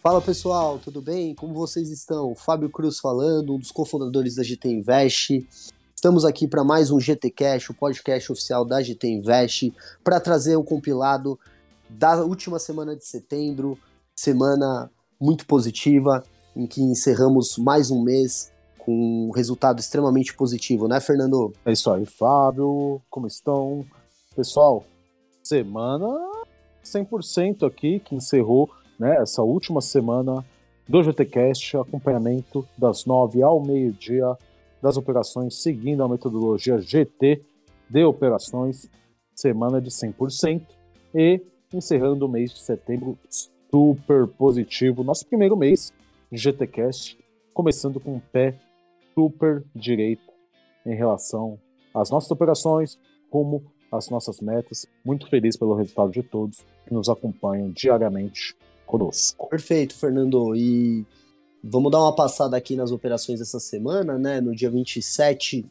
Fala pessoal, tudo bem? Como vocês estão? Fábio Cruz falando, um dos cofundadores da GT Invest. Estamos aqui para mais um GT Cash, o podcast oficial da GT Invest, para trazer um compilado da última semana de setembro, semana muito positiva, em que encerramos mais um mês com um resultado extremamente positivo, né, Fernando? É isso aí, Fábio. Como estão? Pessoal, semana 100% aqui que encerrou né, essa última semana do GTCast, acompanhamento das 9 ao meio-dia das operações, seguindo a metodologia GT de operações, semana de 100%, e encerrando o mês de setembro super positivo, nosso primeiro mês de GTCast, começando com um pé super direito em relação às nossas operações, como as nossas metas. Muito feliz pelo resultado de todos que nos acompanham diariamente conosco. Perfeito, Fernando. E vamos dar uma passada aqui nas operações dessa semana, né? No dia 27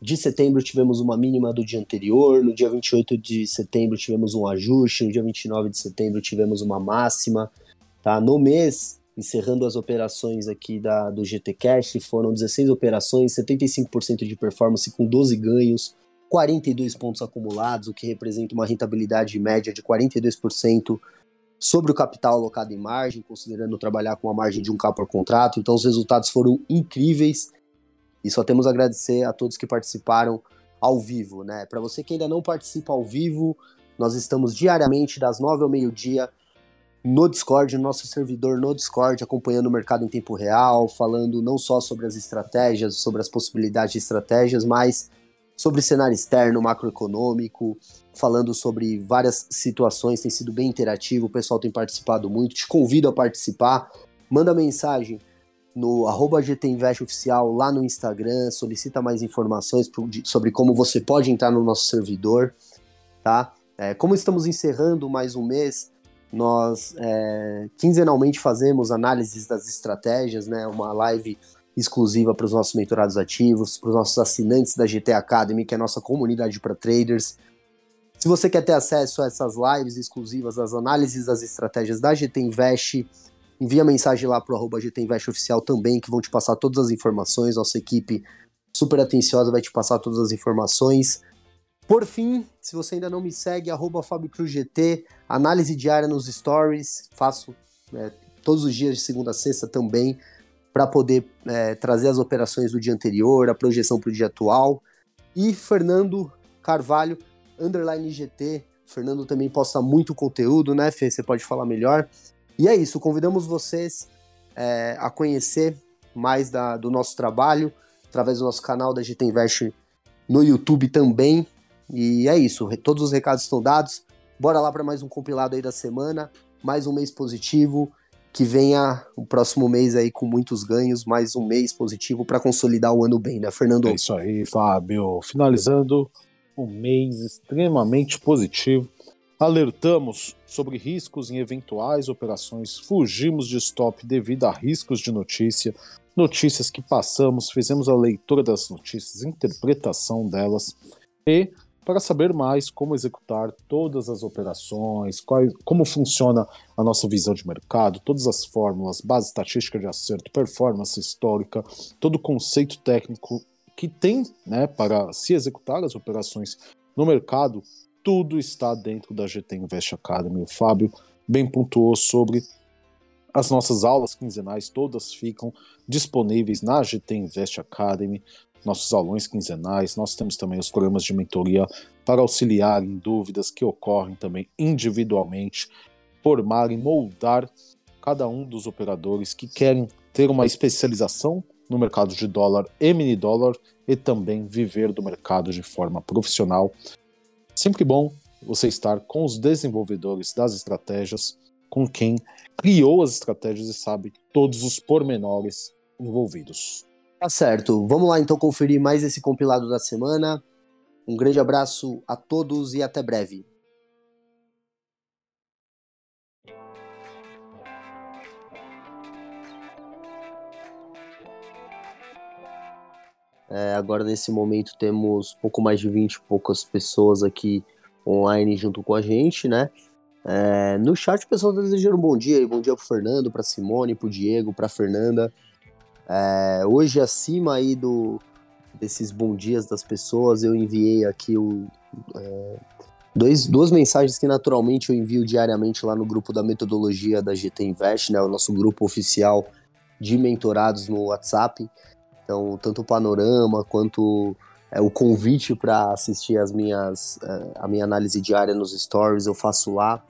de setembro tivemos uma mínima do dia anterior, no dia 28 de setembro tivemos um ajuste, no dia 29 de setembro tivemos uma máxima, tá? No mês, encerrando as operações aqui da, do GT Cash, foram 16 operações, 75% de performance com 12 ganhos, 42 pontos acumulados, o que representa uma rentabilidade média de 42% sobre o capital alocado em margem, considerando trabalhar com a margem de um K por contrato. Então, os resultados foram incríveis e só temos a agradecer a todos que participaram ao vivo, né? Para você que ainda não participa ao vivo, nós estamos diariamente das 9 ao meio-dia no Discord, no nosso servidor no Discord, acompanhando o mercado em tempo real, falando não só sobre as estratégias, sobre as possibilidades de estratégias, mas sobre cenário externo, macroeconômico, falando sobre várias situações, tem sido bem interativo, o pessoal tem participado muito, te convido a participar, manda mensagem no arroba GTInvest Oficial lá no Instagram, solicita mais informações sobre como você pode entrar no nosso servidor, tá? É, como estamos encerrando mais um mês, nós é, quinzenalmente fazemos análises das estratégias, né? Uma live exclusiva para os nossos mentorados ativos, para os nossos assinantes da GT Academy, que é a nossa comunidade para traders. Se você quer ter acesso a essas lives exclusivas, as análises das estratégias da GT Invest, envia mensagem lá para o arroba GT Invest Oficial também, que vão te passar todas as informações. Nossa equipe super atenciosa vai te passar todas as informações. Por fim, se você ainda não me segue, arroba FabioCruzGT, análise diária nos stories, faço né, todos os dias de segunda a sexta também para poder é, trazer as operações do dia anterior, a projeção para o dia atual. E Fernando Carvalho, underline GT. Fernando também posta muito conteúdo, né, Fê? Você pode falar melhor. E é isso, convidamos vocês é, a conhecer mais da, do nosso trabalho através do nosso canal da GT Invest no YouTube também. E é isso, todos os recados estão dados. Bora lá para mais um compilado aí da semana, mais um mês positivo que venha o próximo mês aí com muitos ganhos, mais um mês positivo para consolidar o ano bem, né, Fernando? É isso aí, Fábio. Finalizando um mês extremamente positivo. Alertamos sobre riscos em eventuais operações, fugimos de stop devido a riscos de notícia, notícias que passamos, fizemos a leitura das notícias, interpretação delas. E para saber mais como executar todas as operações, como funciona a nossa visão de mercado, todas as fórmulas, base estatística de acerto, performance histórica, todo o conceito técnico que tem né, para se executar as operações no mercado, tudo está dentro da GT Invest Academy. O Fábio bem pontuou sobre as nossas aulas quinzenais, todas ficam disponíveis na GT Invest Academy nossos aulões quinzenais, nós temos também os programas de mentoria para auxiliar em dúvidas que ocorrem também individualmente, formar e moldar cada um dos operadores que querem ter uma especialização no mercado de dólar e mini dólar e também viver do mercado de forma profissional. Sempre bom você estar com os desenvolvedores das estratégias, com quem criou as estratégias e sabe todos os pormenores envolvidos. Tá certo. Vamos lá então conferir mais esse compilado da semana. Um grande abraço a todos e até breve. É, agora nesse momento temos pouco mais de 20 e poucas pessoas aqui online junto com a gente, né? É, no chat o pessoal tá desejando um bom dia, bom dia pro Fernando, pra Simone, pro Diego, pra Fernanda. É, hoje, acima aí do, desses bom dias das pessoas, eu enviei aqui o, é, dois, duas mensagens que naturalmente eu envio diariamente lá no grupo da metodologia da GT Invest, né, o nosso grupo oficial de mentorados no WhatsApp. Então, tanto o panorama quanto é, o convite para assistir as minhas, é, a minha análise diária nos stories eu faço lá.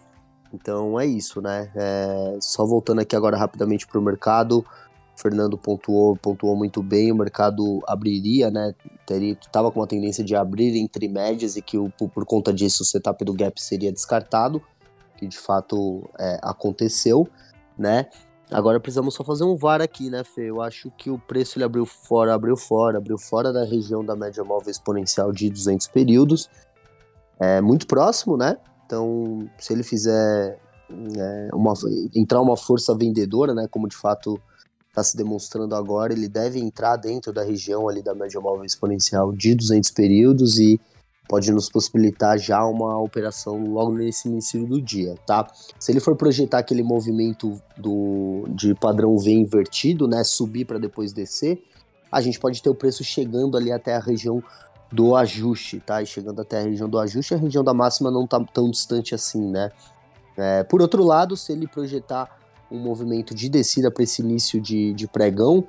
Então é isso, né? É, só voltando aqui agora rapidamente para o mercado. Fernando pontuou, pontuou muito bem, o mercado abriria, né? Teria, tava com uma tendência de abrir entre médias e que o, por, conta disso o setup do gap seria descartado, que de fato é, aconteceu, né? Agora precisamos só fazer um VAR aqui, né, Fê? Eu acho que o preço ele abriu fora, abriu fora, abriu fora da região da média móvel exponencial de 200 períodos. É muito próximo, né? Então, se ele fizer é, uma, entrar uma força vendedora, né, como de fato está se demonstrando agora, ele deve entrar dentro da região ali da média móvel exponencial de 200 períodos e pode nos possibilitar já uma operação logo nesse início do dia, tá? Se ele for projetar aquele movimento do, de padrão V invertido, né, subir para depois descer, a gente pode ter o preço chegando ali até a região do ajuste, tá? E chegando até a região do ajuste, a região da máxima não tá tão distante assim, né? É, por outro lado, se ele projetar um movimento de descida para esse início de, de pregão.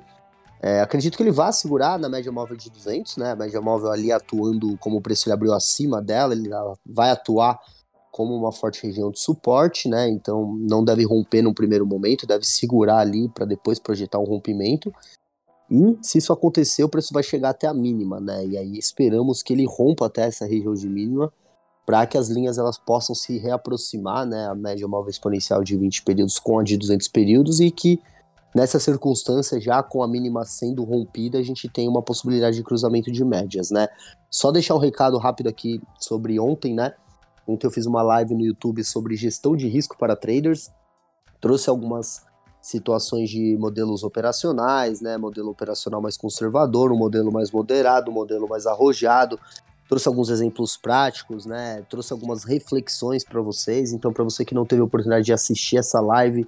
É, acredito que ele vá segurar na média móvel de 200, né? A média móvel ali atuando como o preço ele abriu acima dela, ele vai atuar como uma forte região de suporte, né? Então não deve romper no primeiro momento, deve segurar ali para depois projetar um rompimento. E se isso acontecer, o preço vai chegar até a mínima, né? E aí esperamos que ele rompa até essa região de mínima para que as linhas elas possam se reaproximar, né, a média móvel exponencial de 20 períodos com a de 200 períodos e que nessa circunstância, já com a mínima sendo rompida, a gente tem uma possibilidade de cruzamento de médias, né? Só deixar um recado rápido aqui sobre ontem, né? Ontem eu fiz uma live no YouTube sobre gestão de risco para traders, trouxe algumas situações de modelos operacionais, né? Modelo operacional mais conservador, um modelo mais moderado, um modelo mais arrojado, trouxe alguns exemplos práticos, né? Trouxe algumas reflexões para vocês. Então, para você que não teve a oportunidade de assistir essa live,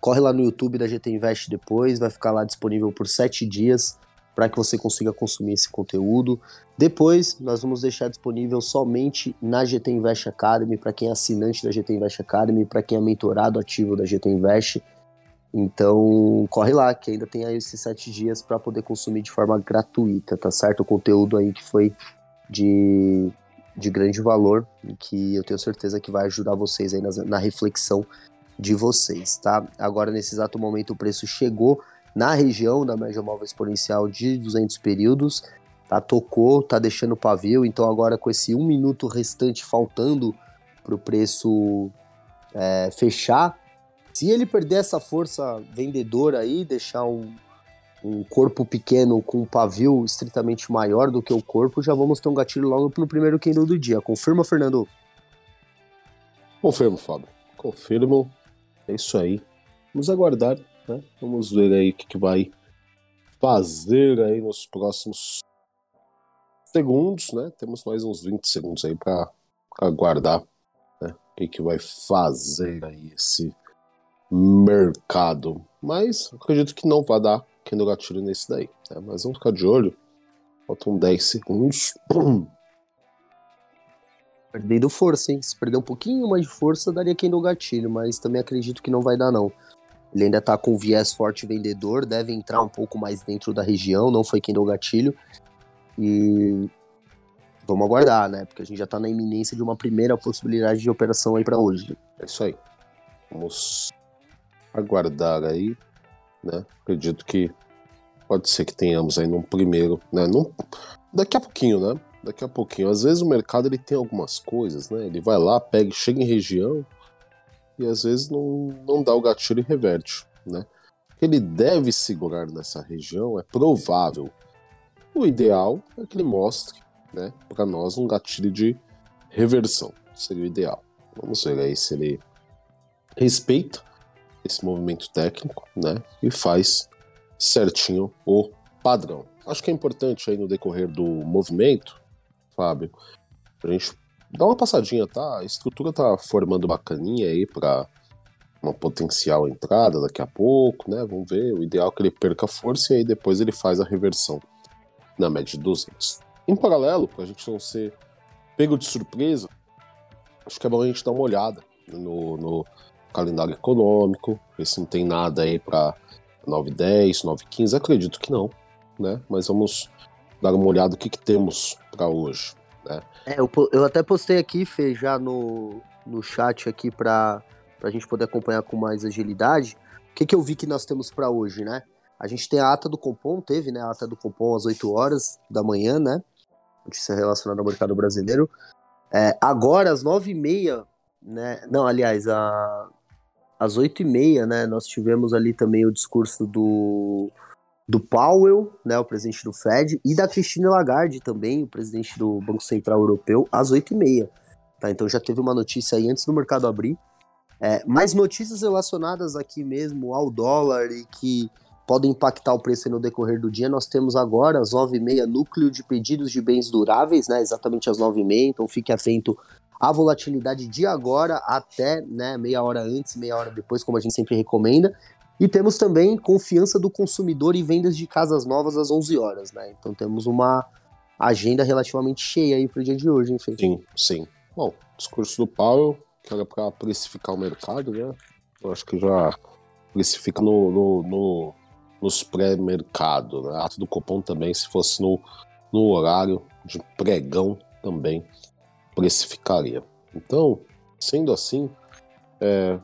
corre lá no YouTube da GT Invest depois, vai ficar lá disponível por sete dias para que você consiga consumir esse conteúdo. Depois, nós vamos deixar disponível somente na GT Invest Academy, para quem é assinante da GT Invest Academy, para quem é mentorado ativo da GT Invest. Então, corre lá, que ainda tem aí esses sete dias para poder consumir de forma gratuita, tá certo? O conteúdo aí que foi de, de grande valor que eu tenho certeza que vai ajudar vocês aí na, na reflexão de vocês, tá? Agora, nesse exato momento, o preço chegou na região da média móvel exponencial de 200 períodos, tá? Tocou, tá deixando o pavio, então agora com esse um minuto restante faltando para o preço é, fechar, se ele perder essa força vendedora aí, deixar um, um corpo pequeno com um pavio estritamente maior do que o corpo, já vamos ter um gatilho logo no primeiro candle do dia. Confirma, Fernando? Confirmo, Fábio. Confirmo. É isso aí. Vamos aguardar, né? Vamos ver aí o que, que vai fazer aí nos próximos segundos, né? Temos mais uns 20 segundos aí para aguardar né? o que, que vai fazer aí esse mercado. Mas acredito que não vai dar no gatilho nesse daí. Né? Mas vamos ficar de olho. Faltam 10 segundos. Perdendo força, hein? Se perder um pouquinho mais de força, daria quem no gatilho, mas também acredito que não vai dar, não. Ele ainda tá com viés forte vendedor, deve entrar um pouco mais dentro da região, não foi quem deu gatilho. E vamos aguardar, né? Porque a gente já tá na iminência de uma primeira possibilidade de operação aí para hoje. É isso aí. Vamos aguardar aí né? Acredito que pode ser que tenhamos aí num primeiro, né? Num, daqui a pouquinho, né? Daqui a pouquinho. Às vezes o mercado ele tem algumas coisas, né? Ele vai lá, pega, chega em região e às vezes não, não dá o gatilho e reverte, né? Ele deve segurar nessa região, é provável. O ideal é que ele mostre, né, para nós um gatilho de reversão. Seria o ideal. Vamos ver aí se ele respeita esse movimento técnico, né? E faz certinho o padrão. Acho que é importante aí no decorrer do movimento, Fábio, a gente dá uma passadinha, tá? A estrutura tá formando bacaninha aí para uma potencial entrada daqui a pouco, né? Vamos ver. O ideal é que ele perca força e aí depois ele faz a reversão na média de 200. Em paralelo, para a gente não ser pego de surpresa, acho que é bom a gente dar uma olhada no, no calendário econômico, ver se não tem nada aí para 910, 915. Acredito que não, né? Mas vamos dar uma olhada no que, que temos para hoje. Né? É, eu, eu até postei aqui, Fê, já no, no chat aqui para a gente poder acompanhar com mais agilidade. O que, que eu vi que nós temos para hoje, né? A gente tem a ata do Compom, teve, né? A ata do Compom às 8 horas da manhã, né? Notícia relacionada ao mercado brasileiro. É, agora, às 9h30, né? Não, aliás, a, às 8h30, né? Nós tivemos ali também o discurso do, do Powell, né? O presidente do Fed, e da Christine Lagarde também, o presidente do Banco Central Europeu, às 8h30. Tá? Então já teve uma notícia aí antes do mercado abrir. É, mais notícias relacionadas aqui mesmo ao dólar e que podem impactar o preço no decorrer do dia. Nós temos agora, às 9h30, núcleo de pedidos de bens duráveis, né? Exatamente às 9h30, então fique atento à volatilidade de agora até né, meia hora antes, meia hora depois, como a gente sempre recomenda. E temos também confiança do consumidor e vendas de casas novas às 11 horas, né? Então temos uma agenda relativamente cheia aí para o dia de hoje, enfim. Sim, sim. Bom, discurso do Paulo, que era para precificar o mercado, né? Eu acho que já precifica no, no, no nos pré-mercado. Né? Ato do Copom também, se fosse no, no horário de pregão, também precificaria. Então, sendo assim, é,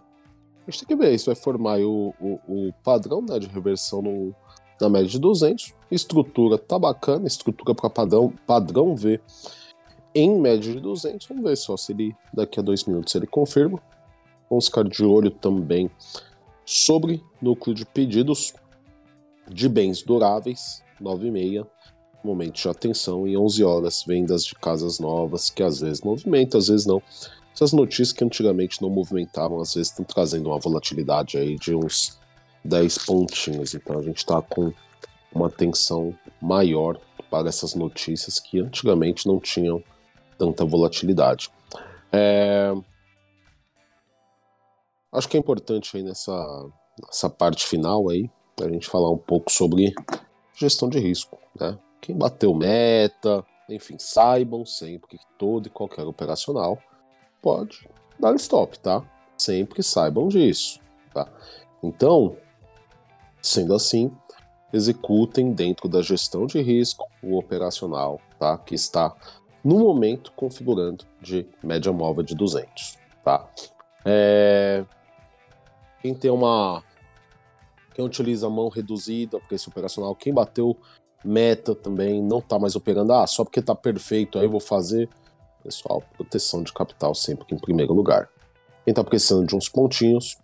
a gente tem que ver, isso vai formar o, o, o padrão né, de reversão no, na média de 200. Estrutura tá bacana, estrutura para padrão, padrão V em média de 200. Vamos ver só se ele, daqui a dois minutos, ele confirma. Vamos ficar de olho também sobre núcleo de pedidos de bens duráveis, 9 e meia, momento de atenção, e 11 horas, vendas de casas novas, que às vezes movimentam, às vezes não. Essas notícias que antigamente não movimentavam, às vezes estão trazendo uma volatilidade aí de uns 10 pontinhos. Então a gente está com uma atenção maior para essas notícias que antigamente não tinham tanta volatilidade. É... Acho que é importante aí nessa, nessa parte final aí, a gente falar um pouco sobre gestão de risco, né? Quem bateu meta, enfim, saibam sempre que todo e qualquer operacional pode dar stop, tá? Sempre saibam disso, tá? Então, sendo assim, executem dentro da gestão de risco o operacional, tá? Que está no momento configurando de média móvel de 200, tá? É... Quem tem uma quem utiliza a mão reduzida, preço operacional, quem bateu meta também, não está mais operando, ah, só porque está perfeito, aí eu vou fazer. Pessoal, proteção de capital sempre em primeiro lugar. Quem está precisando de uns pontinhos,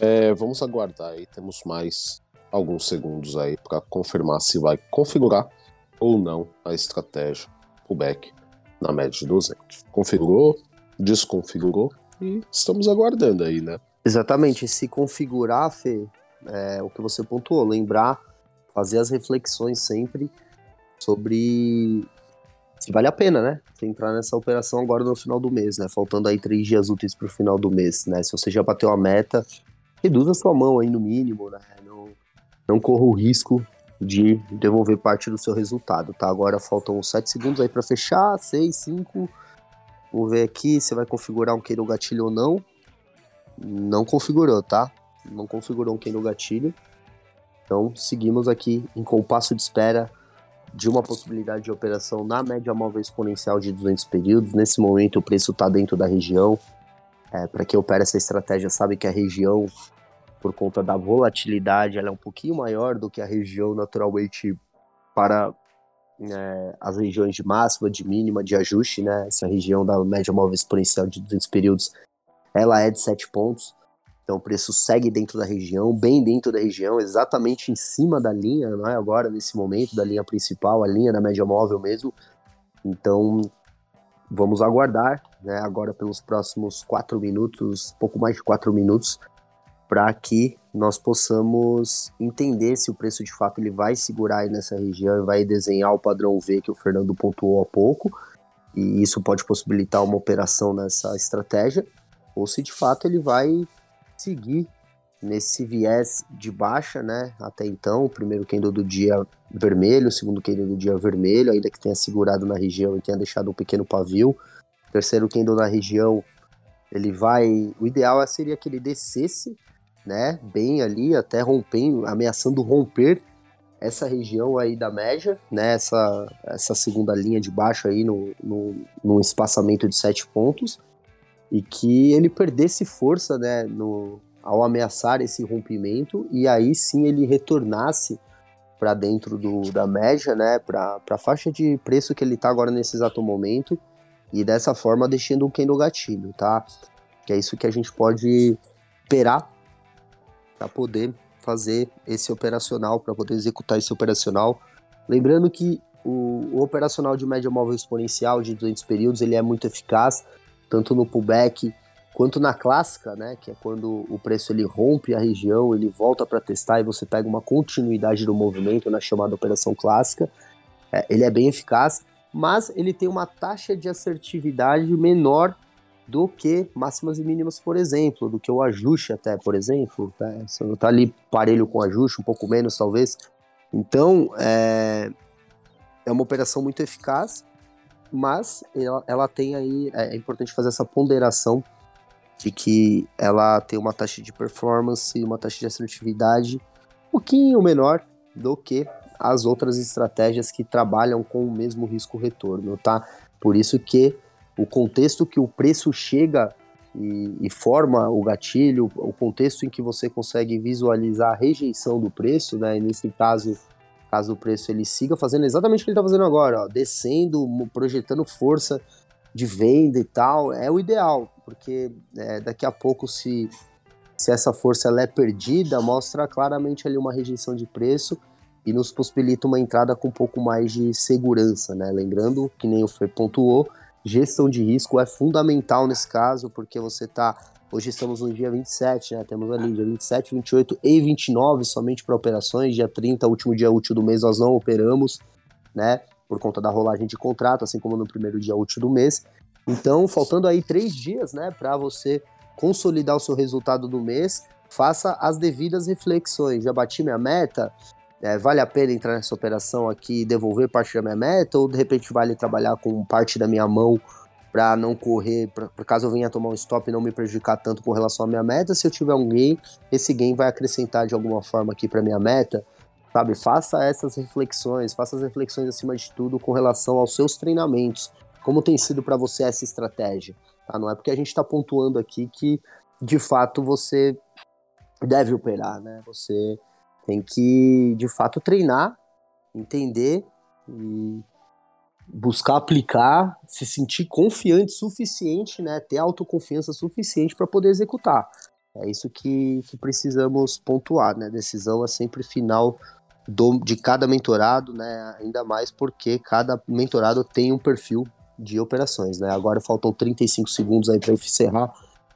é, vamos aguardar aí, temos mais alguns segundos aí para confirmar se vai configurar ou não a estratégia pullback na média de 200. Configurou, desconfigurou e estamos aguardando aí, né? Exatamente, se configurar, Fê, é, o que você pontuou, lembrar, fazer as reflexões sempre sobre se vale a pena, né? Você entrar nessa operação agora no final do mês, né? Faltando aí três dias úteis para o final do mês, né? Se você já bateu a meta, reduza sua mão aí no mínimo, né? Não, não corra o risco de devolver parte do seu resultado, tá? Agora faltam sete segundos aí para fechar, seis, cinco. Vou ver aqui se vai configurar um queiro gatilho ou não. Não configurou, tá? não configurou um no gatilho. Então, seguimos aqui em compasso de espera de uma possibilidade de operação na média móvel exponencial de 200 períodos. Nesse momento, o preço está dentro da região. É, Para quem opera essa estratégia, sabe que a região, por conta da volatilidade, ela é um pouquinho maior do que a região naturalmente para é, as regiões de máxima, de mínima, de ajuste. Né? Essa região da média móvel exponencial de 200 períodos, ela é de 7 pontos. Então o preço segue dentro da região, bem dentro da região, exatamente em cima da linha, não é? Agora, nesse momento, da linha principal, a linha da média móvel mesmo. Então, vamos aguardar, né? Agora pelos próximos quatro minutos, pouco mais de quatro minutos, para que nós possamos entender se o preço de fato ele vai segurar aí nessa região e vai desenhar o padrão V que o Fernando pontuou há pouco, e isso pode possibilitar uma operação nessa estratégia, ou se de fato ele vai seguir nesse viés de baixa, né? Até então, o primeiro candle do dia vermelho, o segundo candle do dia vermelho, ainda que tenha segurado na região e tenha deixado um pequeno pavio. Terceiro candle na região, ele vai. O ideal seria que ele descesse, né? Bem ali, até rompendo, ameaçando romper essa região aí da média, né? Essa, essa segunda linha de baixo aí no, no espaçamento de sete pontos. E que ele perdesse força, né? No, ao ameaçar esse rompimento e aí sim ele retornasse para dentro do, da média, né, para a faixa de preço que ele está agora nesse exato momento e dessa forma deixando um candle gatilho, tá? Que é isso que a gente pode esperar para poder fazer esse operacional, para poder executar esse operacional. Lembrando que o, o, operacional de média móvel exponencial de 200 períodos ele é muito eficaz, tanto no pullback quanto na clássica, né, que é quando o preço ele rompe a região, ele volta para testar e você pega uma continuidade do movimento na chamada operação clássica. É, ele é bem eficaz, mas ele tem uma taxa de assertividade menor do que máximas e mínimas, por exemplo, do que o ajuste até, por exemplo. Né? Você não está ali parelho com ajuste, um pouco menos talvez. Então, é, é uma operação muito eficaz, mas ela, ela tem aí, é, é importante fazer essa ponderação de que ela tem uma taxa de performance e uma taxa de assertividade um pouquinho menor do que as outras estratégias que trabalham com o mesmo risco-retorno, tá? Por isso que o contexto que o preço chega e, e, forma o gatilho, o contexto em que você consegue visualizar a rejeição do preço, né? E nesse caso, caso o preço ele siga fazendo exatamente o que ele está fazendo agora, ó, descendo, projetando força de venda e tal, é o ideal porque é, daqui a pouco, se, se essa força ela é perdida, mostra claramente ali uma rejeição de preço e nos possibilita uma entrada com um pouco mais de segurança, né? Lembrando que nem o Fê pontuou, gestão de risco é fundamental nesse caso, porque você está Hoje estamos no dia 27, né? Temos ali dia 27, 28 e 29 somente para operações. Dia 30, último dia útil do mês, nós não operamos, né? Por conta da rolagem de contrato, assim como no primeiro dia útil do mês. Então, faltando aí três dias, né, para você consolidar o seu resultado do mês, faça as devidas reflexões. Já bati minha meta? É, vale a pena entrar nessa operação aqui e devolver parte da minha meta? Ou de repente vale trabalhar com parte da minha mão para não correr, pra, caso eu venha tomar um stop e não me prejudicar tanto com relação à minha meta? Se eu tiver um gain, esse gain vai acrescentar de alguma forma aqui para minha meta? Sabe, faça essas reflexões, faça as reflexões acima de tudo com relação aos seus treinamentos como tem sido para você essa estratégia? Tá? Não é porque a gente está pontuando aqui que, de fato, você deve operar, né? Você tem que, de fato, treinar, entender e buscar aplicar, se sentir confiante suficiente, né? Ter autoconfiança suficiente para poder executar. É isso que, que precisamos pontuar, né? Decisão é sempre final do, de cada mentorado, né? Ainda mais porque cada mentorado tem um perfil de operações, né? Agora faltam 35 segundos aí para encerrar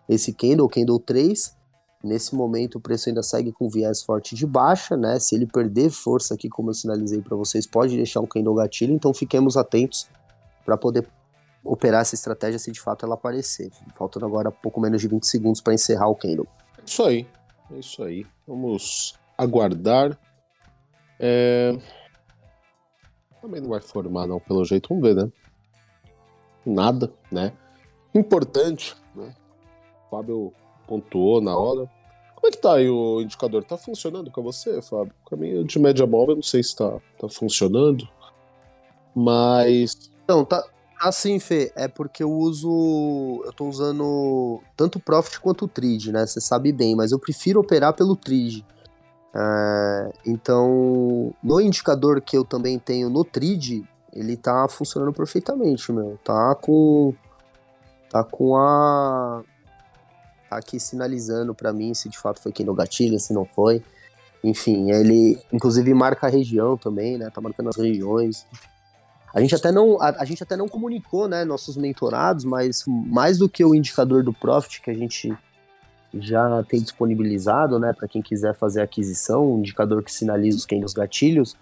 esse candle, candle 3. Nesse momento o preço ainda segue com viés forte de baixa, né? Se ele perder força aqui, como eu sinalizei para vocês, pode deixar um candle gatilho, então fiquemos atentos para poder operar essa estratégia se de fato ela aparecer. Faltando agora pouco menos de 20 segundos para encerrar o candle. É isso aí, é isso aí. Vamos aguardar. É... Também não vai formar, não, pelo jeito. Vamos ver, né? nada, né? Importante, né? O Fábio pontuou na hora. Como é que tá aí o indicador? Tá funcionando com você, Fábio? O caminho de média móvel, não sei se tá, tá funcionando, mas... Não, tá, Assim, Fê, é porque eu uso. Eu tô usando tanto o Profit quanto o Trid, né? Você sabe bem, mas eu prefiro operar pelo Trid. É, então, no indicador que eu também tenho no Trid, ele tá funcionando perfeitamente, meu. Tá com. Tá com a. Tá aqui sinalizando para mim se de fato foi quem no gatilho, se não foi. Enfim, ele inclusive marca a região também, né? Tá marcando as regiões. A gente até não, a, a, gente até não comunicou, né, nossos mentorados, mas mais do que o indicador do Profit que a gente já tem disponibilizado, né, para quem quiser fazer aquisição, um indicador que sinaliza os quem dos gatilhos,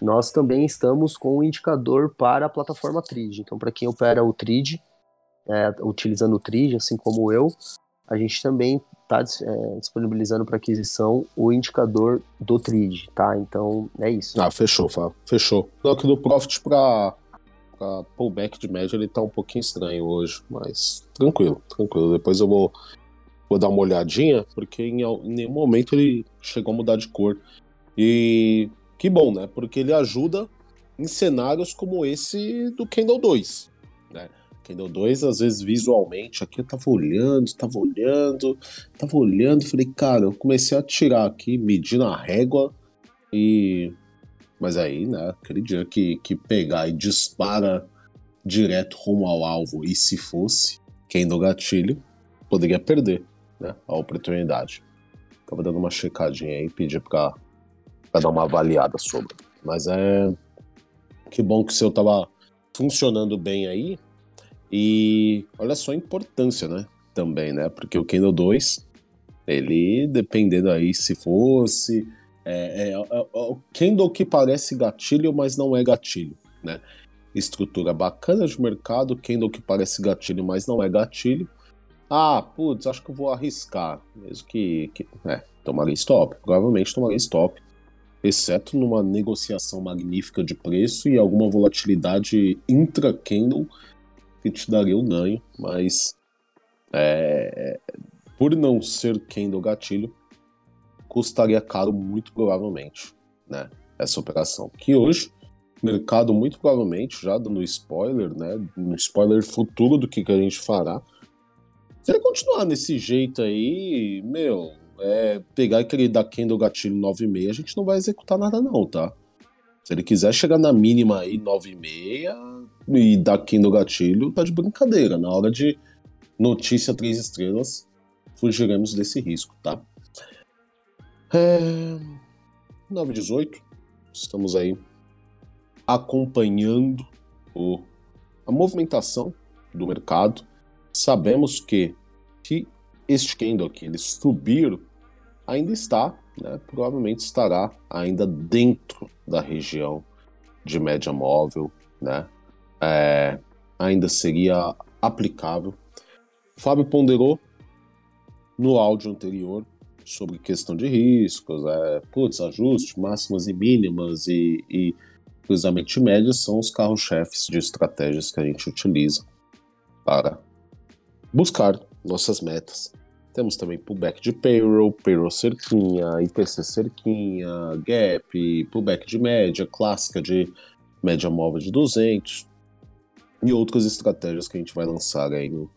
nós também estamos com o um indicador para a plataforma Trid. Então, para quem opera o Trid, é, utilizando o Trid, assim como eu, a gente também está é, disponibilizando para aquisição o indicador do Trid, tá? Então, é isso. Ah, fechou, Fábio. Fechou. Só que do Profit para pullback de média ele tá um pouquinho estranho hoje, mas tranquilo, tranquilo. Depois eu vou, vou dar uma olhadinha, porque em, em nenhum momento ele chegou a mudar de cor. E que bom, né? Porque ele ajuda em cenários como esse do Kendall 2, né? Kendall 2, às vezes visualmente, aqui eu tava olhando, tava olhando, tava olhando, falei, cara, eu comecei a tirar aqui, medir na régua e. Mas aí, né, aquele dia que, que pegar e dispara direto rumo ao alvo, e se fosse, Kendall gatilho, poderia perder, né, a oportunidade. Tava dando uma checadinha aí, pedi pra para dar uma avaliada sobre. Mas é que bom que o seu tava funcionando bem aí. E olha só a importância, né? Também, né? Porque o Kindle 2, ele dependendo aí se fosse. É, é, é, é, o Kindle que parece gatilho, mas não é gatilho, né? Estrutura bacana de mercado, Kindle que parece gatilho, mas não é gatilho. Ah, putz, acho que eu vou arriscar. Mesmo que. que é, tomaria stop. Provavelmente tomaria stop exceto numa negociação magnífica de preço e alguma volatilidade intra-candle que te daria um ganho, mas é, por não ser candle gatilho, custaria caro muito provavelmente, né, essa operação. Que hoje, mercado muito provavelmente, já dando spoiler, né, um spoiler futuro do que, que a gente fará, se ele continuar nesse jeito aí, meu, é, pegar e querer dar candle gatilho 9,5, a gente não vai executar nada não, tá? Se ele quiser chegar na mínima aí 9,5 e dar candle gatilho, tá de brincadeira. Na hora de notícia 3 estrelas, fugiremos desse risco, tá? É... 9,18, estamos aí acompanhando o, a movimentação do mercado. Sabemos que se este candle aqui ele subir, ainda está, né, provavelmente estará ainda dentro da região de média móvel, né, é, ainda seria aplicável. Fábio ponderou no áudio anterior sobre questão de riscos, é, putz, máximas e mínimas e, e cruzamento são os carros-chefes de estratégias que a gente utiliza para buscar nossas metas. Temos também pullback de payroll, payroll cerquinha, IPC cerquinha, gap, pullback de média, clássica de média móvel de 200 e outras estratégias que a gente vai lançar aí no,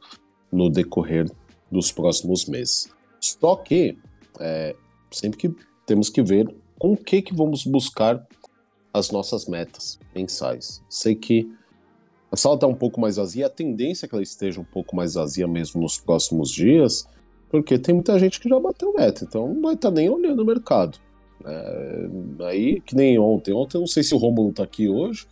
no decorrer dos próximos meses. Só que é, sempre que temos que ver com o que, que vamos buscar as nossas metas mensais. Sei que a sala está um pouco mais vazia, a tendência é que ela esteja um pouco mais vazia mesmo nos próximos dias, porque tem muita gente que já bateu meta, então não vai estar tá nem olhando o mercado. É, aí, que nem ontem. Ontem eu não sei se o Rômulo está aqui hoje,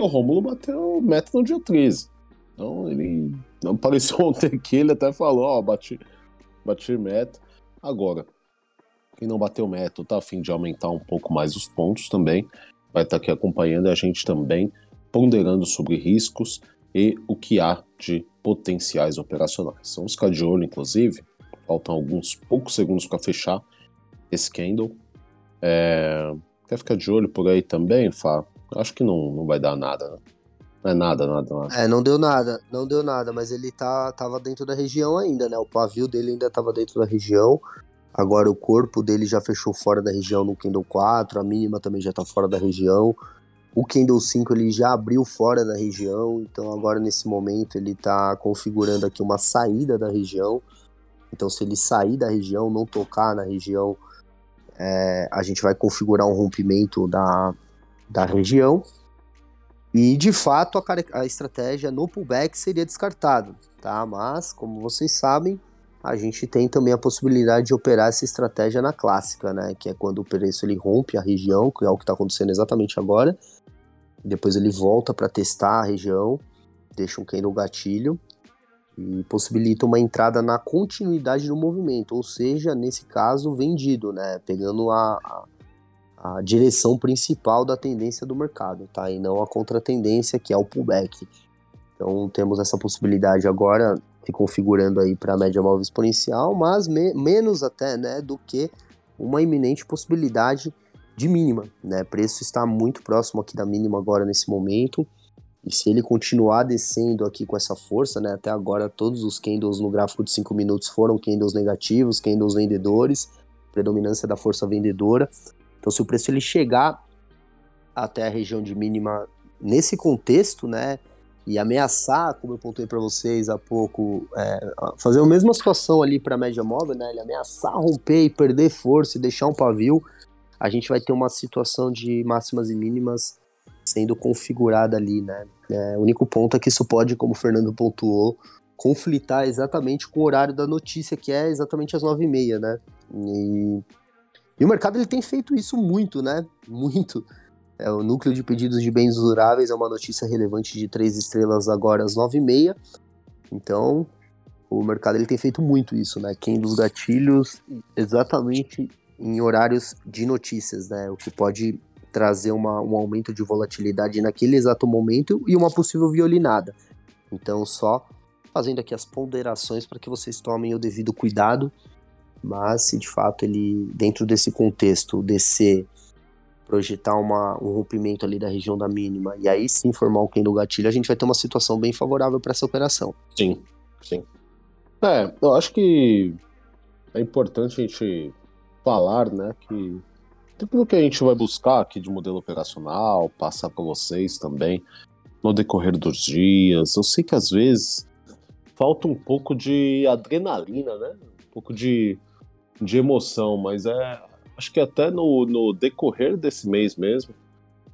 e o Rômulo bateu meta no dia 13. Então ele não apareceu ontem aqui, ele até falou, ó, bati, bati meta. Agora, quem não bateu meta tá a fim de aumentar um pouco mais os pontos também, vai estar tá aqui acompanhando a gente também ponderando sobre riscos e o que há de potenciais operacionais. Vamos ficar de olho, inclusive. Faltam alguns poucos segundos para fechar esse candle. É... Quer ficar de olho por aí também, Fá? Acho que não, não vai dar nada, né? Não é nada, nada, nada. É, não deu nada, não deu nada, mas ele tá, tava dentro da região ainda, né? O pavio dele ainda tava dentro da região. Agora o corpo dele já fechou fora da região no Kindle 4, a mínima também já tá fora da região. O Kindle 5 ele já abriu fora da região, então agora nesse momento ele está configurando aqui uma saída da região. Então se ele sair da região, não tocar na região, é, a gente vai configurar um rompimento da, da região. E de fato a, a estratégia no pullback seria descartado, tá? Mas como vocês sabem, a gente tem também a possibilidade de operar essa estratégia na clássica, né? Que é quando o preço ele rompe a região, que é o que está acontecendo exatamente agora. Depois ele volta para testar a região, deixa um candle gatilho e possibilita uma entrada na continuidade do movimento, ou seja, nesse caso, vendido, né? Pegando a, a, a direção principal da tendência do mercado, tá? E não a contratendência que é o pullback. Então temos essa possibilidade agora se configurando aí para a média móvel exponencial, mas me menos até, né, do que uma iminente possibilidade de mínima, né? Preço está muito próximo aqui da mínima agora nesse momento. E se ele continuar descendo aqui com essa força, né? Até agora todos os candles no gráfico de 5 minutos foram candles negativos, candles vendedores, predominância da força vendedora. Então se o preço ele chegar até a região de mínima nesse contexto, né? E ameaçar, como eu pontuei para vocês há pouco, é, fazer a mesma situação ali para a média móvel, né? Ele ameaçar romper e perder força e deixar um pavio, a gente vai ter uma situação de máximas e mínimas sendo configurada ali, né? É, o único ponto é que isso pode, como o Fernando pontuou, conflitar exatamente com o horário da notícia, que é exatamente às nove e meia, né? E, e o mercado ele tem feito isso muito, né? Muito. É, o núcleo de pedidos de bens duráveis é uma notícia relevante de três estrelas agora às nove e meia. Então, o mercado ele tem feito muito isso, né? Quem dos gatilhos exatamente em horários de notícias, né? O que pode trazer uma, um aumento de volatilidade naquele exato momento e uma possível violinada. Então, só fazendo aqui as ponderações para que vocês tomem o devido cuidado, mas se de fato ele, dentro desse contexto, descer, projetar uma, um rompimento ali da região da mínima e aí sim formar um candle gatilho, a gente vai ter uma situação bem favorável para essa operação. Sim, sim. É, eu acho que é importante a gente falar, né, que tudo que a gente vai buscar aqui de modelo operacional, passar para vocês também no decorrer dos dias. Eu sei que às vezes falta um pouco de adrenalina, né? Um pouco de, de emoção, mas é. Acho que até no, no decorrer desse mês mesmo,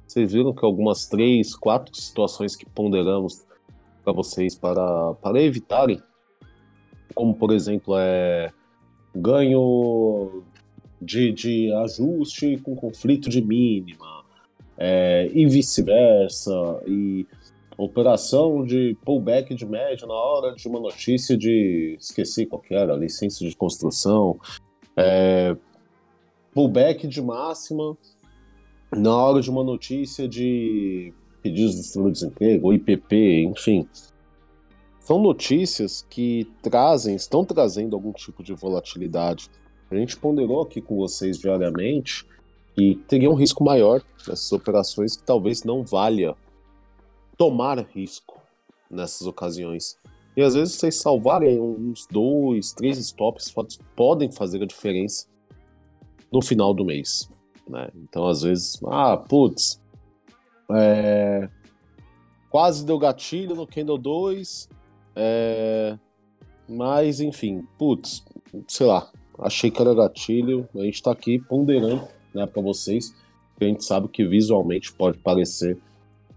vocês viram que algumas três, quatro situações que ponderamos para vocês para, para evitarem, como por exemplo, é ganho de, de ajuste com conflito de mínima, é, e vice-versa, e operação de pullback de média na hora de uma notícia de, esqueci qual era, licença de construção, é, pullback de máxima na hora de uma notícia de pedidos de seguro-desemprego, IPP, enfim. São notícias que trazem, estão trazendo algum tipo de volatilidade a gente ponderou aqui com vocês diariamente que teria um risco maior nessas operações que talvez não valha tomar risco nessas ocasiões. E às vezes vocês salvarem uns dois, três stops podem fazer a diferença no final do mês. Né? Então, às vezes, ah, putz, é... quase deu gatilho no Candle 2, é... mas enfim, putz, sei lá, achei que era gatilho. A gente está aqui ponderando né, para vocês, que a gente sabe que visualmente pode parecer,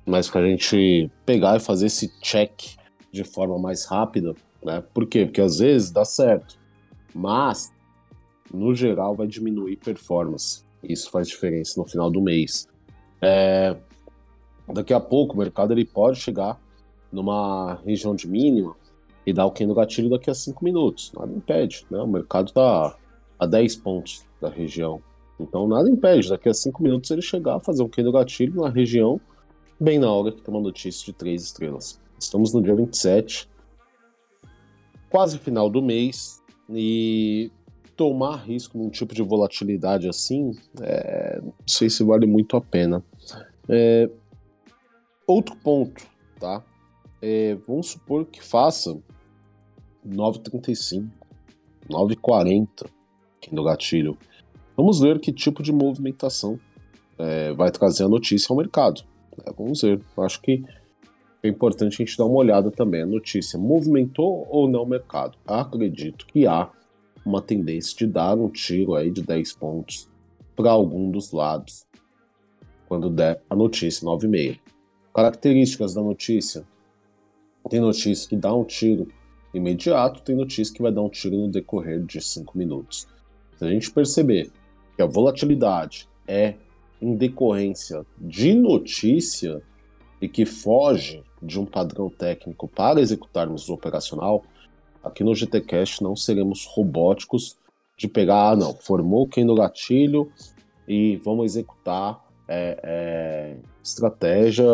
mas para a gente pegar e fazer esse check de forma mais rápida, né? Por quê? Porque às vezes dá certo, mas no geral vai diminuir performance. Isso faz diferença no final do mês. É... Daqui a pouco o mercado ele pode chegar numa região de mínima e dar o Ken no gatilho daqui a 5 minutos. Nada impede, né? O mercado está a 10 pontos da região. Então nada impede, daqui a 5 minutos ele chegar a fazer um Ken no gatilho na região, bem na hora que tem uma notícia de 3 estrelas. Estamos no dia 27, quase final do mês, e tomar risco num tipo de volatilidade assim, é, não sei se vale muito a pena. É, outro ponto, tá? É, vamos supor que faça 9,35, 9,40 aqui no gatilho. Vamos ver que tipo de movimentação é, vai trazer a notícia ao mercado. É, vamos ver. Acho que é importante a gente dar uma olhada também. A notícia movimentou ou não o mercado? Acredito que há uma tendência de dar um tiro aí de 10 pontos para algum dos lados quando der a notícia 9,5. Características da notícia: tem notícia que dá um tiro imediato, tem notícia que vai dar um tiro no decorrer de 5 minutos. Se a gente perceber que a volatilidade é em decorrência de notícia e que foge de um padrão técnico para executarmos o operacional, aqui no GTCast não seremos robóticos de pegar, ah não, formou quem no gatilho e vamos executar é, é, estratégia.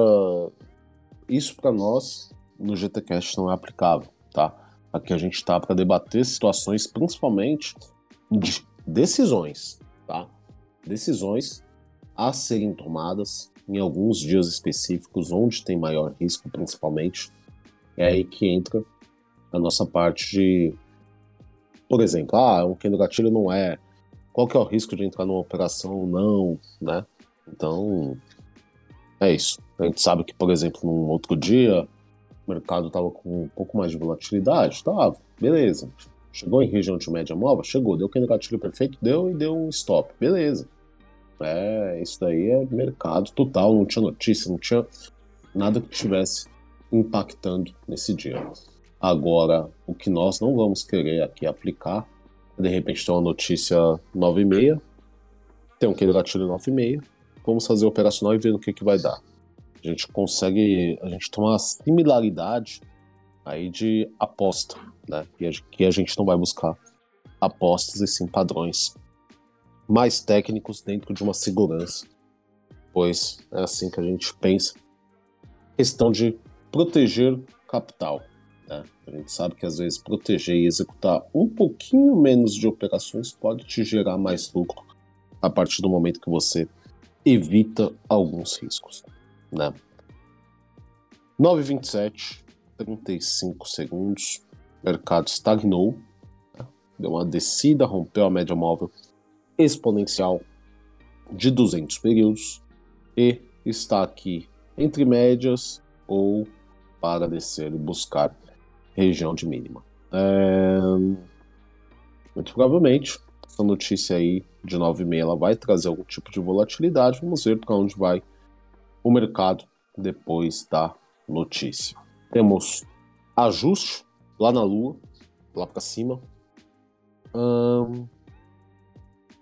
Isso para nós no GTCast não é aplicável, tá? Aqui a gente está para debater situações, principalmente de decisões, tá? Decisões a serem tomadas em alguns dias específicos, onde tem maior risco, principalmente. É aí que entra a nossa parte de, por exemplo, ah, um quem gatilho não é. Qual que é o risco de entrar numa operação ou não, né? Então, é isso. A gente sabe que, por exemplo, num outro dia, o mercado estava com um pouco mais de volatilidade, tá? Beleza. Chegou em região de média móvel? Chegou. Deu aquele gatilho perfeito? Deu e deu um stop. Beleza. É, isso daí é mercado total, não tinha notícia, não tinha nada que estivesse impactando nesse dia. Agora, o que nós não vamos querer aqui aplicar, de repente tem uma notícia 9 e meia, tem um aquele gatilho 9 e meia, vamos fazer operacional e ver o que, que vai dar. A gente consegue, a gente tem uma similaridade aí de aposta, né? E que a gente não vai buscar apostas e sim padrões mais técnicos dentro de uma segurança, pois é assim que a gente pensa. Questão de proteger capital. Né? A gente sabe que às vezes proteger e executar um pouquinho menos de operações pode te gerar mais lucro a partir do momento que você evita alguns riscos. Né? 9,27, 35 segundos. Mercado estagnou, né? deu uma descida, rompeu a média móvel exponencial de 200 períodos e está aqui entre médias ou para descer e buscar região de mínima. É... Muito provavelmente, essa notícia aí de 9,5 ela vai trazer algum tipo de volatilidade. Vamos ver para onde vai o mercado depois da notícia. Temos ajuste lá na lua, lá para cima.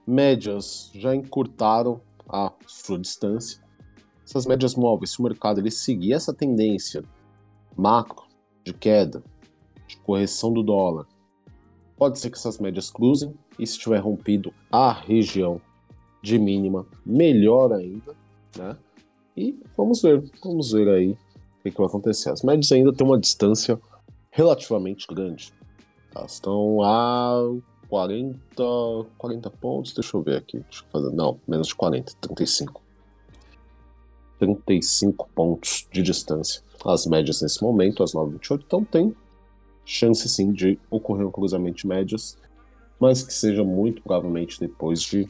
Médias já encurtaram a sua distância. Essas médias móveis, se o mercado ele seguir essa tendência macro de queda, de correção do dólar, pode ser que essas médias cruzem e se tiver rompido a região de mínima, melhor ainda, né? E vamos ver, vamos ver aí o que, que vai acontecer. As médias ainda têm uma distância relativamente grande. Elas estão a 40, 40 pontos, deixa eu ver aqui, deixa eu fazer, não, menos de 40, 35. 35 pontos de distância. As médias nesse momento, as 9,28, então tem chance sim de ocorrer um cruzamento de médias, mas que seja muito provavelmente depois de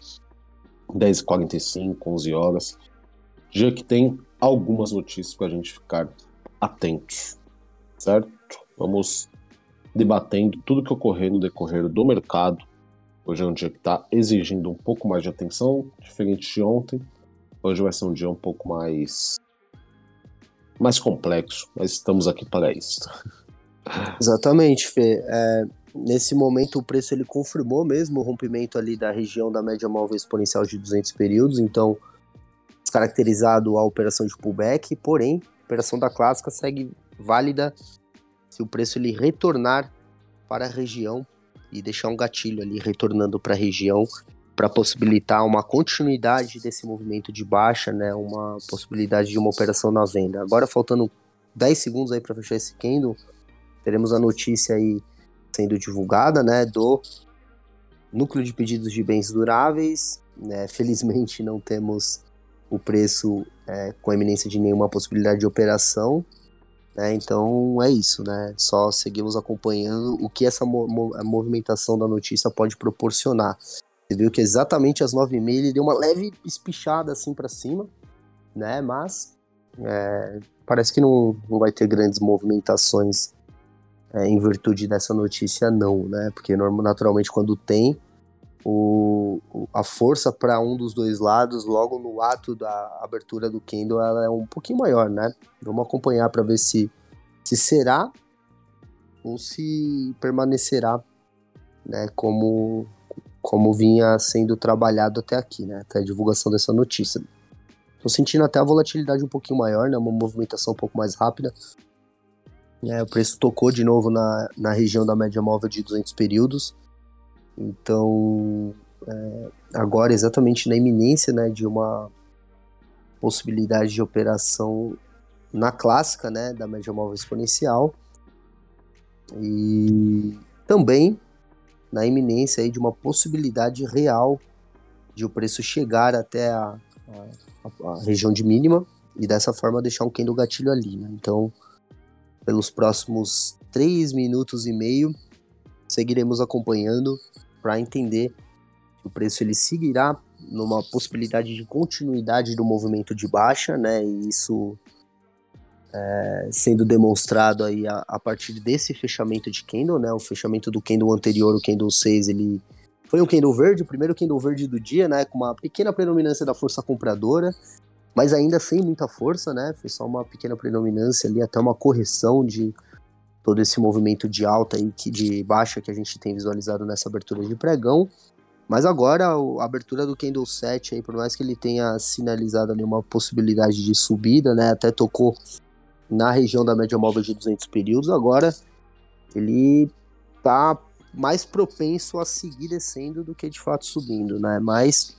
10h45, 11 horas, já que tem algumas notícias para a gente ficar atentos, certo? Vamos debatendo tudo que ocorrer no decorrer do mercado. Hoje é um dia que está exigindo um pouco mais de atenção, diferente de ontem. Hoje vai ser um dia um pouco mais mais complexo, mas estamos aqui para isso. Exatamente, Fê. É, nesse momento o preço ele confirmou mesmo o rompimento ali da região da média móvel exponencial de 200 períodos, então descaracterizado a operação de pullback, porém a operação da clássica segue válida se o preço ele retornar para a região e deixar um gatilho ali retornando para a região para possibilitar uma continuidade desse movimento de baixa, né, uma possibilidade de uma operação na venda. Agora faltando 10 segundos aí para fechar esse candle, teremos a notícia aí sendo divulgada, né, do núcleo de pedidos de bens duráveis. Né, felizmente não temos o preço é, com eminência de nenhuma possibilidade de operação, né? Então é isso, né? Só seguimos acompanhando o que essa mo movimentação da notícia pode proporcionar. Você viu que exatamente às 9h30 ele deu uma leve espichada assim para cima, né? Mas é, parece que não, não vai ter grandes movimentações é, em virtude dessa notícia, não, né? Porque naturalmente quando tem, o, a força para um dos dois lados, logo no ato da abertura do Kindle, ela é um pouquinho maior, né? Vamos acompanhar para ver se, se será ou se permanecerá, né? Como, como vinha sendo trabalhado até aqui, né? Até a divulgação dessa notícia. Tô sentindo até a volatilidade um pouquinho maior, né? Uma movimentação um pouco mais rápida. É, o preço tocou de novo na, na região da média móvel de 200 períodos. Então, é, agora exatamente na iminência né, de uma possibilidade de operação na clássica né, da média móvel exponencial e também na iminência aí de uma possibilidade real de o preço chegar até a, a, a região de mínima e dessa forma deixar um candle gatilho ali. Né? Então, pelos próximos 3 minutos e meio, seguiremos acompanhando para entender que o preço ele seguirá numa possibilidade de continuidade do movimento de baixa, né? E isso é, sendo demonstrado aí a, a, partir desse fechamento de candle, né? O fechamento do candle anterior, o candle 6, ele foi um candle verde, o primeiro candle verde do dia, né? Com uma pequena predominância da força compradora, mas ainda sem muita força, né? Foi só uma pequena predominância ali, até uma correção de todo esse movimento de alta e de baixa que a gente tem visualizado nessa abertura de pregão. Mas agora a abertura do Candle 7 aí, por mais que ele tenha sinalizado ali uma possibilidade de subida, né, até tocou na região da média móvel de 200 períodos, agora ele tá mais propenso a seguir descendo do que de fato subindo, né? Mas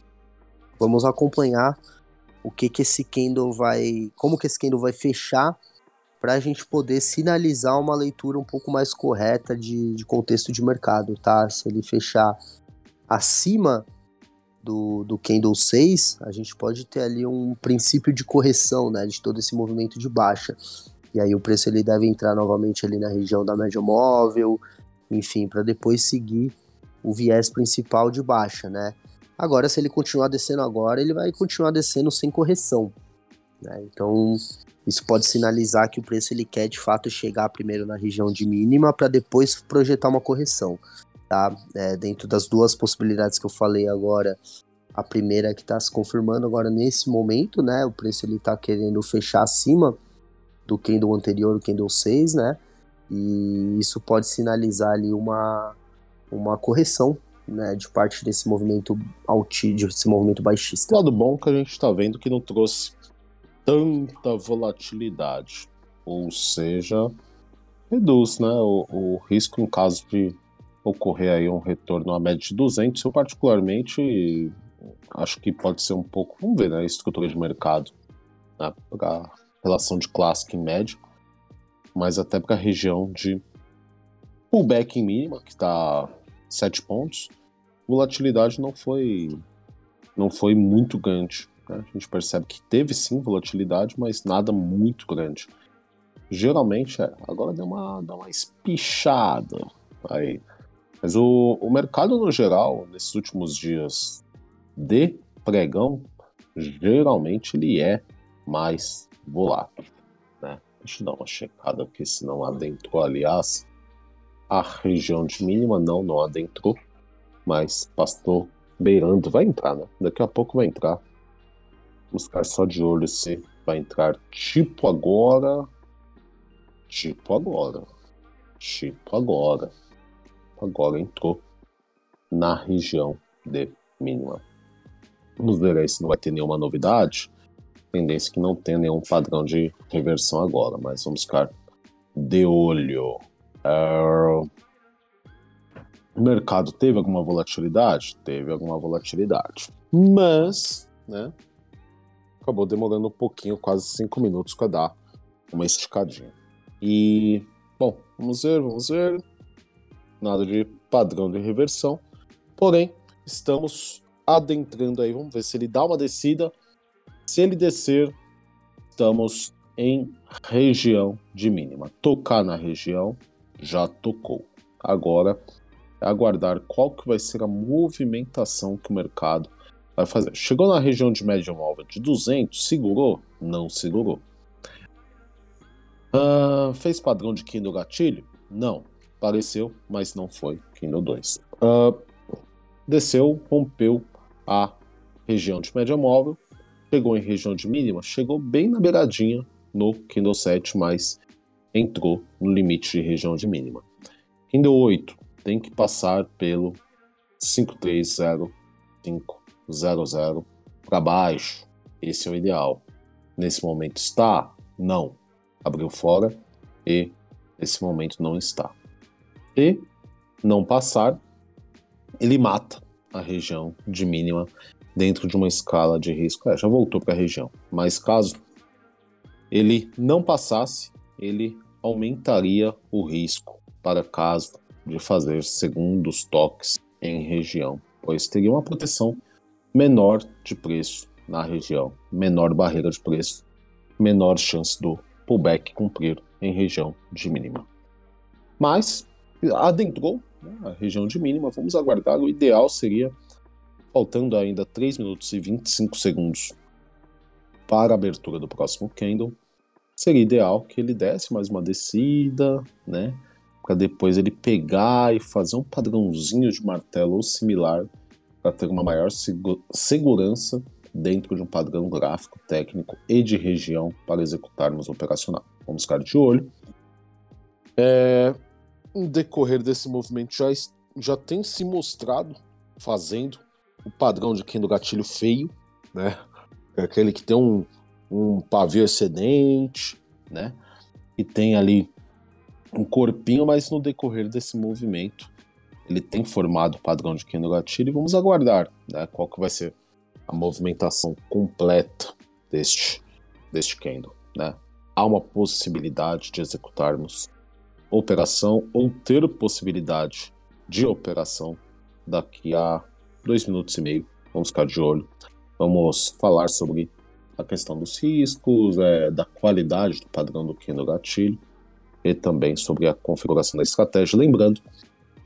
vamos acompanhar o que que esse candle vai, como que esse candle vai fechar para a gente poder sinalizar uma leitura um pouco mais correta de, de contexto de mercado, tá? Se ele fechar acima do, do candle 6, a gente pode ter ali um princípio de correção, né, de todo esse movimento de baixa. E aí o preço ele deve entrar novamente ali na região da média móvel, enfim, para depois seguir o viés principal de baixa, né? Agora, se ele continuar descendo agora, ele vai continuar descendo sem correção. Né? Então, isso pode sinalizar que o preço ele quer de fato chegar primeiro na região de mínima para depois projetar uma correção. Tá? É, dentro das duas possibilidades que eu falei agora, a primeira que está se confirmando agora nesse momento, né? O preço ele está querendo fechar acima do candle anterior, o candle 6, né? E isso pode sinalizar ali uma, uma correção né, de parte desse movimento altíssimo, desse movimento baixista. O lado bom que a gente está vendo que não trouxe tanta volatilidade, ou seja, reduz né, o, o risco em caso de ocorrer aí um retorno à média de 200. Eu particularmente acho que pode ser um pouco, vamos ver, né, estrutura de mercado, né, para relação de clássico em médio, mas até para a região de pullback em mínima, que está 7 pontos, volatilidade não foi não foi muito grande. Né? A gente percebe que teve sim volatilidade, mas nada muito grande. Geralmente, é, agora deu uma, deu uma espichada aí. Mas o, o mercado no geral, nesses últimos dias de pregão, geralmente ele é mais volátil. Né? Deixa eu dar uma checada aqui, se não adentrou, aliás, a região de mínima, não, não adentrou, mas passou beirando, vai entrar, né? Daqui a pouco vai entrar. Vamos ficar só de olho se vai entrar tipo agora. Tipo agora. Tipo agora. Agora entrou na região de mínima. Vamos ver aí se não vai ter nenhuma novidade. Tendência que não tem nenhum padrão de reversão agora, mas vamos ficar de olho. Uh, o mercado teve alguma volatilidade? Teve alguma volatilidade. Mas, né, acabou demorando um pouquinho, quase cinco minutos para dar uma esticadinha. E, bom, vamos ver, vamos ver. Nada de padrão de reversão. Porém, estamos adentrando aí. Vamos ver se ele dá uma descida. Se ele descer, estamos em região de mínima. Tocar na região, já tocou. Agora é aguardar qual que vai ser a movimentação que o mercado vai fazer. Chegou na região de média móvel de 200, segurou? Não segurou. Uh, fez padrão de Kindle gatilho? Não. Pareceu, mas não foi Kindle 2. Uh, desceu, rompeu a região de média móvel, chegou em região de mínima, chegou bem na beiradinha no Kindle 7, mas entrou no limite de região de mínima. Kindle 8 tem que passar pelo 53055 00 para baixo. Esse é o ideal. Nesse momento está? Não. Abriu fora e nesse momento não está. E não passar, ele mata a região de mínima dentro de uma escala de risco. É, já voltou para a região, mas caso ele não passasse, ele aumentaria o risco para caso de fazer segundos toques em região, pois teria uma proteção menor de preço na região, menor barreira de preço, menor chance do pullback cumprir em região de mínima. Mas adentrou né, a região de mínima, vamos aguardar. O ideal seria, faltando ainda 3 minutos e 25 segundos para a abertura do próximo candle, seria ideal que ele desse mais uma descida, né? Para depois ele pegar e fazer um padrãozinho de martelo ou similar para ter uma maior segurança dentro de um padrão gráfico, técnico e de região para executarmos o operacional. Vamos ficar de olho. É, no decorrer desse movimento já, já tem se mostrado fazendo o padrão de quem do gatilho feio, né? É aquele que tem um, um pavio excedente, né? E tem ali um corpinho, mas no decorrer desse movimento ele tem formado o padrão de Kendo gatilho e vamos aguardar né, qual que vai ser a movimentação completa deste, deste Kendo. Né? Há uma possibilidade de executarmos operação ou ter possibilidade de operação daqui a dois minutos e meio. Vamos ficar de olho. Vamos falar sobre a questão dos riscos, é, da qualidade do padrão do Kendo gatilho e também sobre a configuração da estratégia. Lembrando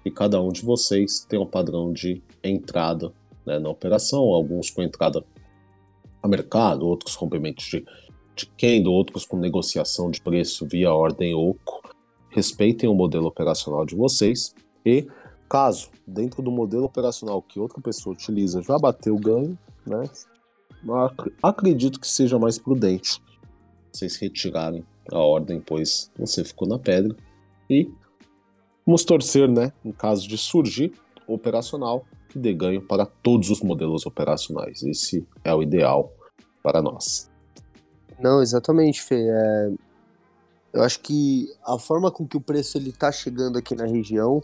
que cada um de vocês tem um padrão de entrada né, na operação, alguns com entrada a mercado, outros com rompimentos de, de Kendo, outros com negociação de preço via ordem OCO. Respeitem o modelo operacional de vocês e, caso dentro do modelo operacional que outra pessoa utiliza já bateu o ganho, né, acredito que seja mais prudente vocês retirarem a ordem, pois você ficou na pedra. E vamos torcer, né, em caso de surgir operacional, que dê ganho para todos os modelos operacionais. Esse é o ideal para nós. Não, exatamente, Fê. É... Eu acho que a forma com que o preço ele está chegando aqui na região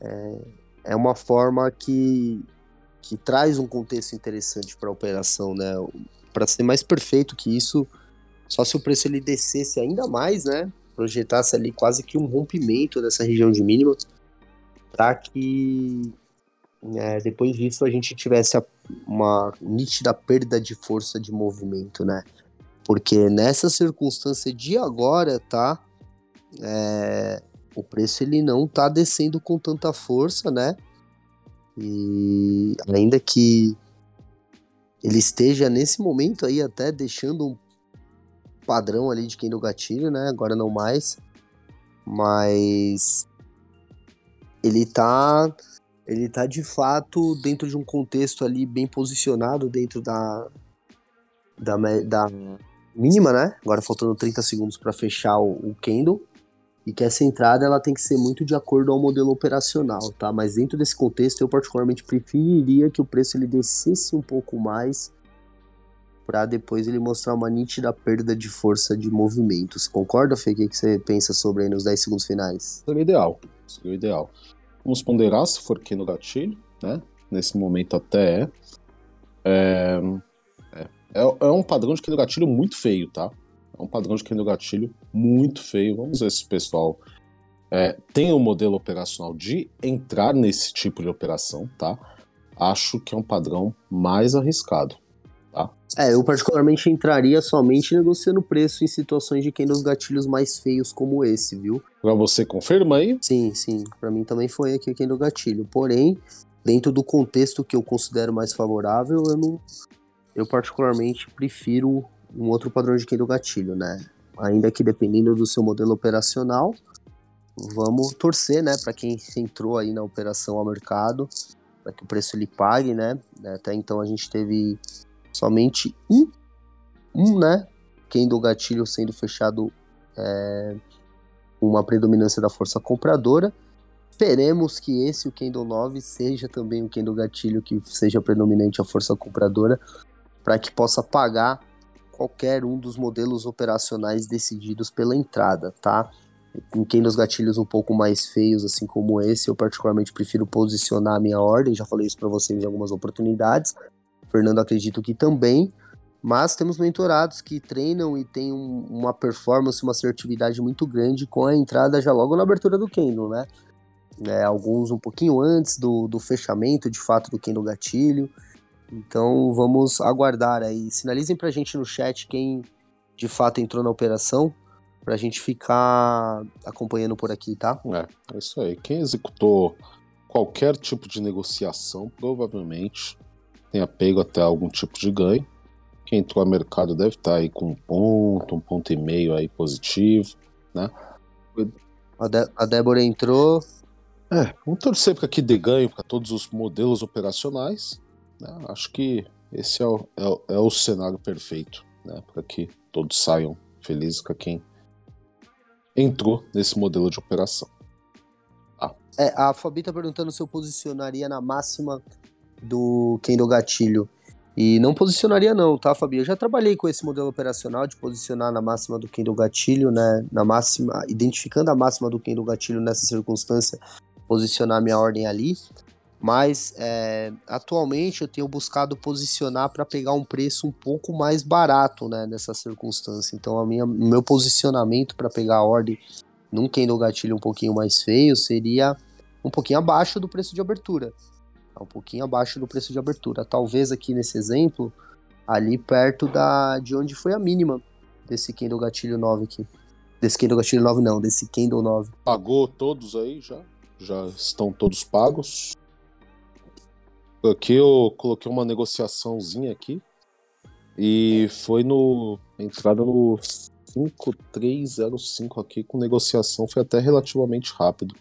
é, é uma forma que que traz um contexto interessante para a operação, né? Para ser mais perfeito que isso, só se o preço ele descesse ainda mais, né? Projetasse ali quase que um rompimento dessa região de mínima, para que né, depois disso a gente tivesse uma nítida perda de força de movimento, né? Porque nessa circunstância de agora, tá? É, o preço ele não tá descendo com tanta força, né? E ainda que ele esteja nesse momento aí até deixando um padrão ali de quem do gatilho, né? Agora não mais. Mas ele tá ele tá de fato dentro de um contexto ali bem posicionado dentro da da, da mínima, né? Agora faltando 30 segundos para fechar o, o candle e que essa entrada ela tem que ser muito de acordo ao modelo operacional, tá? Mas dentro desse contexto eu particularmente preferiria que o preço ele descesse um pouco mais para depois ele mostrar uma nítida perda de força de movimentos. Concorda, Fê? O que você pensa sobre aí nos 10 segundos finais? Seria ideal, seria ideal. Vamos ponderar se for aqui no gatilho, né? Nesse momento até é. É, é, é um padrão de que no gatilho muito feio, tá? É um padrão de quem gatilho muito feio. Vamos ver se o pessoal é, tem um modelo operacional de entrar nesse tipo de operação, tá? Acho que é um padrão mais arriscado. Tá? É, eu particularmente entraria somente negociando preço em situações de quem dos gatilhos mais feios como esse, viu? Pra você confirma aí? Sim, sim. Para mim também foi aqui quem do gatilho. Porém, dentro do contexto que eu considero mais favorável, eu não, eu particularmente prefiro um outro padrão de do gatilho, né? Ainda que dependendo do seu modelo operacional, vamos torcer, né, para quem entrou aí na operação ao mercado, para que o preço lhe pague, né? Até então a gente teve somente um, um, né, do gatilho sendo fechado é, uma predominância da força compradora. Esperemos que esse, o Candle 9, seja também o Candle gatilho que seja predominante a força compradora, para que possa pagar qualquer um dos modelos operacionais decididos pela entrada, tá? em quem dos gatilhos um pouco mais feios, assim como esse, eu particularmente prefiro posicionar a minha ordem, já falei isso para vocês em algumas oportunidades. Fernando acredito que também, mas temos mentorados que treinam e têm um, uma performance, uma assertividade muito grande com a entrada já logo na abertura do Kendo, né? É, alguns um pouquinho antes do, do fechamento, de fato, do Kendo Gatilho. Então vamos aguardar aí. Sinalizem pra gente no chat quem de fato entrou na operação pra gente ficar acompanhando por aqui, tá? É, é isso aí. Quem executou qualquer tipo de negociação provavelmente tenha pego até algum tipo de ganho. Quem entrou no mercado deve estar aí com um ponto, um ponto e meio aí positivo, né? A, a Débora entrou. É, vamos torcer para que dê ganho para todos os modelos operacionais. Né? Acho que esse é o, é o, é o cenário perfeito, né? Para que todos saiam felizes com quem entrou nesse modelo de operação. É, a Fabi tá perguntando se eu posicionaria na máxima do Kendo Gatilho. E não posicionaria não, tá, Fabi? Eu já trabalhei com esse modelo operacional de posicionar na máxima do Kendo Gatilho, né? Na máxima, identificando a máxima do Kendo Gatilho nessa circunstância, posicionar minha ordem ali. Mas é, atualmente eu tenho buscado posicionar para pegar um preço um pouco mais barato, né? Nessa circunstância. Então, a minha, meu posicionamento para pegar a ordem num Kendo Gatilho um pouquinho mais feio seria um pouquinho abaixo do preço de abertura. Tá um pouquinho abaixo do preço de abertura. Talvez aqui nesse exemplo, ali perto da de onde foi a mínima desse Candle Gatilho 9 aqui. Desse Candle Gatilho 9 não, desse Candle 9. Pagou todos aí já? Já estão todos pagos? Aqui eu coloquei uma negociaçãozinha aqui. E foi no. Entrada no 5305 aqui com negociação. Foi até relativamente rápido.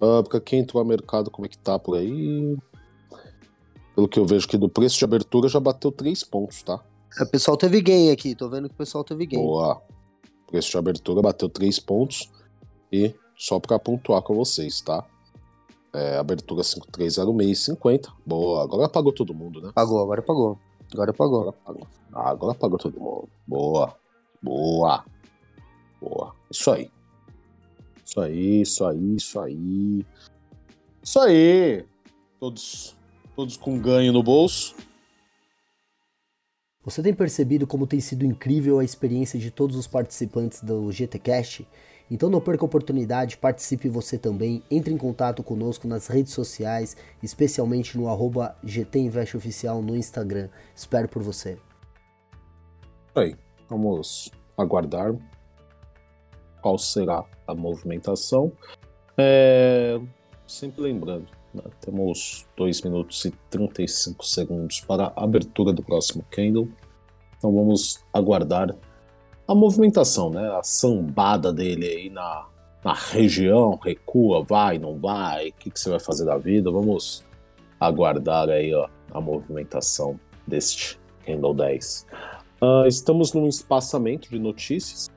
Uh, quem entrou no mercado, como é que tá por aí? Pelo que eu vejo aqui do preço de abertura, já bateu 3 pontos, tá? O pessoal teve gain aqui, tô vendo que o pessoal teve gain. Boa. Preço de abertura bateu 3 pontos. E só para pontuar com vocês, tá? É, abertura 530650. Boa, agora pagou todo mundo, né? Pagou, agora pagou. Agora pagou. Agora pagou, ah, agora pagou todo mundo. Boa. Boa. Boa. Isso aí. Isso aí, isso aí, isso aí. Isso aí. Todos todos com ganho no bolso. Você tem percebido como tem sido incrível a experiência de todos os participantes do GTcast? Então não perca a oportunidade, participe você também, entre em contato conosco nas redes sociais, especialmente no arroba GTInvestOficial no Instagram. Espero por você. Aí, vamos aguardar qual será a movimentação. É... Sempre lembrando? Temos 2 minutos e 35 segundos para a abertura do próximo candle. Então vamos aguardar a movimentação, né? a sambada dele aí na, na região. Recua, vai, não vai? O que, que você vai fazer da vida? Vamos aguardar aí ó, a movimentação deste candle 10. Uh, ah, estamos num espaçamento de notícias.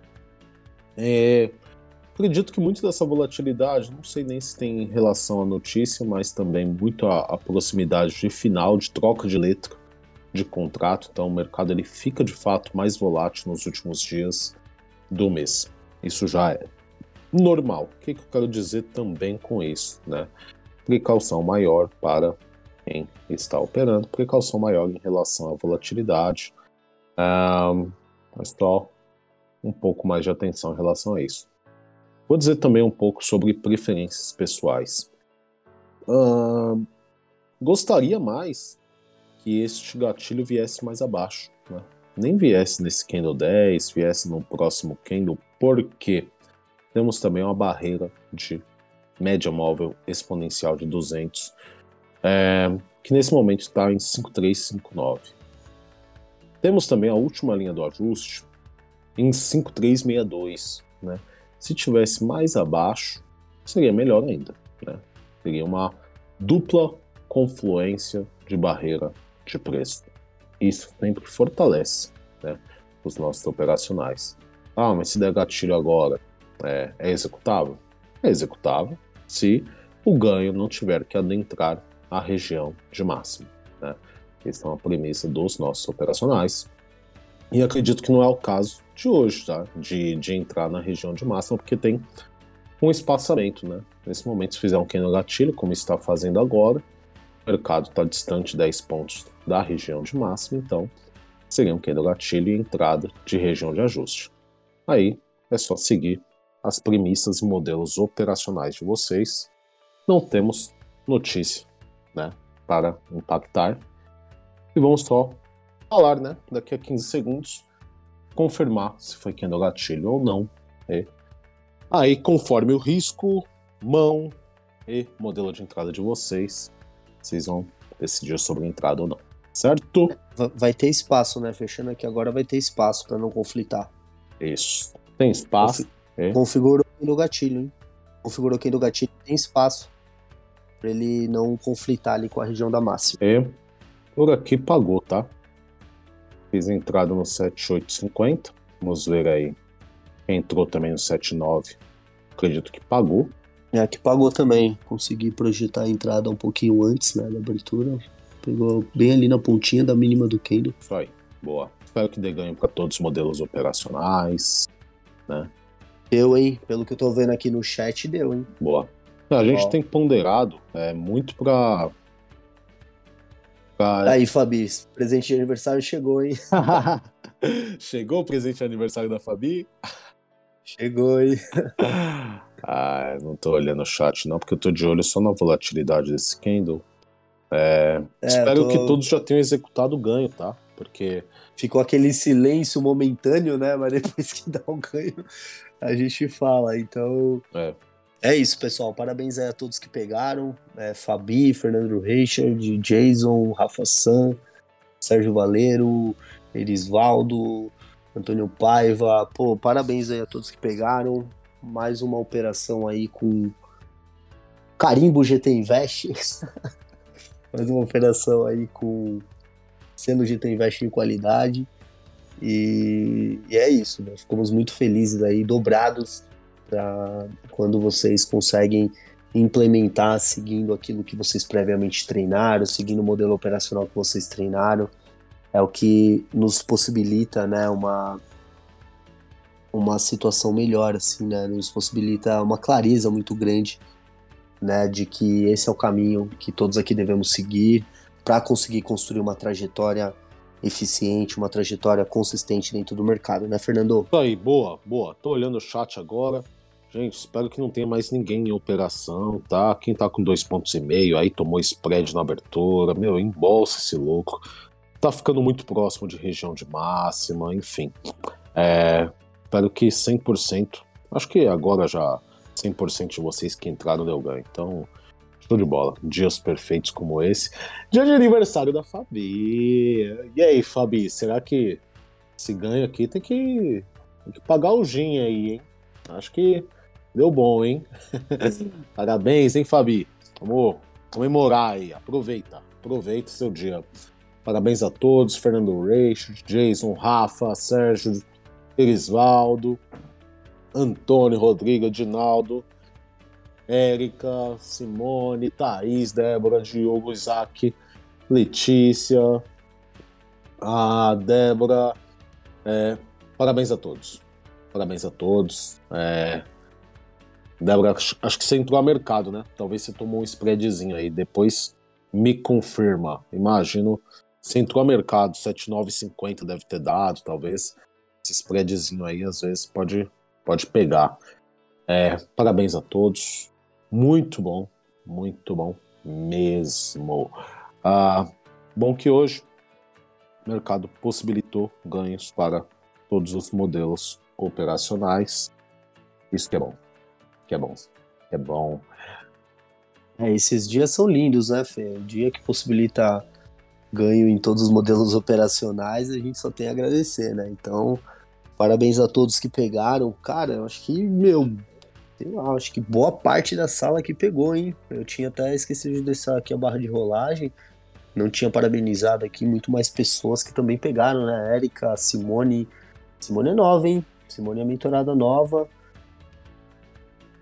É, Acredito que muito dessa volatilidade, não sei nem se tem relação à notícia, mas também muito a proximidade de final, de troca de letra de contrato. Então o mercado ele fica de fato mais volátil nos últimos dias do mês. Isso já é normal. O que, que eu quero dizer também com isso? Né? Precaução maior para quem está operando, precaução maior em relação à volatilidade. Um, mas só um pouco mais de atenção em relação a isso. Vou dizer também um pouco sobre preferências pessoais. Uh, gostaria mais que este gatilho viesse mais abaixo. Né? Nem viesse nesse candle 10, viesse no próximo candle, porque temos também uma barreira de média móvel exponencial de 200, é, que nesse momento está em 5359. Temos também a última linha do ajuste em 5362, né? Se tivesse mais abaixo, seria melhor ainda. Né? Seria uma dupla confluência de barreira de preço. Isso sempre fortalece né, os nossos operacionais. Ah, mas se der gatilho agora, é, é executável? É executável se o ganho não tiver que adentrar a região de máximo. Né? Essa é uma premissa dos nossos operacionais. E acredito que não é o caso de hoje, tá? De, de entrar na região de máxima, porque tem com espaçamento, né? Nesse momento, se fizer um pequeno gatilho, como está fazendo agora, o mercado está distante 10 pontos da região de máxima, então seria um pequeno gatilho e entrada de região de ajuste. Aí é só seguir as premissas e modelos operacionais de vocês. Não temos notícia né, para impactar. E vamos só falar, né, daqui a 15 segundos, confirmar se foi candle gatilho ou não. E aí, conforme o risco, mão e modelo de entrada de vocês, vocês vão decidir sobre a entrada ou não. Certo? Vai ter espaço, né? Fechando aqui agora, vai ter espaço para não conflitar. Isso. Tem espaço. É. Configurou no gatilho, hein? Configurou aqui no gatilho, tem espaço para ele não conflitar ali com a região da máxima. É. Por aqui pagou, tá? Fiz entrada no 7850. Vamos ver aí. Entrou também no 79. Acredito que pagou. É, aqui pagou também. Consegui projetar a entrada um pouquinho antes, né, da abertura. Pegou bem ali na pontinha da mínima do candle. Isso aí. Boa. Espero que dê ganho para todos os modelos operacionais né? Deu, hein? Pelo que eu tô vendo aqui no chat, deu, hein? Boa. A gente tem ponderado é, muito pra, Aí, Fabi, presente de aniversário chegou, hein? chegou o presente de aniversário da Fabi? Chegou, hein? ah, não tô olhando o chat, não, porque eu tô de olho só na volatilidade desse candle. É, é, espero tô... que todos já tenham executado o ganho, tá? Porque ficou aquele silêncio momentâneo, né? Mas depois que dá o um ganho, a gente fala. Então. É. É isso, pessoal. Parabéns a todos que pegaram. É, Fabi, Fernando Richard, Jason, Rafa San, Sérgio Valeiro, Erisvaldo, Antônio Paiva. Pô, parabéns aí a todos que pegaram. Mais uma operação aí com Carimbo GT Invest. Mais uma operação aí com sendo GT Invest em qualidade. E, e é isso, né? ficamos muito felizes aí, dobrados, pra quando vocês conseguem implementar seguindo aquilo que vocês previamente treinaram, seguindo o modelo operacional que vocês treinaram. É o que nos possibilita, né, uma, uma situação melhor, assim, né, nos possibilita uma clareza muito grande, né, de que esse é o caminho que todos aqui devemos seguir, para conseguir construir uma trajetória eficiente, uma trajetória consistente dentro do mercado, né, Fernando? Aí, boa, boa. Tô olhando o chat agora. Gente, espero que não tenha mais ninguém em operação, tá? Quem tá com dois pontos e meio aí tomou spread na abertura, meu, embolsa esse louco. Tá ficando muito próximo de região de máxima, enfim. É, espero que 100%, acho que agora já 100% de vocês que entraram deu ganho. Então, Show de bola. Dias perfeitos como esse. Dia de aniversário da Fabi. E aí, Fabi, será que se ganha aqui tem que, tem que pagar o gin aí, hein? Acho que deu bom, hein? Parabéns, hein, Fabi? Vamos comemorar aí. Aproveita. Aproveita seu dia. Parabéns a todos. Fernando Reis, Jason, Rafa, Sérgio, Erisvaldo, Antônio, Rodrigo, Edinaldo. Érica, Simone, Thaís, Débora, Diogo, Isaac, Letícia, a Débora. É, parabéns a todos. Parabéns a todos. É, Débora, acho que você entrou a mercado, né? Talvez você tomou um spreadzinho aí. Depois me confirma. Imagino. Você entrou a mercado, 7,950 deve ter dado, talvez. Esse spreadzinho aí, às vezes, pode, pode pegar. É, parabéns a todos. Muito bom, muito bom mesmo. Ah, bom que hoje o mercado possibilitou ganhos para todos os modelos operacionais. Isso que é bom. Que é bom. É bom. É, esses dias são lindos, né, Fê? O dia que possibilita ganho em todos os modelos operacionais, a gente só tem a agradecer, né? Então, parabéns a todos que pegaram. Cara, eu acho que, meu, sei lá, acho que boa parte da sala que pegou, hein? Eu tinha até esquecido de deixar aqui a barra de rolagem. Não tinha parabenizado aqui muito mais pessoas que também pegaram, né? Érica, Simone. Simone é nova, hein? Simone é mentorada nova.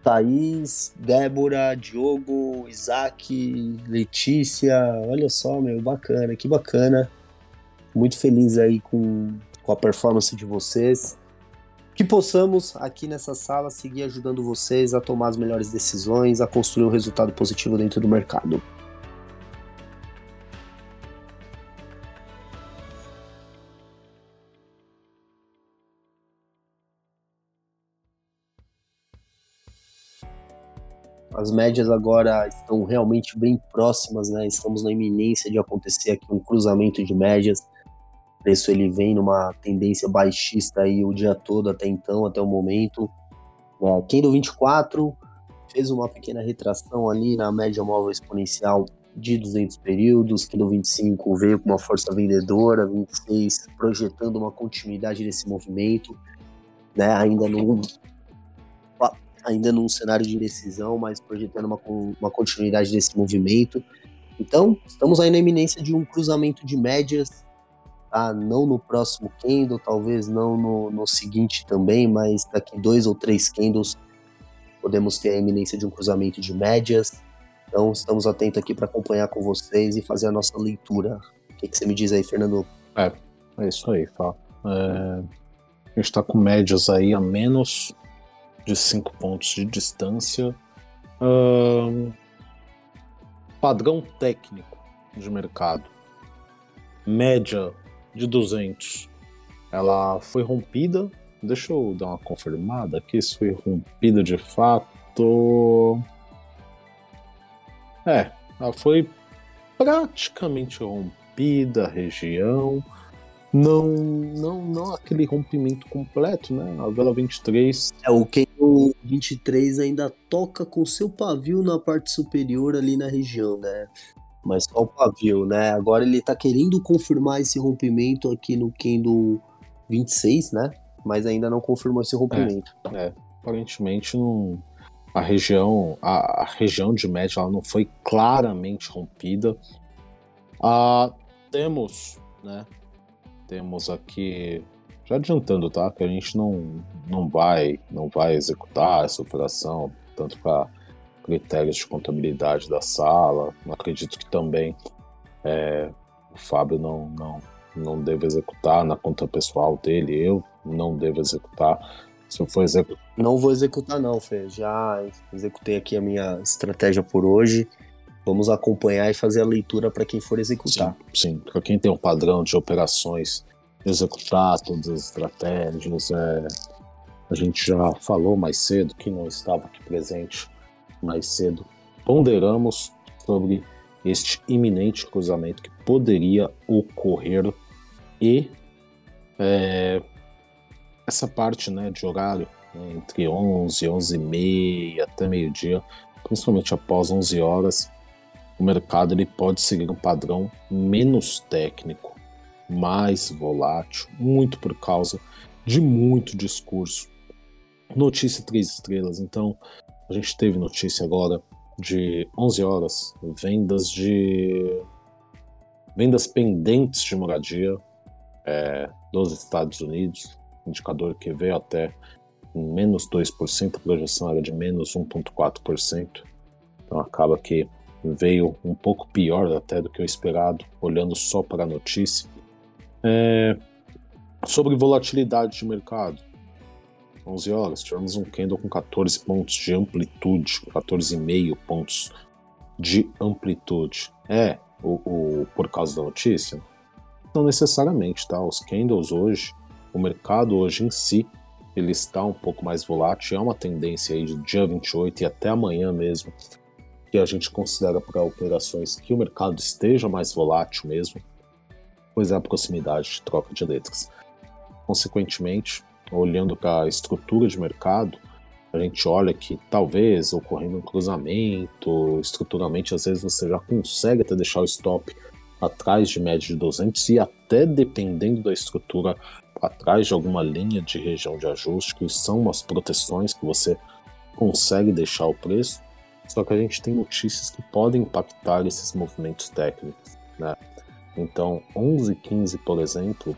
Thaís, Débora, Diogo, Isaac, Letícia. Olha só, meu, bacana, que bacana. Muito feliz aí com, com a performance de vocês que possamos aqui nessa sala seguir ajudando vocês a tomar as melhores decisões, a construir um resultado positivo dentro do mercado. As médias agora estão realmente bem próximas, né? Estamos na iminência de acontecer aqui um cruzamento de médias o preço ele vem numa tendência baixista aí o dia todo até então, até o momento. É, Kendo 24 fez uma pequena retração ali na média móvel exponencial de 200 períodos, Kendo 25 veio com uma força vendedora, 26 projetando uma continuidade desse movimento, né, ainda num, ainda num cenário de indecisão, mas projetando uma, uma continuidade desse movimento. Então, estamos aí na iminência de um cruzamento de médias tá? Não no próximo candle, talvez não no, no seguinte também, mas daqui dois ou três candles podemos ter a iminência de um cruzamento de médias. Então estamos atentos aqui para acompanhar com vocês e fazer a nossa leitura. O que, que você me diz aí, Fernando? É, é isso aí, Fá. É, a gente está com médias aí a menos de 5 pontos de distância. padrão técnico de mercado. Média de 200. Ela foi rompida. Deixa eu dar uma confirmada aqui se foi rompida de fato. É, ela foi praticamente rompida região. Não, não, não aquele rompimento completo, né? A vela 23. É, o Kenyo 23 ainda toca com seu pavio na parte superior ali na região, né? mas só o pavio, né? Agora ele tá querendo confirmar esse rompimento aqui no Kendo 26, né? Mas ainda não confirmou esse rompimento. É, é. aparentemente não, a região a, a, região de média ela não foi claramente rompida. Ah, temos, né? Temos aqui já adiantando, tá? Que a gente não, não vai não vai executar essa operação tanto para critérios de contabilidade da sala. Acredito que também é, o Fábio não, não, não deve executar na conta pessoal dele, eu não devo executar. Se eu for executar. Não vou executar, não, Fê. Já executei aqui a minha estratégia por hoje. Vamos acompanhar e fazer a leitura para quem for executar. Sim, sim. para quem tem um padrão de operações, executar todas as estratégias. É... A gente já falou mais cedo que não estava aqui presente mais cedo, ponderamos sobre este iminente cruzamento que poderia ocorrer e é, essa parte né, de horário né, entre 11 e 11 e meia até meio-dia, principalmente após 11 horas, o mercado ele pode seguir um padrão menos técnico, mais volátil, muito por causa de muito discurso. Notícia três estrelas, então a gente teve notícia agora de 11 horas, vendas de vendas pendentes de moradia é, dos Estados Unidos, indicador que veio até menos 2%, a projeção era de menos 1,4%. Então acaba que veio um pouco pior até do que o esperado, olhando só para a notícia. É, sobre volatilidade de mercado, 11 horas, tivemos um candle com 14 pontos de amplitude, 14,5 pontos de amplitude. É o, o, por causa da notícia? Não necessariamente, tá? Os candles hoje, o mercado hoje em si, ele está um pouco mais volátil, é uma tendência aí de dia 28 e até amanhã mesmo, que a gente considera para operações que o mercado esteja mais volátil mesmo, pois é a proximidade de troca de letras. Consequentemente, olhando para a estrutura de mercado, a gente olha que talvez ocorrendo um cruzamento, estruturalmente, às vezes você já consegue até deixar o stop atrás de média de 200 e até dependendo da estrutura atrás de alguma linha de região de ajuste, que são umas proteções que você consegue deixar o preço. Só que a gente tem notícias que podem impactar esses movimentos técnicos, né? Então, 11 15, por exemplo,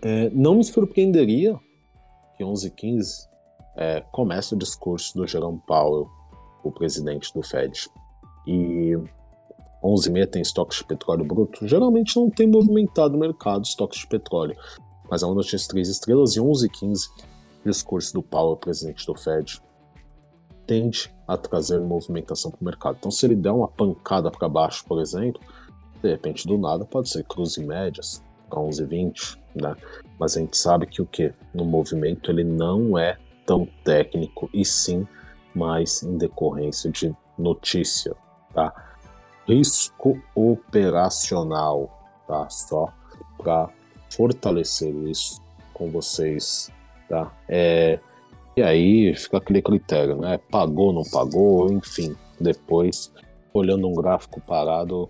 é, não me surpreenderia que 11 15 é, comece o discurso do Jerome Powell, o presidente do Fed. E 11 meia tem estoques de petróleo bruto. Geralmente não tem movimentado o mercado estoques de petróleo. Mas é uma notícia três estrelas e 11 15 discurso do Powell, presidente do Fed, tende a trazer movimentação para o mercado. Então, se ele der uma pancada para baixo, por exemplo, de repente do nada pode ser cruze médias para 11,20, né? Mas a gente sabe que o que no movimento ele não é tão técnico e sim mais em decorrência de notícia, tá? Risco operacional, tá? Só para fortalecer isso com vocês, tá? É, e aí fica aquele critério, né? Pagou, não pagou, enfim. Depois, olhando um gráfico parado,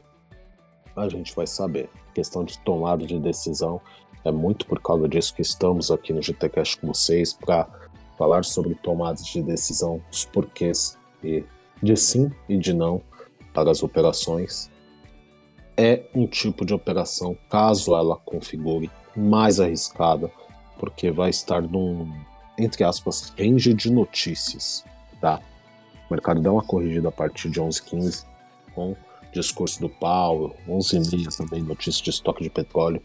a gente vai saber. Questão de tomada de decisão é muito por causa disso que estamos aqui no GTCast com vocês para falar sobre tomadas de decisão, os porquês e de sim e de não para as operações. É um tipo de operação, caso ela configure, mais arriscada, porque vai estar num, entre aspas, range de notícias, tá? O mercado dá uma corrigida a partir de 11h15 com discurso do Paulo, 11h30 também notícias de estoque de petróleo.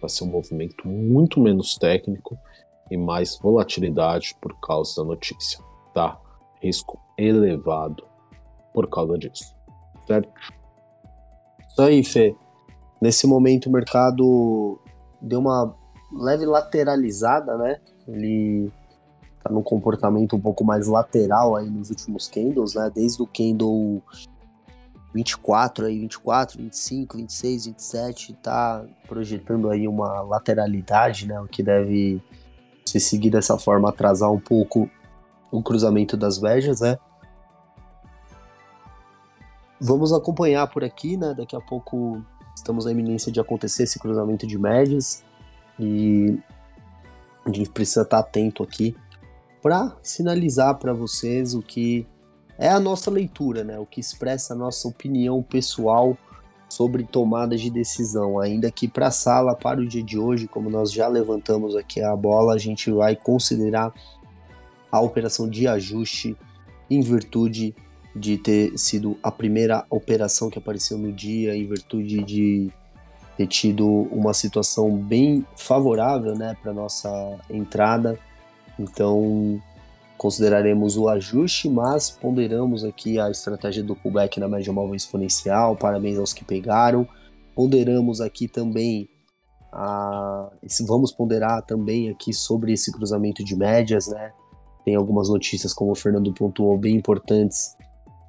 Vai ser um movimento muito menos técnico e mais volatilidade por causa da notícia, tá? Risco elevado por causa disso, certo? Isso aí, Fê. Nesse momento o mercado deu uma leve lateralizada, né? Ele tá num comportamento um pouco mais lateral aí nos últimos candles, né? Desde o candle 24 aí, 24, 25, 26, 27, tá projetando aí uma lateralidade, né? O que deve se seguir dessa forma atrasar um pouco o cruzamento das vejas, né? Vamos acompanhar por aqui, né? Daqui a pouco estamos na iminência de acontecer esse cruzamento de médias e a gente precisa estar atento aqui para sinalizar para vocês o que é a nossa leitura, né? O que expressa a nossa opinião pessoal sobre tomadas de decisão. Ainda que para a sala, para o dia de hoje, como nós já levantamos aqui a bola, a gente vai considerar a operação de ajuste em virtude de ter sido a primeira operação que apareceu no dia, em virtude de ter tido uma situação bem favorável né, para nossa entrada. Então, consideraremos o ajuste, mas ponderamos aqui a estratégia do pullback na média móvel exponencial. Parabéns aos que pegaram. Ponderamos aqui também a, vamos ponderar também aqui sobre esse cruzamento de médias, né? Tem algumas notícias, como o Fernando pontuou, bem importantes,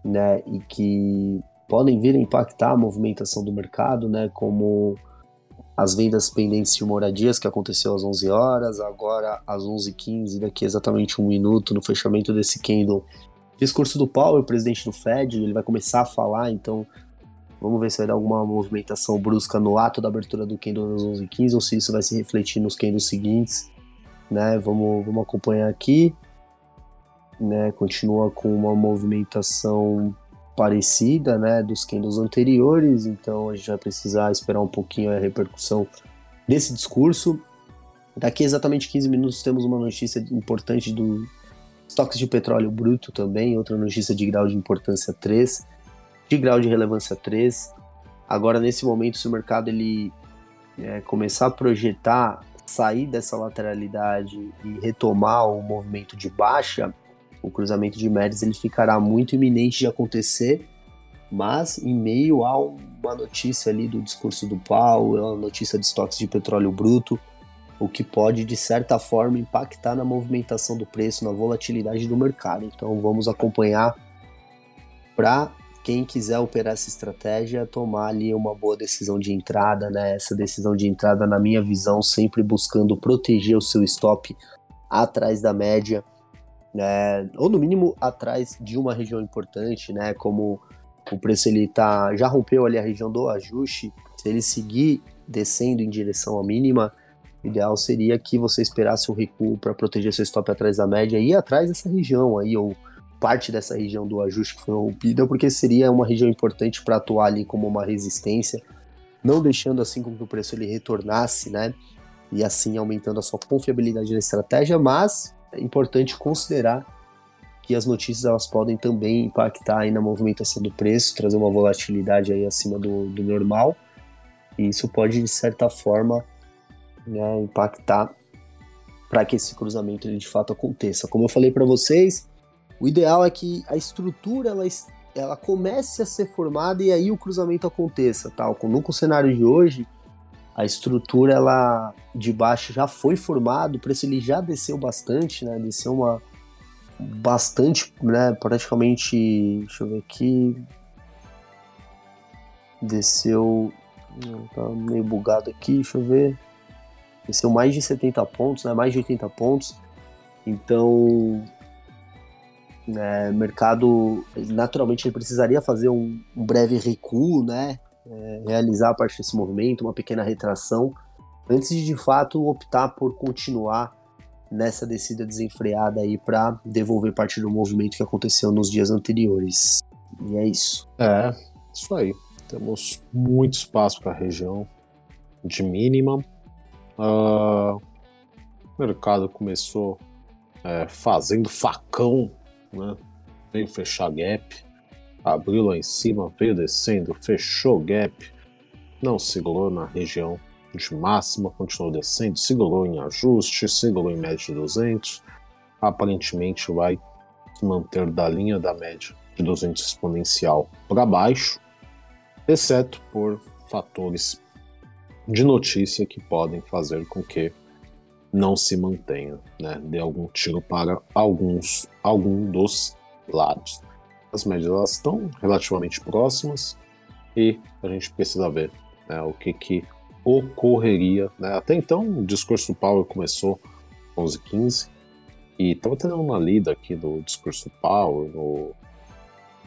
né? E que podem vir a impactar a movimentação do mercado, né? Como as vendas pendentes de moradias, que aconteceu às 11 horas, agora às 11h15, daqui exatamente um minuto, no fechamento desse candle. Discurso do Powell, presidente do Fed, ele vai começar a falar, então vamos ver se vai dar alguma movimentação brusca no ato da abertura do candle às 11h15 ou se isso vai se refletir nos candles seguintes, né? Vamos, vamos acompanhar aqui, né? Continua com uma movimentação parecida, né, dos candles anteriores, então a gente vai precisar esperar um pouquinho a repercussão desse discurso. Daqui exatamente 15 minutos temos uma notícia importante do estoques de petróleo bruto também, outra notícia de grau de importância 3, de grau de relevância 3. Agora, nesse momento, se o mercado ele é, começar a projetar sair dessa lateralidade e retomar o movimento de baixa, o cruzamento de médias ele ficará muito iminente de acontecer, mas em meio a uma notícia ali do discurso do Paulo, a notícia de estoques de petróleo bruto, o que pode de certa forma impactar na movimentação do preço, na volatilidade do mercado. Então vamos acompanhar para quem quiser operar essa estratégia, tomar ali uma boa decisão de entrada, né? Essa decisão de entrada, na minha visão, sempre buscando proteger o seu stop atrás da média né, ou no mínimo atrás de uma região importante, né, como o preço ele tá, já rompeu ali a região do ajuste, se ele seguir descendo em direção à mínima, o ideal seria que você esperasse um recuo para proteger seu stop atrás da média e atrás dessa região aí, ou parte dessa região do ajuste que foi rompida, porque seria uma região importante para atuar ali como uma resistência, não deixando assim com que o preço ele retornasse, né? E assim aumentando a sua confiabilidade na estratégia, mas é importante considerar que as notícias elas podem também impactar aí na movimentação do preço, trazer uma volatilidade aí acima do, do normal, e isso pode, de certa forma, né, impactar para que esse cruzamento de fato aconteça. Como eu falei para vocês, o ideal é que a estrutura ela, ela comece a ser formada e aí o cruzamento aconteça, tal. Tá? No cenário de hoje, a estrutura ela de baixo já foi formado, o preço ele já desceu bastante, né? Desceu uma bastante, né? Praticamente, deixa eu ver aqui, desceu, tá meio bugado aqui, deixa eu ver. Desceu mais de 70 pontos, né? Mais de 80 pontos. Então, é, mercado naturalmente ele precisaria fazer um, um breve recuo, né? É, realizar a parte desse movimento, uma pequena retração, antes de de fato optar por continuar nessa descida desenfreada aí para devolver parte do movimento que aconteceu nos dias anteriores. E é isso. É, isso aí. Temos muito espaço para a região de mínima. Uh, o mercado começou é, fazendo facão né? Veio fechar gap, abriu lá em cima, veio descendo, fechou gap, não segurou na região de máxima, continuou descendo, segurou em ajuste, segurou em média de 200, aparentemente vai manter da linha da média de 200 exponencial para baixo, exceto por fatores de notícia que podem fazer com que não se mantenha, né? Dê algum tiro para alguns, algum dos lados. As médias elas estão relativamente próximas e a gente precisa ver né, o que, que ocorreria. Né? Até então, o discurso do Powell começou 11 15 e estava tendo uma lida aqui do discurso do Powell, no,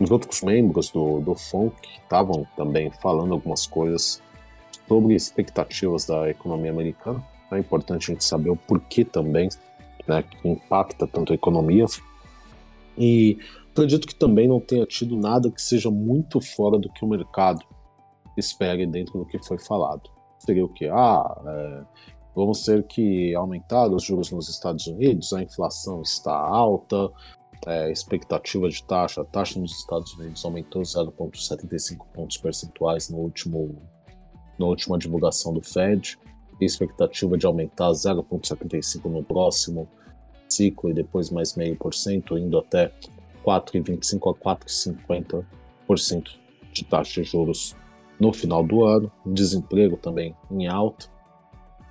os outros membros do, do FONC estavam também falando algumas coisas sobre expectativas da economia americana. É importante a gente saber o porquê também, né, que impacta tanto a economia. E acredito que também não tenha tido nada que seja muito fora do que o mercado espere dentro do que foi falado. Seria o que? Ah, é, vamos ter que aumentar os juros nos Estados Unidos, a inflação está alta, é, expectativa de taxa, a taxa nos Estados Unidos aumentou 0,75 pontos percentuais no último, na última divulgação do Fed expectativa de aumentar 0,75 no próximo ciclo e depois mais meio por cento, indo até 4,25 a 4,50% de taxa de juros no final do ano. Desemprego também em alta.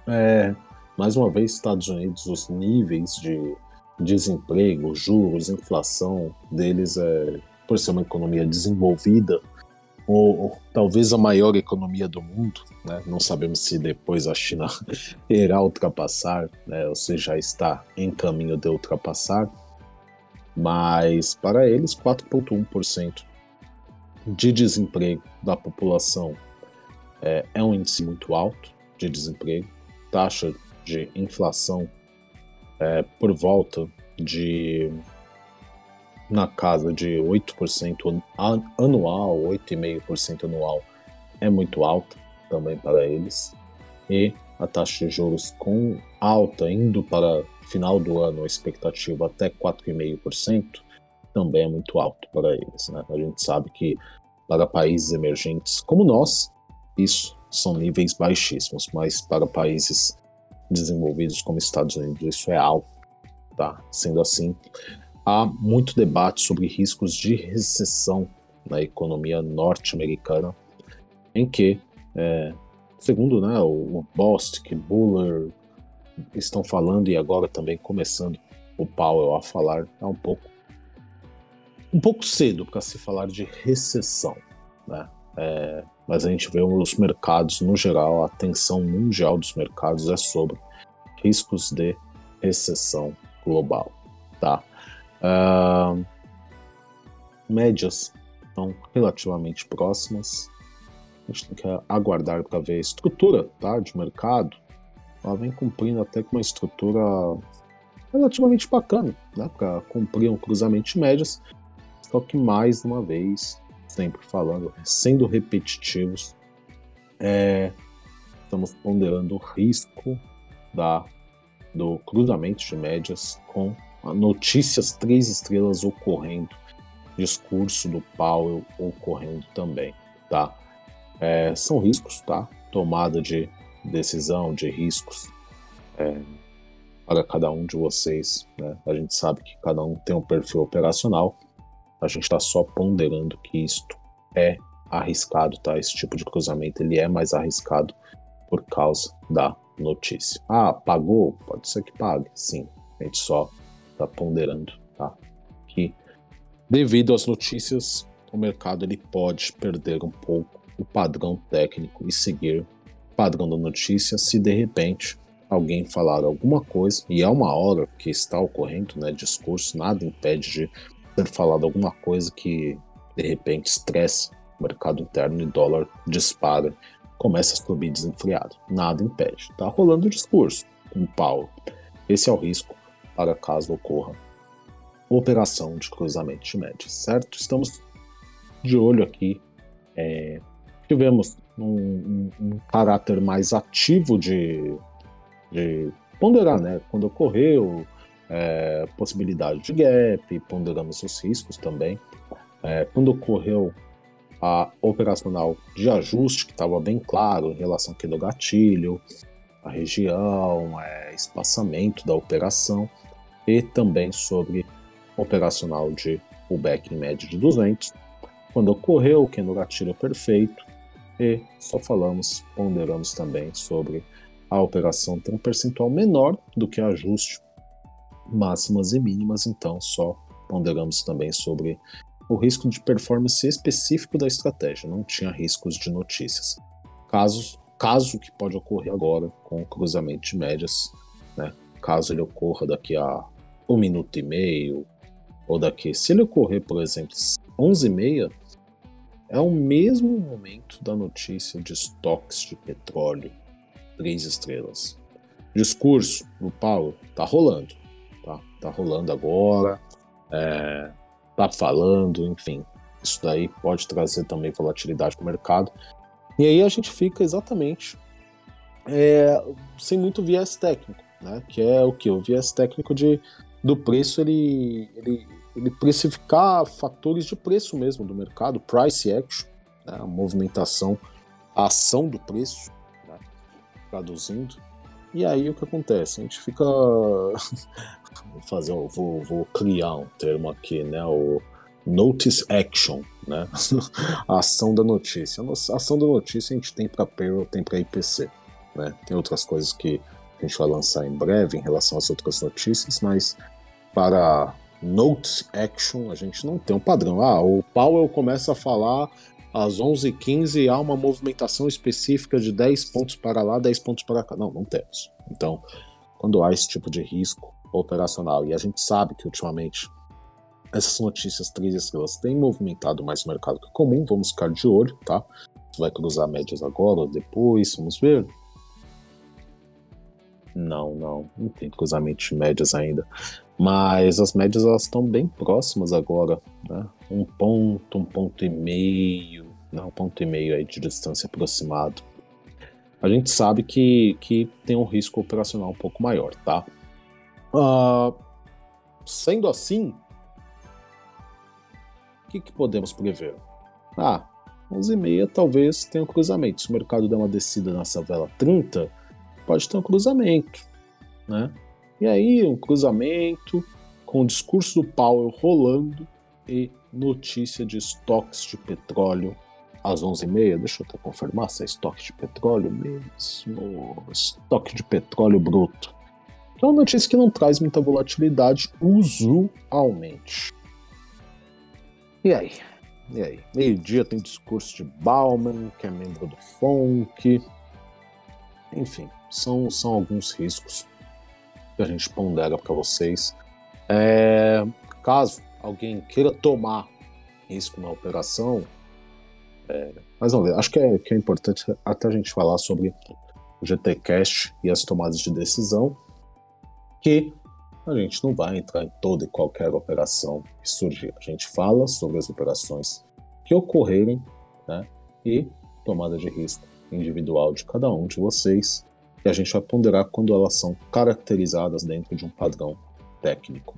É, mais uma vez, Estados Unidos, os níveis de desemprego, juros, inflação deles, é, por ser uma economia desenvolvida, ou, ou, talvez a maior economia do mundo, né? não sabemos se depois a China irá ultrapassar, né? ou se já está em caminho de ultrapassar, mas para eles 4,1% de desemprego da população é, é um índice muito alto de desemprego, taxa de inflação é, por volta de na casa de 8% anual, 8,5% anual é muito alta também para eles. E a taxa de juros com alta indo para final do ano, a expectativa até 4,5%, também é muito alto para eles. Né? A gente sabe que para países emergentes como nós, isso são níveis baixíssimos, mas para países desenvolvidos como Estados Unidos, isso é alto. Tá? Sendo assim, há muito debate sobre riscos de recessão na economia norte-americana, em que, é, segundo né, o, o Bostic, Buller estão falando e agora também começando o Powell a falar, é um pouco um pouco cedo para se falar de recessão, né? É, mas a gente vê os mercados no geral, a atenção mundial dos mercados é sobre riscos de recessão global, tá? Uh, médias estão relativamente próximas. A gente tem que aguardar para ver a estrutura tá, de mercado. Ela vem cumprindo até com uma estrutura relativamente bacana né, para cumprir um cruzamento de médias. Só que mais uma vez, sempre falando, sendo repetitivos, é, estamos ponderando o risco da, do cruzamento de médias com notícias três estrelas ocorrendo, discurso do Powell ocorrendo também, tá? É, são riscos, tá? Tomada de decisão de riscos é, para cada um de vocês. Né? A gente sabe que cada um tem um perfil operacional, a gente está só ponderando que isto é arriscado, tá? Esse tipo de cruzamento ele é mais arriscado por causa da notícia. Ah, pagou? Pode ser que pague, sim. A gente só está ponderando, tá? Que devido às notícias, o mercado ele pode perder um pouco o padrão técnico e seguir padrão da notícia se de repente alguém falar alguma coisa, e é uma hora que está ocorrendo, né, discurso, nada impede de ter falado alguma coisa que de repente estresse o mercado interno e dólar dispara, começa a subir desenfreado. Nada impede. Tá rolando o discurso, um pau. Esse é o risco para caso ocorra operação de cruzamento de médias, certo? Estamos de olho aqui. É, tivemos um, um, um, caráter mais ativo de, de ponderar, né? Quando ocorreu, é, possibilidade de gap, ponderamos os riscos também. É, quando ocorreu a operacional de ajuste, que estava bem claro em relação aqui do gatilho, a região, é, espaçamento da operação, e também sobre operacional de pullback em média de 200, quando ocorreu que no gatilho perfeito, e só falamos, ponderamos também sobre a operação ter um percentual menor do que ajuste máximas e mínimas, então só ponderamos também sobre o risco de performance específico da estratégia, não tinha riscos de notícias. Caso, caso que pode ocorrer agora com o cruzamento de médias, né? caso ele ocorra daqui a um minuto e meio, ou daqui, se ele ocorrer, por exemplo, 11 e meia, é o mesmo momento da notícia de estoques de petróleo, três estrelas. Discurso do Paulo tá rolando tá? Tá rolando agora, é, tá falando, enfim. Isso daí pode trazer também volatilidade para o mercado. E aí a gente fica exatamente é, sem muito viés técnico, né? Que é o que? O viés técnico de, do preço, ele, ele, ele precificar fatores de preço mesmo do mercado, price action, né? a movimentação, a ação do preço, né? traduzindo. E aí o que acontece? A gente fica vou fazer, vou, vou criar um termo aqui, né? O notice action, né? a ação da notícia. A ação da notícia a gente tem para payroll, tem para IPC, né? Tem outras coisas que a gente vai lançar em breve em relação às outras notícias, mas para notice action a gente não tem um padrão. Ah, o Powell começa a falar às 11h15 há uma movimentação específica de 10 pontos para lá, 10 pontos para cá. Não, não temos. Então, quando há esse tipo de risco, operacional. E a gente sabe que ultimamente essas notícias três estrelas têm movimentado mais o mercado que comum. Vamos ficar de olho, tá? Vai cruzar médias agora ou depois, vamos ver. Não, não, não tem cruzamento de médias ainda. Mas as médias elas estão bem próximas agora, né? Um ponto, um ponto e meio, não, um ponto e meio aí de distância aproximado. A gente sabe que, que tem um risco operacional um pouco maior, tá? Uh, sendo assim, o que, que, podemos prever? Ah, 11h30 talvez tenha um cruzamento. Se o mercado der uma descida nessa vela 30, pode ter um cruzamento. Né? E aí, um cruzamento com o discurso do Powell rolando e notícia de estoques de petróleo às 11h30. Deixa eu até confirmar se é estoque de petróleo mesmo. Estoque de petróleo bruto é uma notícia que não traz muita volatilidade usualmente. E aí? E aí? Meio-dia tem discurso de Bauman, que é membro do FONC. Enfim, são, são alguns riscos que a gente pondera para vocês. É, caso alguém queira tomar risco na operação, é, mas ver, acho que é, que é importante até a gente falar sobre o GTCast e as tomadas de decisão que a gente não vai entrar em toda e qualquer operação que surgir. A gente fala sobre as operações que ocorrerem né, e tomada de risco individual de cada um de vocês, e a gente vai ponderar quando elas são caracterizadas dentro de um padrão técnico.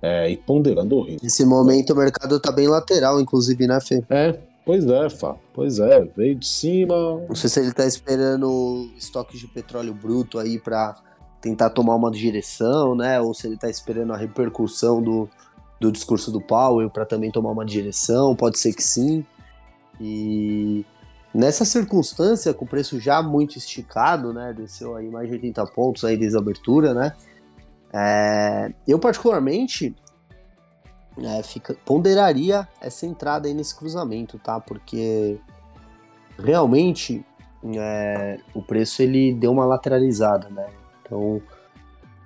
É, e ponderando o risco. Nesse momento o mercado está bem lateral, inclusive, né, Fê? É, pois é, Fá. Pois é, veio de cima. Não sei se ele está esperando estoques de petróleo bruto aí para tentar tomar uma direção, né? Ou se ele está esperando a repercussão do, do discurso do Powell para também tomar uma direção, pode ser que sim. E nessa circunstância, com o preço já muito esticado, né? Desceu aí mais de 80 pontos aí desde a abertura, né? É, eu particularmente é, fica, ponderaria essa entrada aí nesse cruzamento, tá? Porque realmente é, o preço ele deu uma lateralizada, né? Então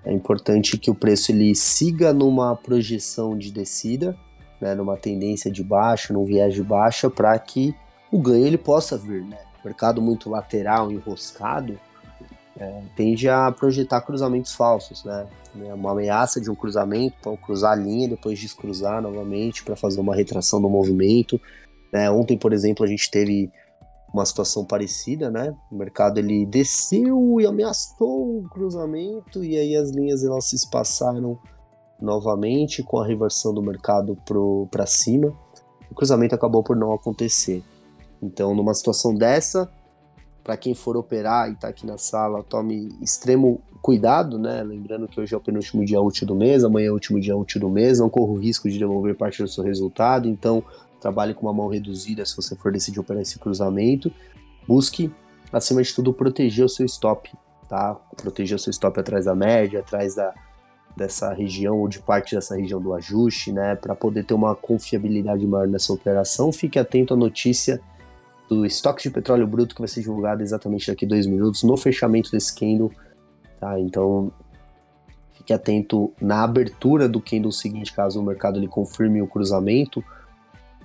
é importante que o preço ele siga numa projeção de descida, né, numa tendência de baixa, num viés de baixa, para que o ganho ele possa vir. Né? mercado muito lateral, enroscado, é, tende a projetar cruzamentos falsos, né? Uma ameaça de um cruzamento para cruzar a linha, depois descruzar novamente para fazer uma retração do movimento. Né? Ontem, por exemplo, a gente teve uma situação parecida, né? O mercado ele desceu e ameaçou o cruzamento e aí as linhas elas se espaçaram novamente com a reversão do mercado para cima. O cruzamento acabou por não acontecer. Então, numa situação dessa, para quem for operar e está aqui na sala, tome extremo cuidado, né? Lembrando que hoje é o penúltimo dia útil do mês, amanhã é o último dia útil do mês, não corra o risco de devolver parte do seu resultado, então trabalhe com uma mão reduzida se você for decidir operar esse cruzamento. Busque, acima de tudo, proteger o seu stop, tá? Proteger o seu stop atrás da média, atrás da, dessa região ou de parte dessa região do ajuste, né? Para poder ter uma confiabilidade maior nessa operação. Fique atento à notícia do estoque de petróleo bruto que vai ser divulgado exatamente daqui dois minutos no fechamento desse candle, tá? Então fique atento na abertura do candle seguinte, caso o mercado ele confirme o cruzamento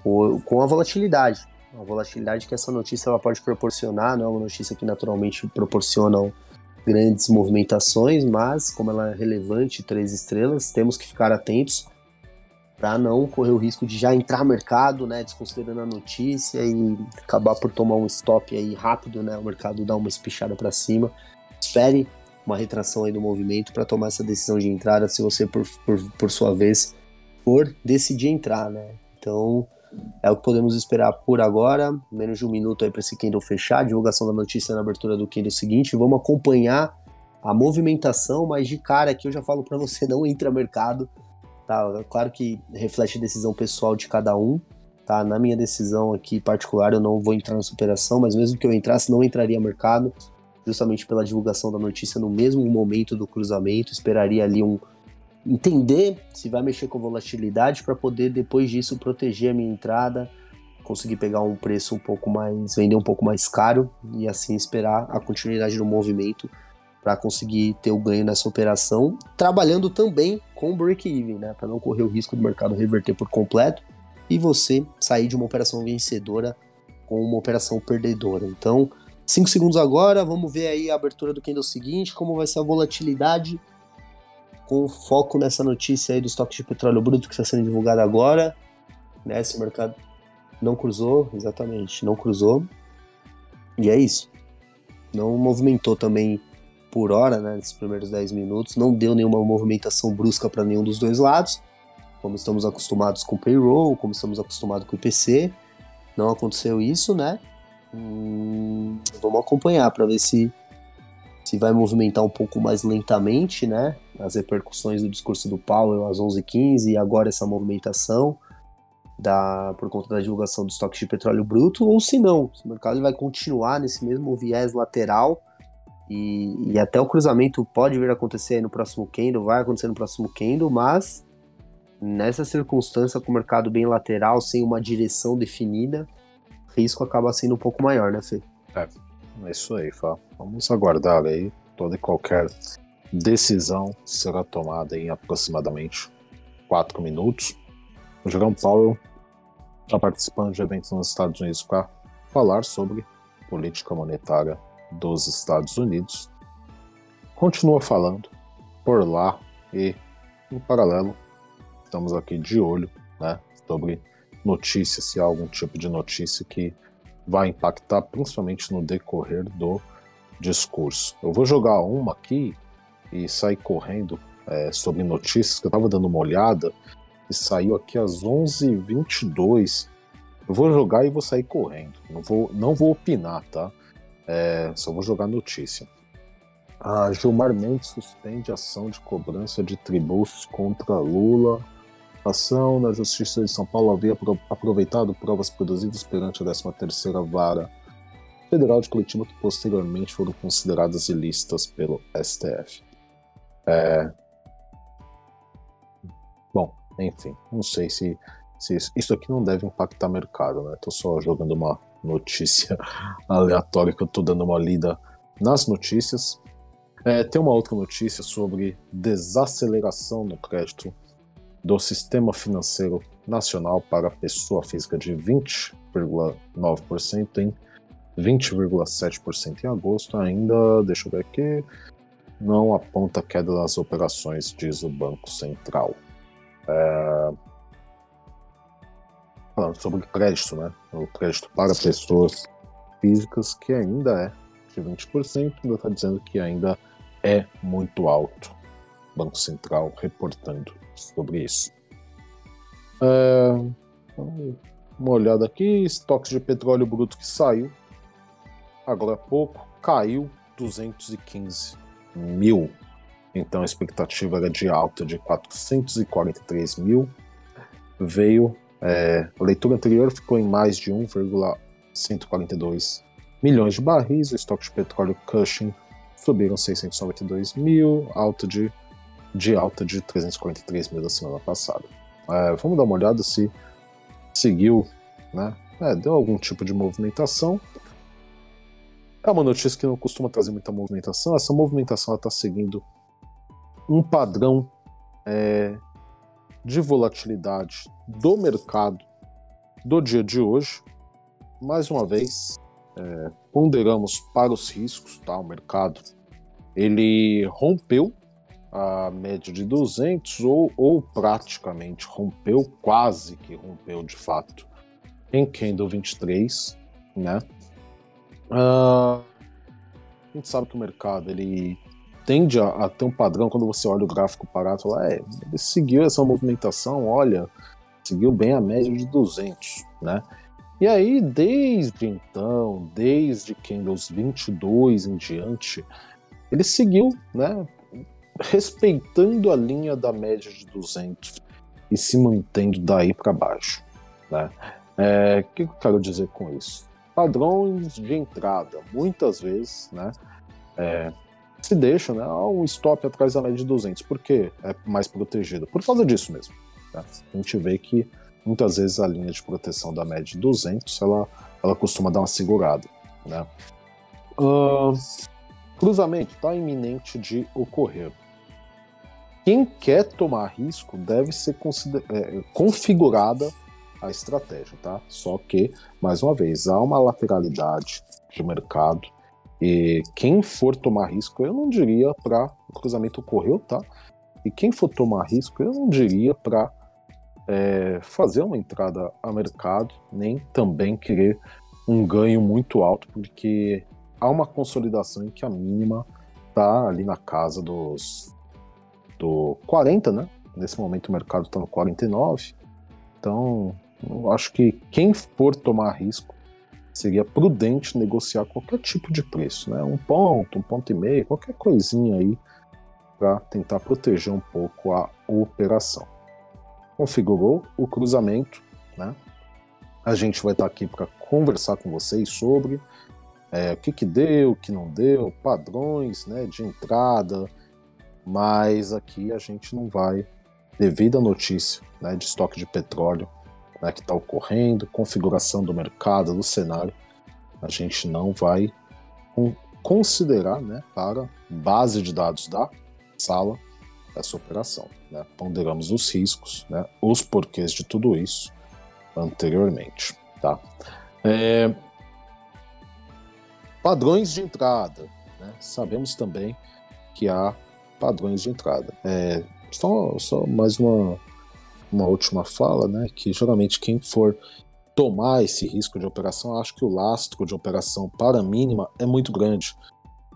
com a volatilidade. A volatilidade que essa notícia ela pode proporcionar, não é uma notícia que naturalmente proporciona grandes movimentações, mas como ela é relevante, três estrelas, temos que ficar atentos para não correr o risco de já entrar mercado, né, desconsiderando a notícia e acabar por tomar um stop aí rápido, né, o mercado dar uma espichada para cima. Espere uma retração aí do movimento para tomar essa decisão de entrada, se você por, por, por sua vez for decidir entrar, né. Então, é o que podemos esperar por agora. Menos de um minuto aí para esse Kindle fechar. Divulgação da notícia na abertura do Kindle seguinte. Vamos acompanhar a movimentação, mas de cara aqui eu já falo para você: não entra mercado. Tá? Claro que reflete a decisão pessoal de cada um. Tá? Na minha decisão aqui particular, eu não vou entrar nessa operação, mas mesmo que eu entrasse, não entraria mercado, justamente pela divulgação da notícia no mesmo momento do cruzamento. Esperaria ali um, entender se vai mexer com volatilidade para poder depois disso proteger a minha entrada, conseguir pegar um preço um pouco mais, vender um pouco mais caro e assim esperar a continuidade do movimento para conseguir ter o ganho nessa operação, trabalhando também com break-even, né, para não correr o risco do mercado reverter por completo e você sair de uma operação vencedora com uma operação perdedora. Então, 5 segundos agora, vamos ver aí a abertura do candle seguinte, como vai ser a volatilidade com foco nessa notícia aí do estoque de petróleo bruto que está sendo divulgado agora. Né? Esse mercado não cruzou, exatamente, não cruzou. E é isso. Não movimentou também por hora, né, nesses primeiros 10 minutos. Não deu nenhuma movimentação brusca para nenhum dos dois lados. Como estamos acostumados com o payroll, como estamos acostumados com o IPC. Não aconteceu isso, né? Hum, vamos acompanhar para ver se se vai movimentar um pouco mais lentamente, né? As repercussões do discurso do Powell às 11h15 e agora essa movimentação da, por conta da divulgação do estoque de petróleo bruto, ou se não, se o mercado vai continuar nesse mesmo viés lateral e, e, até o cruzamento pode vir a acontecer no próximo candle, vai acontecer no próximo candle, mas nessa circunstância com o mercado bem lateral, sem uma direção definida, o risco acaba sendo um pouco maior, né, Fê? É. É isso aí, Fá. Vamos aguardar aí. Toda e qualquer decisão será tomada em aproximadamente 4 minutos. O Jerome Powell está participando de eventos nos Estados Unidos para falar sobre política monetária dos Estados Unidos. Continua falando por lá e, em paralelo, estamos aqui de olho né, sobre notícias, se há algum tipo de notícia que vai impactar principalmente no decorrer do discurso. Eu vou jogar uma aqui e sair correndo é, sobre notícias, que eu estava dando uma olhada e saiu aqui às 11h22. Eu vou jogar e vou sair correndo. Não vou, não vou opinar, tá? É, só vou jogar notícia. A Gilmar Mendes suspende ação de cobrança de tributos contra Lula. A ação na Justiça de São Paulo havia aproveitado provas produzidas perante a 13ª Vara Federal de Curitiba que posteriormente foram consideradas ilícitas pelo STF. É... Bom, enfim, não sei se, se isso, isso aqui não deve impactar mercado, né? Tô só jogando uma notícia aleatória que eu tô dando uma lida nas notícias. É, tem uma outra notícia sobre desaceleração no crédito do sistema financeiro nacional para pessoa física de 20,9% em 20,7% em agosto. Ainda, deixa eu ver aqui, não aponta queda nas operações, diz o Banco Central. É... Falando sobre crédito, né? O crédito para pessoas físicas, que ainda é de 20%, ainda está dizendo que ainda é muito alto. Banco Central reportando sobre isso. É, uma olhada aqui, estoques de petróleo bruto que saiu agora há pouco, caiu 215 mil. Então a expectativa era de alta de 443 mil. Veio, é, a leitura anterior ficou em mais de 1,142 milhões de barris. O estoque de petróleo Cushing subiram 692 mil, alta de, de alta de 343 mil da semana passada. É, vamos dar uma olhada se seguiu, né? É, deu algum tipo de movimentação. É uma notícia que não costuma trazer muita movimentação. Essa movimentação está seguindo um padrão é, de volatilidade do mercado do dia de hoje. Mais uma vez, é, ponderamos para os riscos, tá? O mercado ele rompeu a média de 200 ou, ou praticamente rompeu, quase que rompeu de fato em Candle 23, né? Uh, a gente sabe que o mercado ele tende a, a, ter um padrão quando você olha o gráfico parado, fala, é, ele seguiu essa movimentação, olha, seguiu bem a média de 200, né? E aí, desde então, desde Candles 22 em diante, ele seguiu, né, respeitando a linha da média de 200 e se mantendo daí para baixo, né? É, o que eu quero dizer com isso? Padrões de entrada, muitas vezes, né, é, se deixa, né, um stop atrás da média de 200, porque é mais protegido, por causa disso mesmo. Né? A gente vê que muitas vezes a linha de proteção da média de 200, ela, ela costuma dar uma segurada, né? Uh, cruzamento está iminente de ocorrer. Quem quer tomar risco deve ser é, configurada a estratégia, tá? Só que, mais uma vez, há uma lateralidade de mercado e quem for tomar risco, eu não diria para o cruzamento ocorreu, tá? E quem for tomar risco, eu não diria para é, fazer uma entrada a mercado, nem também querer um ganho muito alto, porque há uma consolidação em que a mínima tá ali na casa dos do 40, né? Nesse momento o mercado está no 49. Então, eu acho que quem for tomar risco seria prudente negociar qualquer tipo de preço, né? Um ponto, um ponto e meio, qualquer coisinha aí para tentar proteger um pouco a operação. Configurou o cruzamento, né? A gente vai estar aqui para conversar com vocês sobre é, o que, que deu, o que não deu, padrões né, de entrada, mas aqui a gente não vai, devido à notícia né, de estoque de petróleo, né, que está ocorrendo, configuração do mercado, do cenário, a gente não vai considerar né, para base de dados da sala essa operação. Né? Ponderamos os riscos, né, os porquês de tudo isso anteriormente. Tá? É... Padrões de entrada. Né? Sabemos também que há padrões de entrada. É... Só, só mais uma uma última fala, né, que geralmente quem for tomar esse risco de operação, acho que o lastro de operação para a mínima é muito grande.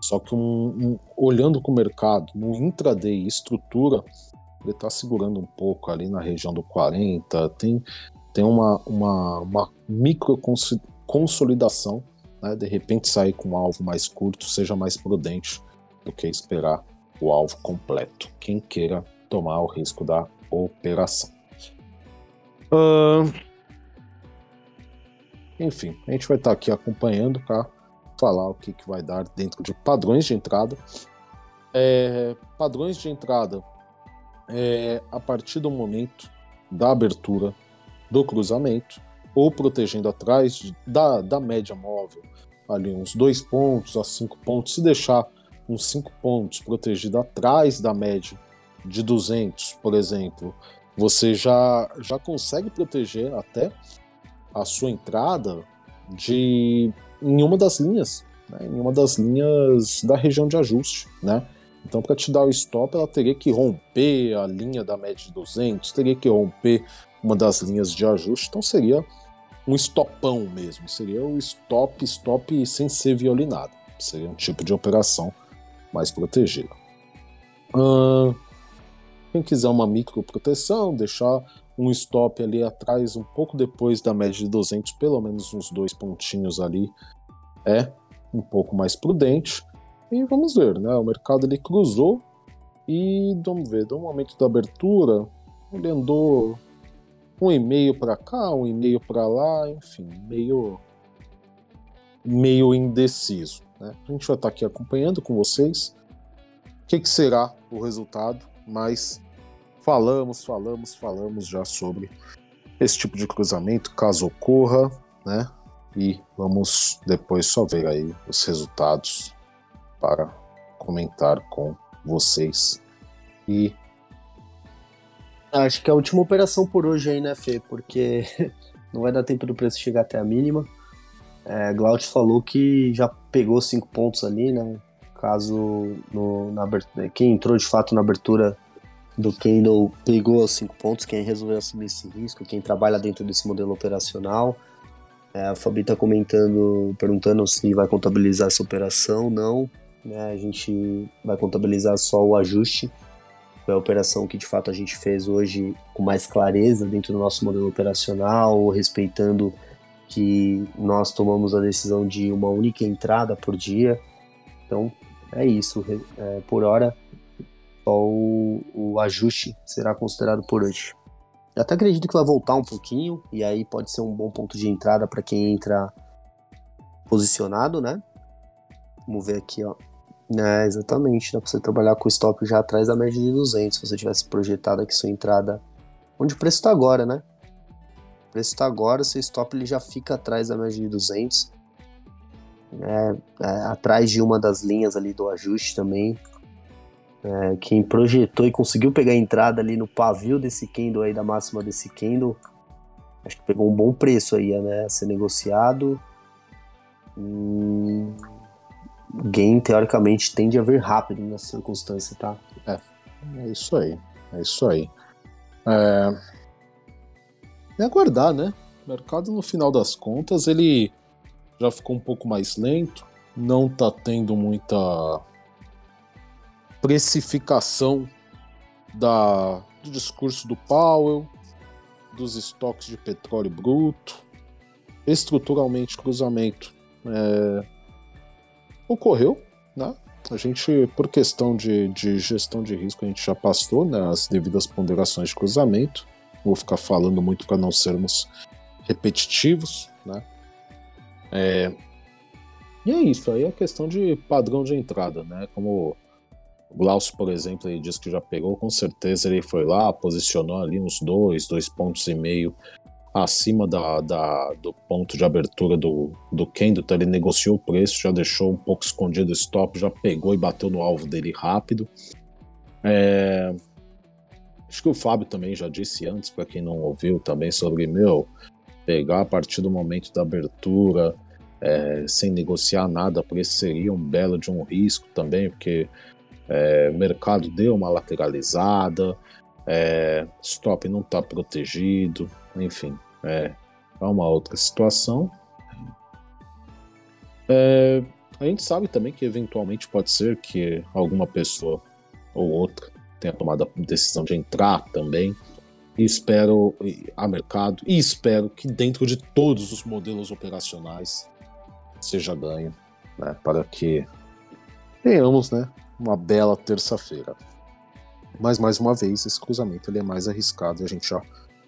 Só que um, um, olhando com o mercado, no intraday estrutura, ele está segurando um pouco ali na região do 40, tem, tem uma, uma, uma micro consolidação, né, de repente sair com um alvo mais curto, seja mais prudente do que esperar o alvo completo. Quem queira tomar o risco da operação. Uh, enfim, a gente vai estar aqui acompanhando para falar o que, que vai dar dentro de padrões de entrada. É, padrões de entrada é, a partir do momento da abertura do cruzamento ou protegendo atrás da, da média móvel, ali uns dois pontos a cinco pontos. Se deixar uns cinco pontos protegido atrás da média de 200, por exemplo, você já, já consegue proteger até a sua entrada de em uma das linhas, né, em uma das linhas da região de ajuste, né? Então, para te dar o stop, ela teria que romper a linha da média de 200, teria que romper uma das linhas de ajuste, então seria um stopão mesmo, seria o stop, stop sem ser violinado, seria um tipo de operação mais protegida. Uh, quem quiser uma micro proteção, deixar um stop ali atrás, um pouco depois da média de 200, pelo menos uns dois pontinhos ali, é um pouco mais prudente. E vamos ver, né? O mercado ele cruzou e vamos ver, do momento da abertura, ele andou um e-mail para cá, um e-mail para lá, enfim, meio meio indeciso. Né? A gente vai estar aqui acompanhando com vocês o que, que será o resultado, mas falamos, falamos, falamos já sobre esse tipo de cruzamento, caso ocorra, né? E vamos depois só ver aí os resultados para comentar com vocês. E acho que é a última operação por hoje aí, né, Fê? Porque não vai dar tempo do preço chegar até a mínima. É, falou que já pegou cinco pontos ali, né? Caso no, na abertura, quem entrou de fato na abertura do Kendall pegou os cinco pontos, quem resolveu assumir esse risco, quem trabalha dentro desse modelo operacional. É, a Fabi está comentando, perguntando se vai contabilizar essa operação. Não, né, a gente vai contabilizar só o ajuste. Foi a operação que de fato a gente fez hoje com mais clareza dentro do nosso modelo operacional, respeitando que nós tomamos a decisão de uma única entrada por dia. Então é isso. É, por hora, só o, o ajuste será considerado por hoje. Eu até acredito que vai voltar um pouquinho, e aí pode ser um bom ponto de entrada para quem entra posicionado, né? Vamos ver aqui, ó. É, exatamente, dá para você trabalhar com o stop já atrás da média de 200, se você tivesse projetado aqui sua entrada, onde o preço está agora, né? O preço está agora, seu stop ele já fica atrás da média de 200, é, é, atrás de uma das linhas ali do ajuste também. É, quem projetou e conseguiu pegar a entrada ali no pavio desse candle aí, da máxima desse candle, acho que pegou um bom preço aí, né? A ser negociado. Hum, gain, teoricamente, tende a vir rápido nessa circunstância, tá? É, é isso aí. É isso aí. É... é aguardar, né? O mercado, no final das contas, ele já ficou um pouco mais lento, não tá tendo muita precificação da, do discurso do Powell, dos estoques de petróleo bruto, estruturalmente cruzamento é, ocorreu, né? A gente, por questão de, de, gestão de risco, a gente já passou né, as devidas ponderações de cruzamento. Vou ficar falando muito para não sermos repetitivos, né? É, e é isso, aí é questão de padrão de entrada, né? Como o Glaucio, por exemplo, ele disse que já pegou, com certeza ele foi lá, posicionou ali uns dois, dois pontos e meio acima da, da, do ponto de abertura do, do então ele negociou o preço, já deixou um pouco escondido o stop, já pegou e bateu no alvo dele rápido. É... Acho que o Fábio também já disse antes, para quem não ouviu também, sobre, meu, pegar a partir do momento da abertura, é, sem negociar nada, porque seria um belo de um risco também, porque é, o mercado deu uma lateralizada, é, stop não está protegido, enfim, é, é uma outra situação. É, a gente sabe também que eventualmente pode ser que alguma pessoa ou outra tenha tomado a decisão de entrar também. E espero a mercado e espero que dentro de todos os modelos operacionais seja ganho, né, para que tenhamos, né, uma bela terça-feira. Mas, mais uma vez, esse cruzamento ele é mais arriscado e a gente já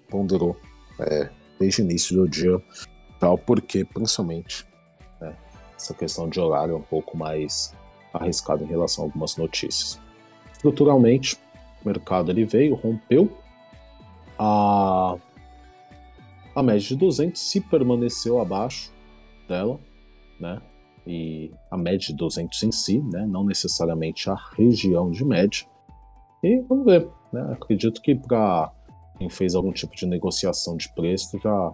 ponderou é, desde o início do dia, tal, porque, principalmente, né, essa questão de horário é um pouco mais arriscado em relação a algumas notícias. Estruturalmente, o mercado ele veio, rompeu a, a média de 200 se permaneceu abaixo dela, né? E a média de 200 em si, né? Não necessariamente a região de média. E vamos ver, né? Acredito que para quem fez algum tipo de negociação de preço já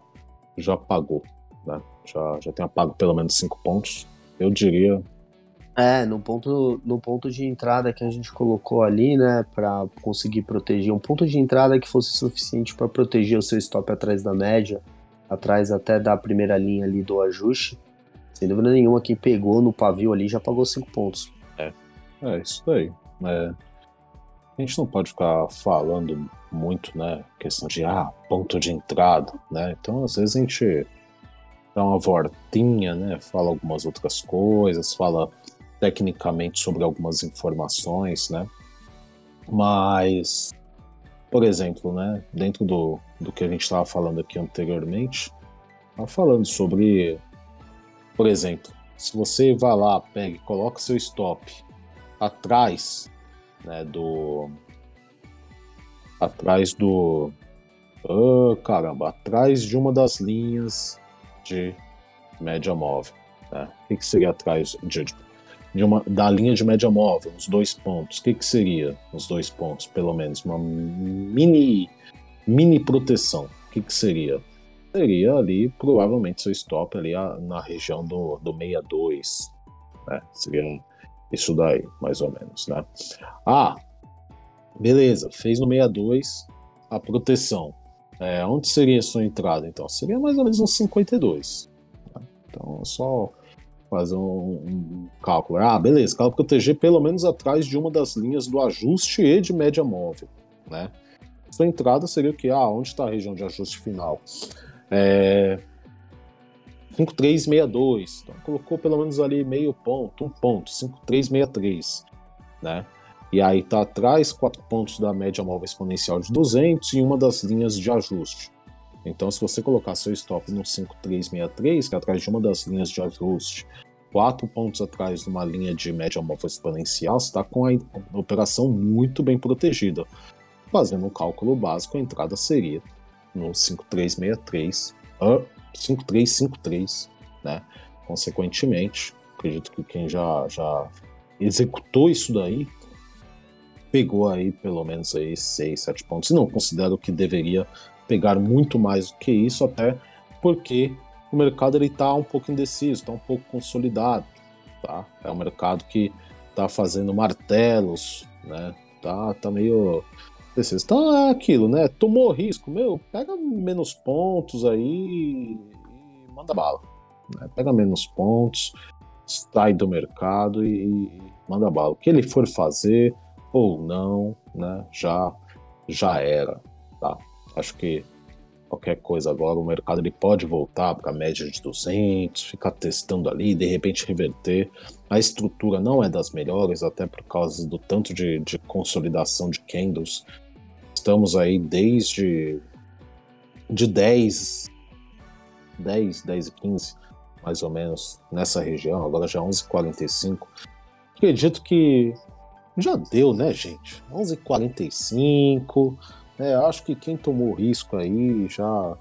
já pagou, né? Já já tenha pago pelo menos 5 pontos. Eu diria é, no ponto, no ponto de entrada que a gente colocou ali, né, para conseguir proteger, um ponto de entrada que fosse suficiente para proteger o seu stop atrás da média, atrás até da primeira linha ali do ajuste. Sem dúvida nenhuma, quem pegou no pavio ali já pagou 5 pontos. É, é isso aí. É, a gente não pode ficar falando muito, né, questão de, ah, ponto de entrada, né, então às vezes a gente dá uma voltinha, né, fala algumas outras coisas, fala tecnicamente sobre algumas informações, né? Mas, por exemplo, né, dentro do, do que a gente estava falando aqui anteriormente, estava falando sobre, por exemplo, se você vai lá, pega coloca seu stop atrás né, do. Atrás do. Oh, caramba, atrás de uma das linhas de média móvel. Né? O que, seria atrás de, de uma, da linha de média móvel, os dois pontos, o que, que seria os dois pontos, pelo menos? Uma mini, mini proteção. O que, que seria? Seria ali, provavelmente, seu stop ali na região do, do 62. Né? Seria isso daí, mais ou menos. Né? Ah, beleza, fez no 62 a proteção. É, onde seria a sua entrada, então? Seria mais ou menos uns 52. Né? Então, só fazer um, um, cálculo. Ah, beleza, cálculo proteger pelo menos atrás de uma das linhas do ajuste e de média móvel, né? Sua entrada seria o que? Ah, onde está a região de ajuste final? É... 5362, então colocou pelo menos ali meio ponto, um ponto, 5363, né? E aí tá atrás quatro pontos da média móvel exponencial de 200 e uma das linhas de ajuste. Então, se você colocar seu stop no 5363, que é atrás de uma das linhas de ajuste, quatro pontos atrás de uma linha de média móvel exponencial, você está com a operação muito bem protegida. Fazendo um cálculo básico, a entrada seria no 5363, uh, 5353, né? Consequentemente, acredito que quem já, já executou isso daí pegou aí pelo menos aí 6, 7 pontos. Não considero que deveria pegar muito mais do que isso, até porque o mercado ele está um pouco indeciso, está um pouco consolidado, tá? É um mercado que está fazendo martelos, né? Tá, tá meio indeciso. Então é aquilo, né? Tomou risco, meu, pega menos pontos aí e manda bala. Né? Pega menos pontos, sai do mercado e, e manda bala. O que ele for fazer ou não, né? Já já era? Acho que qualquer coisa agora, o mercado ele pode voltar para a média de 200, ficar testando ali, de repente reverter. A estrutura não é das melhores, até por causa do tanto de, de consolidação de candles. Estamos aí desde de 10, 10, 10 e 15, mais ou menos, nessa região, agora já 11h45. Acredito que já deu, né, gente? 11h45 é, acho que quem tomou risco aí já.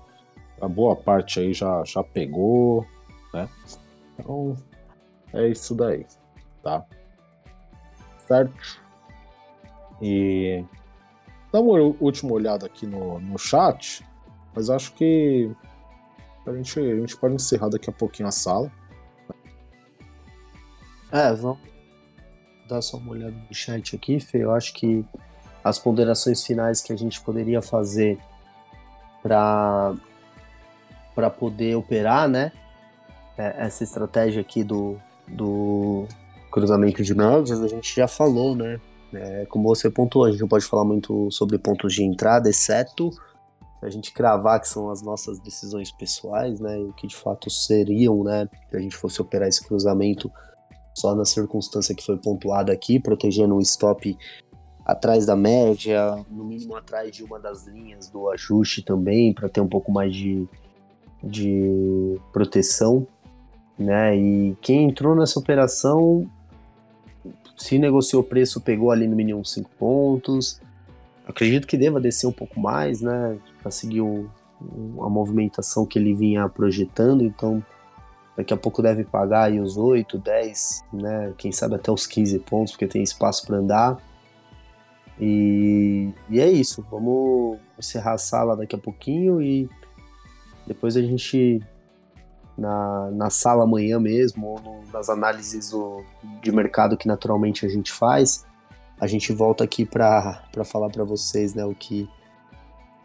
A boa parte aí já, já pegou, né? Então, é isso daí, tá? Certo? E dá uma última olhada aqui no, no chat, mas acho que a gente, a gente pode encerrar daqui a pouquinho a sala. É, vamos dar só uma olhada no chat aqui, Fê. Eu acho que as ponderações finais que a gente poderia fazer para para poder operar, né? É, essa estratégia aqui do, do cruzamento de médias, a gente já falou, né? É, como você pontuou, a gente não pode falar muito sobre pontos de entrada, exceto a gente cravar que são as nossas decisões pessoais, né? O que de fato seriam, né? Se a gente fosse operar esse cruzamento só na circunstância que foi pontuada aqui, protegendo o stop atrás da média, no mínimo atrás de uma das linhas do ajuste também, para ter um pouco mais de, de proteção. Né? E quem entrou nessa operação, se negociou preço, pegou ali no mínimo 5 pontos. Acredito que deva descer um pouco mais, né? Para seguir o, a movimentação que ele vinha projetando, então daqui a pouco deve pagar aí os 8, 10, né? Quem sabe até os 15 pontos, porque tem espaço para andar. E, e é isso, vamos encerrar a sala daqui a pouquinho e depois a gente na, na sala amanhã mesmo, ou no, nas análises do, de mercado que naturalmente a gente faz, a gente volta aqui para falar para vocês né, o que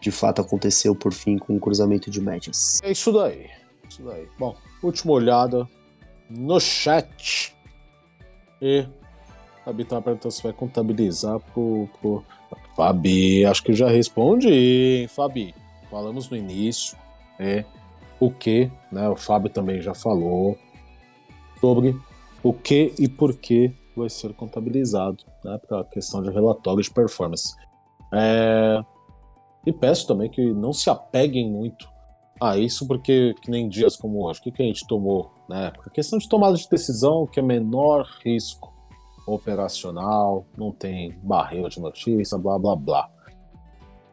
de fato aconteceu por fim com o cruzamento de médias. É isso daí. Isso daí. Bom, última olhada no chat. E Fabi tá perguntando se vai contabilizar pro, pro. Fabi, acho que já respondi, Fabi. Falamos no início, é o que, né? O Fábio também já falou sobre o que e por que vai ser contabilizado, né? Para a questão de relatório de performance. É... E peço também que não se apeguem muito a isso, porque que nem dias como hoje, o que, que a gente tomou, né? A questão de tomada de decisão, que é menor risco operacional, não tem barreira de notícia, blá blá blá.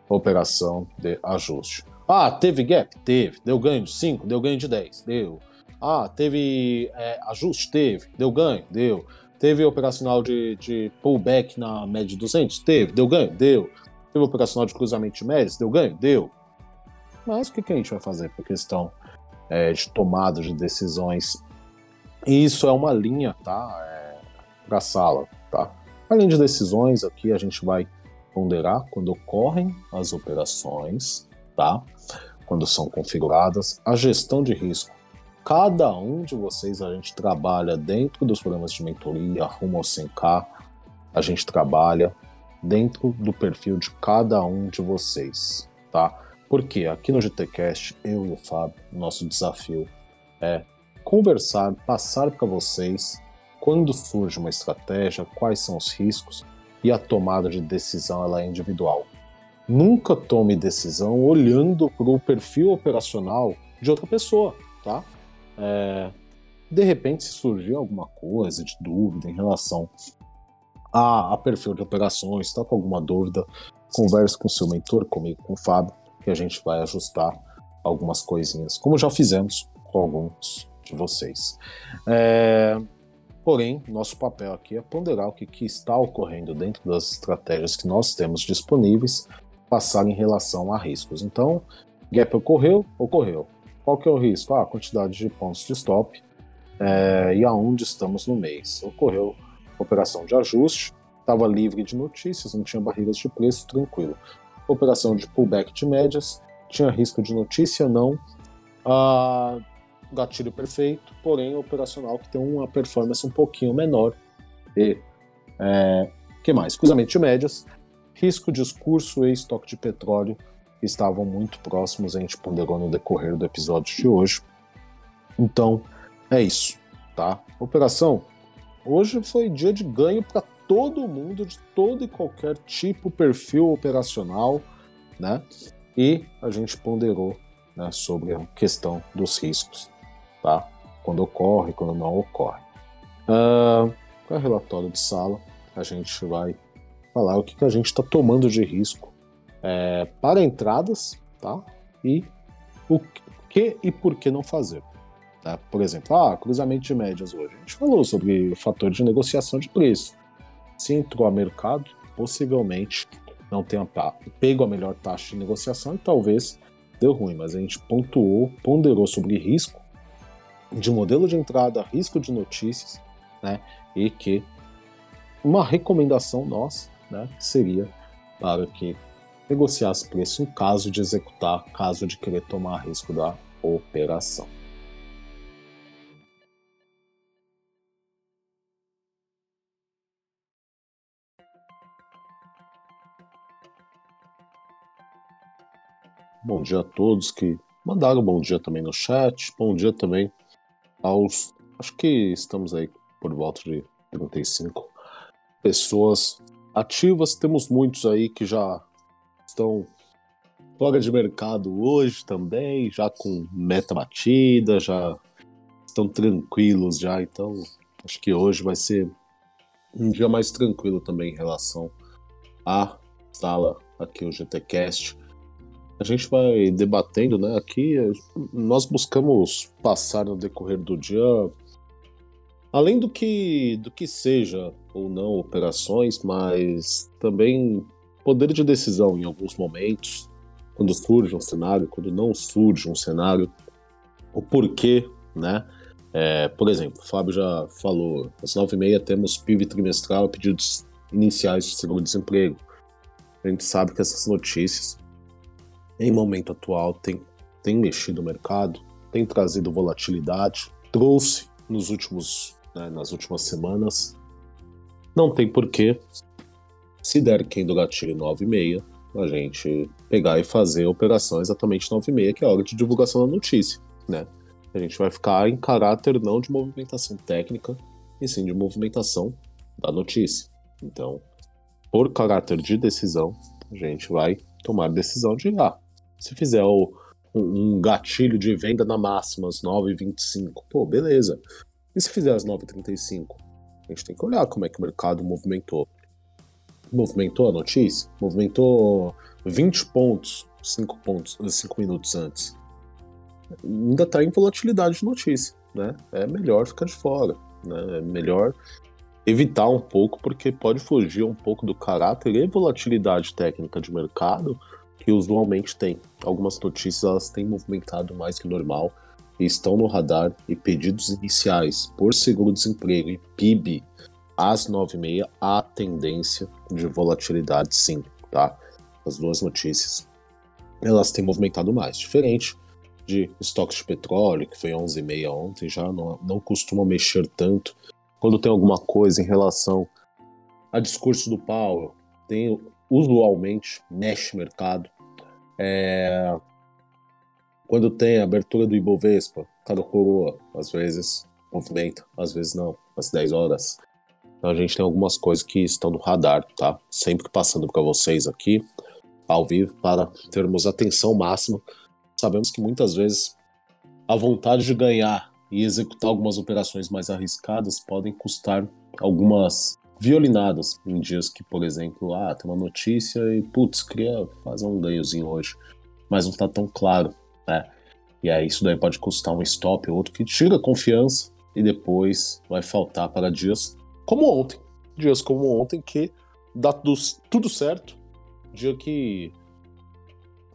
Operação de ajuste. Ah, teve gap? Teve. Deu ganho de 5? Deu ganho de 10? Deu. Ah, teve é, ajuste? Teve. Deu ganho? Deu. Teve operacional de, de pullback na média de 200? Teve. Deu ganho? Deu. Teve operacional de cruzamento de médias? Deu ganho? Deu. Mas o que, que a gente vai fazer por questão é, de tomada de decisões? Isso é uma linha, tá? É, para a sala, tá? Além de decisões, aqui a gente vai ponderar quando ocorrem as operações, tá? Quando são configuradas, a gestão de risco. Cada um de vocês a gente trabalha dentro dos programas de mentoria, rumo ao 100K, a gente trabalha dentro do perfil de cada um de vocês, tá? Porque aqui no GTcast, eu e o Fábio, nosso desafio é conversar, passar para vocês quando surge uma estratégia, quais são os riscos e a tomada de decisão ela é individual. Nunca tome decisão olhando para o perfil operacional de outra pessoa, tá? É, de repente, se surgir alguma coisa de dúvida em relação a, a perfil de operações, está com alguma dúvida, converse com seu mentor, comigo, com o Fábio, que a gente vai ajustar algumas coisinhas, como já fizemos com alguns de vocês. É, Porém, nosso papel aqui é ponderar o que, que está ocorrendo dentro das estratégias que nós temos disponíveis, passar em relação a riscos. Então, gap ocorreu, ocorreu. Qual que é o risco? Ah, a quantidade de pontos de stop é, e aonde estamos no mês. Ocorreu operação de ajuste, estava livre de notícias, não tinha barreiras de preço, tranquilo. Operação de pullback de médias, tinha risco de notícia, não. Ah, gatilho perfeito, porém operacional que tem uma performance um pouquinho menor. E é, que mais? Cruzamento de médias, risco, discurso e estoque de petróleo estavam muito próximos, a gente ponderou no decorrer do episódio de hoje. Então, é isso, tá? Operação, hoje foi dia de ganho para todo mundo, de todo e qualquer tipo, perfil operacional, né? E a gente ponderou né, sobre a questão dos riscos tá? Quando ocorre, quando não ocorre. Uh, com o relatório de sala, a gente vai falar o que, que a gente está tomando de risco é, para entradas, tá? E o que e por que não fazer. Tá? Por exemplo, ah, cruzamento de médias hoje. A gente falou sobre o fator de negociação de preço. Se entrou a mercado, possivelmente não tenha pego a melhor taxa de negociação e talvez deu ruim, mas a gente pontuou, ponderou sobre risco de modelo de entrada, risco de notícias, né? E que uma recomendação nossa, né, seria para que negociasse preço em caso de executar, caso de querer tomar risco da operação. Bom dia a todos que mandaram bom dia também no chat. Bom dia também aos. Acho que estamos aí por volta de 35 pessoas ativas. Temos muitos aí que já estão fora de mercado hoje também, já com meta batida, já estão tranquilos já. Então, acho que hoje vai ser um dia mais tranquilo também em relação à sala aqui, o GTcast. A gente vai debatendo, né? Aqui nós buscamos passar no decorrer do dia, além do que do que seja ou não operações, mas também poder de decisão em alguns momentos, quando surge um cenário, quando não surge um cenário, o porquê, né? É, por exemplo, o Fábio já falou, às 9h30 temos PIB trimestral pedidos iniciais de seguro-desemprego. A gente sabe que essas notícias, em momento atual, tem, tem mexido o mercado, tem trazido volatilidade, trouxe nos últimos, né, nas últimas semanas. Não tem porquê, se der quem do gatilho 9 e meia, a gente pegar e fazer a operação exatamente 9 e meia, que é a hora de divulgação da notícia, né? A gente vai ficar em caráter não de movimentação técnica, e sim de movimentação da notícia. Então, por caráter de decisão, a gente vai tomar decisão de ah, se fizer o, um, um, gatilho de venda na máxima às 9h25, pô, beleza. E se fizer às 9h35? A gente tem que olhar como é que o mercado movimentou. Movimentou a notícia? Movimentou 20 pontos, 5 pontos, 5 minutos antes. Ainda está em volatilidade de notícia, né? É melhor ficar de fora, né? É melhor evitar um pouco, porque pode fugir um pouco do caráter e volatilidade técnica de mercado que usualmente tem. Algumas notícias elas têm movimentado mais que normal e estão no radar e pedidos iniciais por seguro-desemprego e PIB às 9h30 há tendência de volatilidade sim, tá? As duas notícias elas têm movimentado mais. Diferente de estoques de petróleo, que foi 11h30 ontem, já não, não costuma mexer tanto quando tem alguma coisa em relação a discurso do Powell, tem usualmente mexe mercado. É, quando tem abertura do Ibovespa, cada coroa, às vezes movimenta, às vezes não, às 10 horas. Então a gente tem algumas coisas que estão no radar, tá? Sempre passando para vocês aqui, ao vivo, para termos atenção máxima. Sabemos que muitas vezes a vontade de ganhar e executar algumas operações mais arriscadas podem custar algumas violinadas em dias que, por exemplo, ah, tem uma notícia e, putz, queria fazer um ganhozinho hoje, mas não está tão claro, né? E aí isso daí pode custar um stop ou outro que tira confiança e depois vai faltar para dias como ontem. Dias como ontem que dá tudo certo. Dia que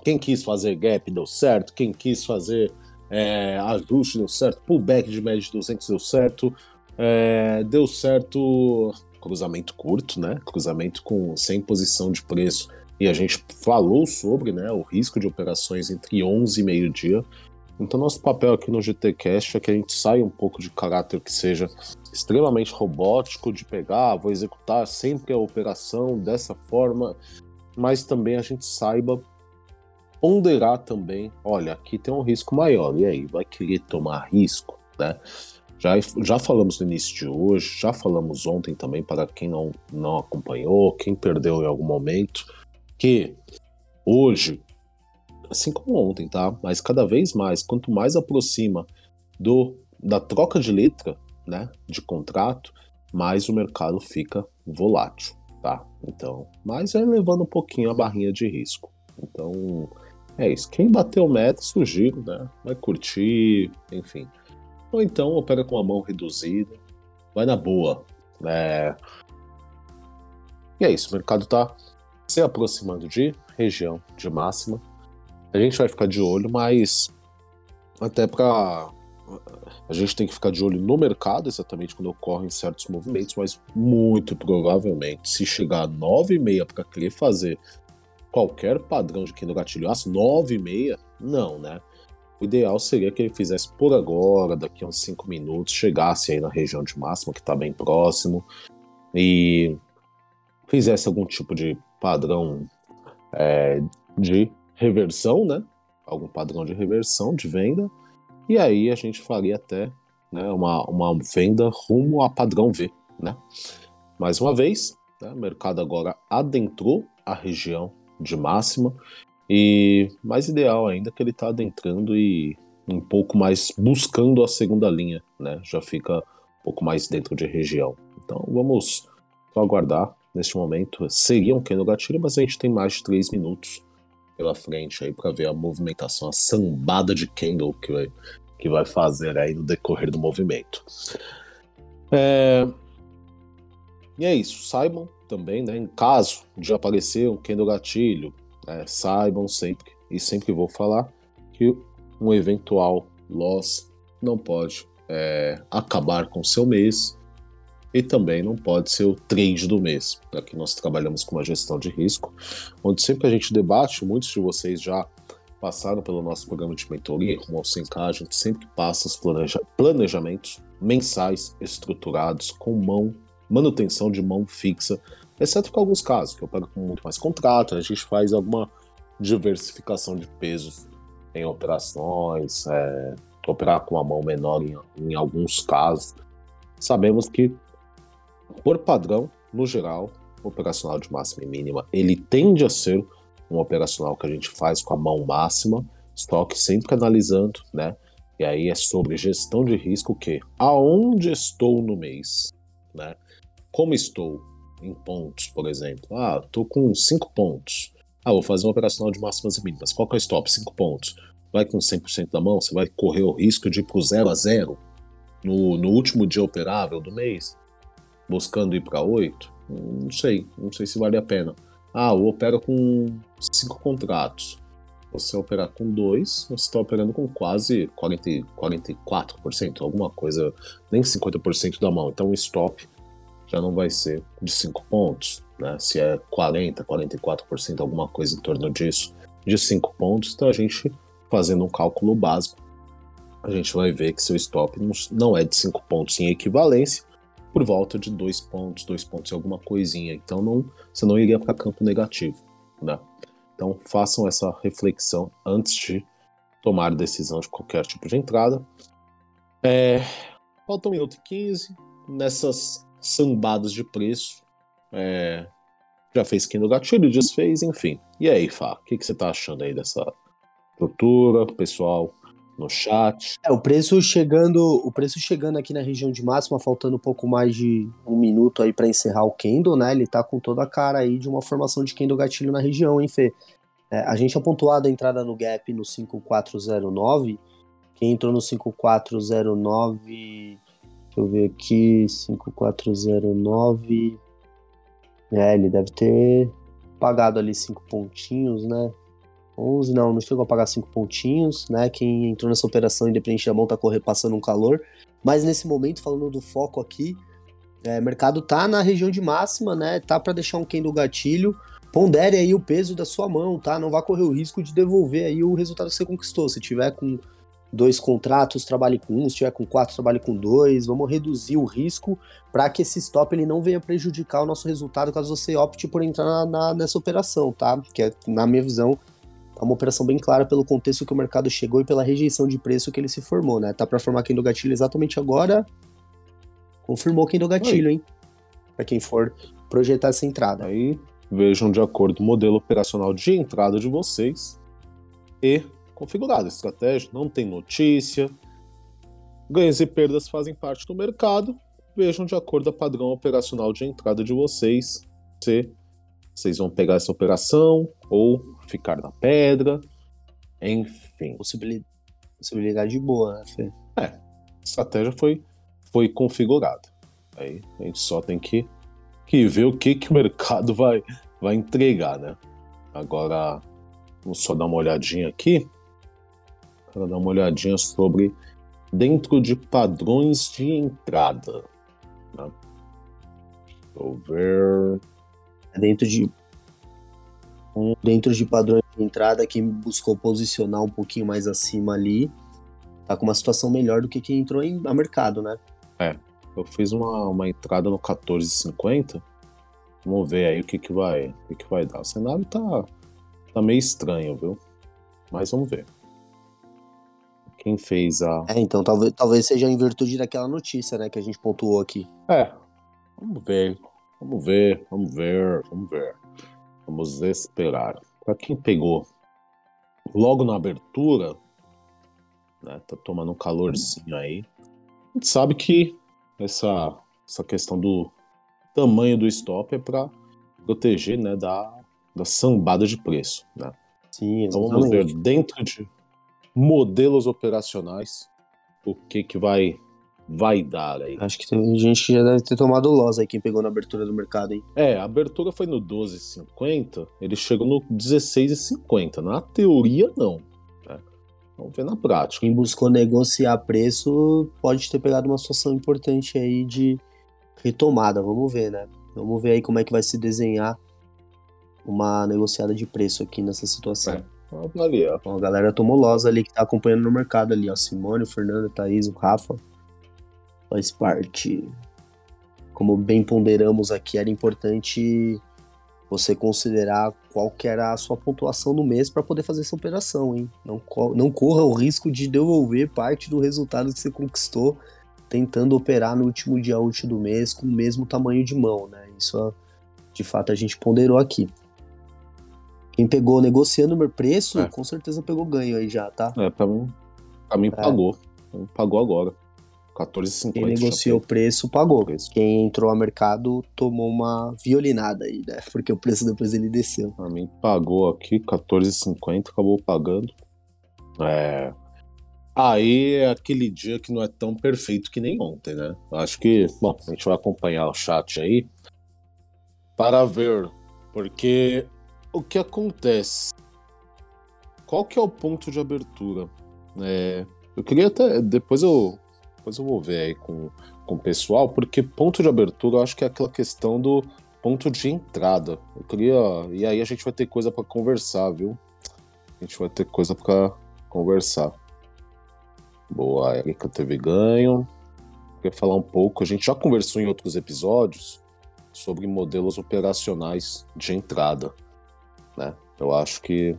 quem quis fazer gap deu certo, quem quis fazer é, ajuste deu certo, pullback de média de 200 deu certo, é, deu certo cruzamento curto, né? Cruzamento com sem posição de preço. E a gente falou sobre né, o risco de operações entre 11 e meio-dia. Então, nosso papel aqui no GTCast é que a gente saia um pouco de caráter que seja extremamente robótico, de pegar, ah, vou executar sempre a operação dessa forma, mas também a gente saiba ponderar também, olha, aqui tem um risco maior, e aí, vai querer tomar risco, né? Já, já falamos no início de hoje, já falamos ontem também, para quem não, não acompanhou, quem perdeu em algum momento, que hoje, assim como ontem, tá? Mas cada vez mais, quanto mais aproxima do da troca de letra, né, de contrato, mais o mercado fica volátil, tá? Então, mas é levando um pouquinho a barrinha de risco. Então, é isso. Quem bateu meta, sugiro, né? Vai curtir, enfim. Ou então opera com a mão reduzida, vai na boa. Né? E é isso, o mercado está se aproximando de região de máxima. A gente vai ficar de olho, mas até para a gente tem que ficar de olho no mercado, exatamente quando ocorrem certos movimentos, mas muito provavelmente, se chegar a 9,5 para querer fazer qualquer padrão de quem no gatilho aço, 9,6, não, né? O ideal seria que ele fizesse por agora, daqui a uns 5 minutos, chegasse aí na região de máxima, que está bem próximo, e fizesse algum tipo de padrão é, de reversão, né? Algum padrão de reversão de venda, e aí a gente faria até né, uma, uma venda rumo a padrão V. Né? Mais uma vez, né, o mercado agora adentrou a região de máxima e mais ideal ainda que ele está adentrando e um pouco mais buscando a segunda linha, né? Já fica um pouco mais dentro de região. Então vamos aguardar neste momento. Seria um pequeno gatilho, mas a gente tem mais de 3 minutos pela frente aí para ver a movimentação, a sambada de candle que vai, que vai fazer aí no decorrer do movimento. É... E é isso, saibam também, né, em caso de aparecer um candle gatilho, é, saibam sempre, e sempre vou falar, que um eventual loss não pode é, acabar com seu mês e também não pode ser o trade do mês. Aqui nós trabalhamos com uma gestão de risco, onde sempre a gente debate, muitos de vocês já passaram pelo nosso programa de mentoria, rumo ao 100K, a gente sempre passa os planeja planejamentos mensais estruturados com mão, manutenção de mão fixa, exceto com alguns casos, que eu pego com muito mais contrato, a gente faz alguma diversificação de pesos em operações, é, operar com a mão menor em, em alguns casos. Sabemos que por padrão, no geral, o operacional de máxima e mínima, ele tende a ser um operacional que a gente faz com a mão máxima, estoque sempre analisando, né? E aí é sobre gestão de risco que aonde estou no mês, né? Como estou em pontos, por exemplo. Ah, estou com 5 pontos. Ah, vou fazer um operacional de máximas e mínimas. Qual que é o stop? 5 pontos. Vai com 100% da mão, você vai correr o risco de ir para o 0 a 0 no, no último dia operável do mês buscando ir para 8, não sei, não sei se vale a pena. Ah, eu opero com cinco contratos. Você operar com dois, você está operando com quase 40, 44%, alguma coisa, nem 50% da mão. Então stop já não vai ser de 5 pontos, né? Se é 40, 44%, alguma coisa em torno disso, de 5 pontos, então a gente fazendo um cálculo básico, a gente vai ver que seu stop não é de 5 pontos em equivalência, por volta de dois pontos, dois pontos e alguma coisinha. Então não, você não iria para campo negativo, né? Então façam essa reflexão antes de tomar decisão de qualquer tipo de entrada. É, falta um minuto e 15 nessas sambadas de preço. É, já fez skin do gatilho, desfez, enfim. E aí, Fá, o que, que você tá achando aí dessa estrutura, pessoal? no chat. É, o preço chegando, o preço chegando aqui na região de máxima, faltando um pouco mais de um minuto aí para encerrar o Kendo, né? Ele tá com toda a cara aí de uma formação de Kendo gatilho na região, hein, Fê? É, a gente apontou a entrada no gap no 5409. Quem entrou no 5409, deixa eu ver aqui, 5409. É, ele deve ter pagado ali cinco pontinhos, né? 11, não, não chegou a pagar 5 pontinhos, né? Quem entrou nessa operação independente da mão tá correr passando um calor. Mas nesse momento, falando do foco aqui, é, mercado tá na região de máxima, né? Tá para deixar um quem do gatilho. Pondere aí o peso da sua mão, tá? Não vá correr o risco de devolver aí o resultado que você conquistou. Se tiver com dois contratos, trabalhe com um, se tiver com quatro, trabalhe com dois. Vamos reduzir o risco para que esse stop ele não venha prejudicar o nosso resultado caso você opte por entrar na, na, nessa operação, tá? Que é, na minha visão, é uma operação bem clara pelo contexto que o mercado chegou e pela rejeição de preço que ele se formou, né? Tá para formar quem do gatilho exatamente agora. Confirmou quem do gatilho, Oi. hein? Para quem for projetar essa entrada. Aí vejam de acordo com o modelo operacional de entrada de vocês e configurada a estratégia. Não tem notícia. Ganhos e perdas fazem parte do mercado. Vejam de acordo com o padrão operacional de entrada de vocês se vocês vão pegar essa operação ou ficar na pedra, enfim. Possibilidade, possibilidade boa, né, Fê? É, a estratégia foi, foi configurada. Aí a gente só tem que, que ver o que, que o mercado vai, vai entregar, né? Agora, vamos só dar uma olhadinha aqui. Para dar uma olhadinha sobre dentro de padrões de entrada. Né? Deixa eu ver. Dentro de dentro de padrões de entrada, quem buscou posicionar um pouquinho mais acima ali, tá com uma situação melhor do que quem entrou em a mercado, né? É, eu fiz uma, uma entrada no 14,50. Vamos ver aí o que que vai, o que que vai dar. O cenário tá, tá meio estranho, viu? Mas vamos ver. Quem fez a. É, então talvez, talvez seja em virtude daquela notícia, né, que a gente pontuou aqui. É, vamos ver, vamos ver, vamos ver, vamos ver. Vamos esperar. Para quem pegou logo na abertura, né, tá tomando um calorzinho aí. A gente sabe que essa, essa questão do tamanho do stop é para proteger, né, da, da sambada de preço, né? Sim, Então vamos ver dentro de modelos operacionais o que que vai vai dar aí. Acho que tem gente que já deve ter tomado loss aí, quem pegou na abertura do mercado, hein? É, a abertura foi no 12,50, ele chegou no 16,50. Na teoria, não. né? Vamos ver na prática. Quem buscou negociar preço pode ter pegado uma situação importante aí de retomada, vamos ver, né? Vamos ver aí como é que vai se desenhar uma negociada de preço aqui nessa situação. É. Vamos avaliar. Bom, a galera ali que tá acompanhando no mercado ali, ó. Simone, o Fernando, Thaís, o Rafa. Faz parte. Como bem ponderamos aqui, era importante você considerar qual que era a sua pontuação no mês para poder fazer essa operação, hein? Não, não corra o risco de devolver parte do resultado que você conquistou tentando operar no último dia útil do mês com o mesmo tamanho de mão, né? Isso, de fato, a gente ponderou aqui. Quem pegou negociando o meu preço, É. com certeza pegou ganho aí já, tá? É, pra mim, pra mim pagou. Pra mim Pagou agora. 14,50. Quem negociou o preço pagou. Quem entrou ao mercado tomou uma violinada aí, né? Porque o preço depois ele desceu. Pra mim pagou aqui 14,50, acabou pagando. É. Aí é aquele dia que não é tão perfeito que nem ontem, né? Acho que, bom, a gente vai acompanhar o chat aí para ver, porque o que acontece? Qual que é o ponto de abertura? É, eu queria até depois eu depois eu vou ver aí com, com o pessoal, porque ponto de abertura eu acho que é aquela questão do ponto de entrada. Eu queria. E aí a gente vai ter coisa para conversar, viu? A gente vai ter coisa para conversar. Boa, a Erika teve ganho. Queria falar um pouco. A gente já conversou em outros episódios sobre modelos operacionais de entrada, né? Eu acho que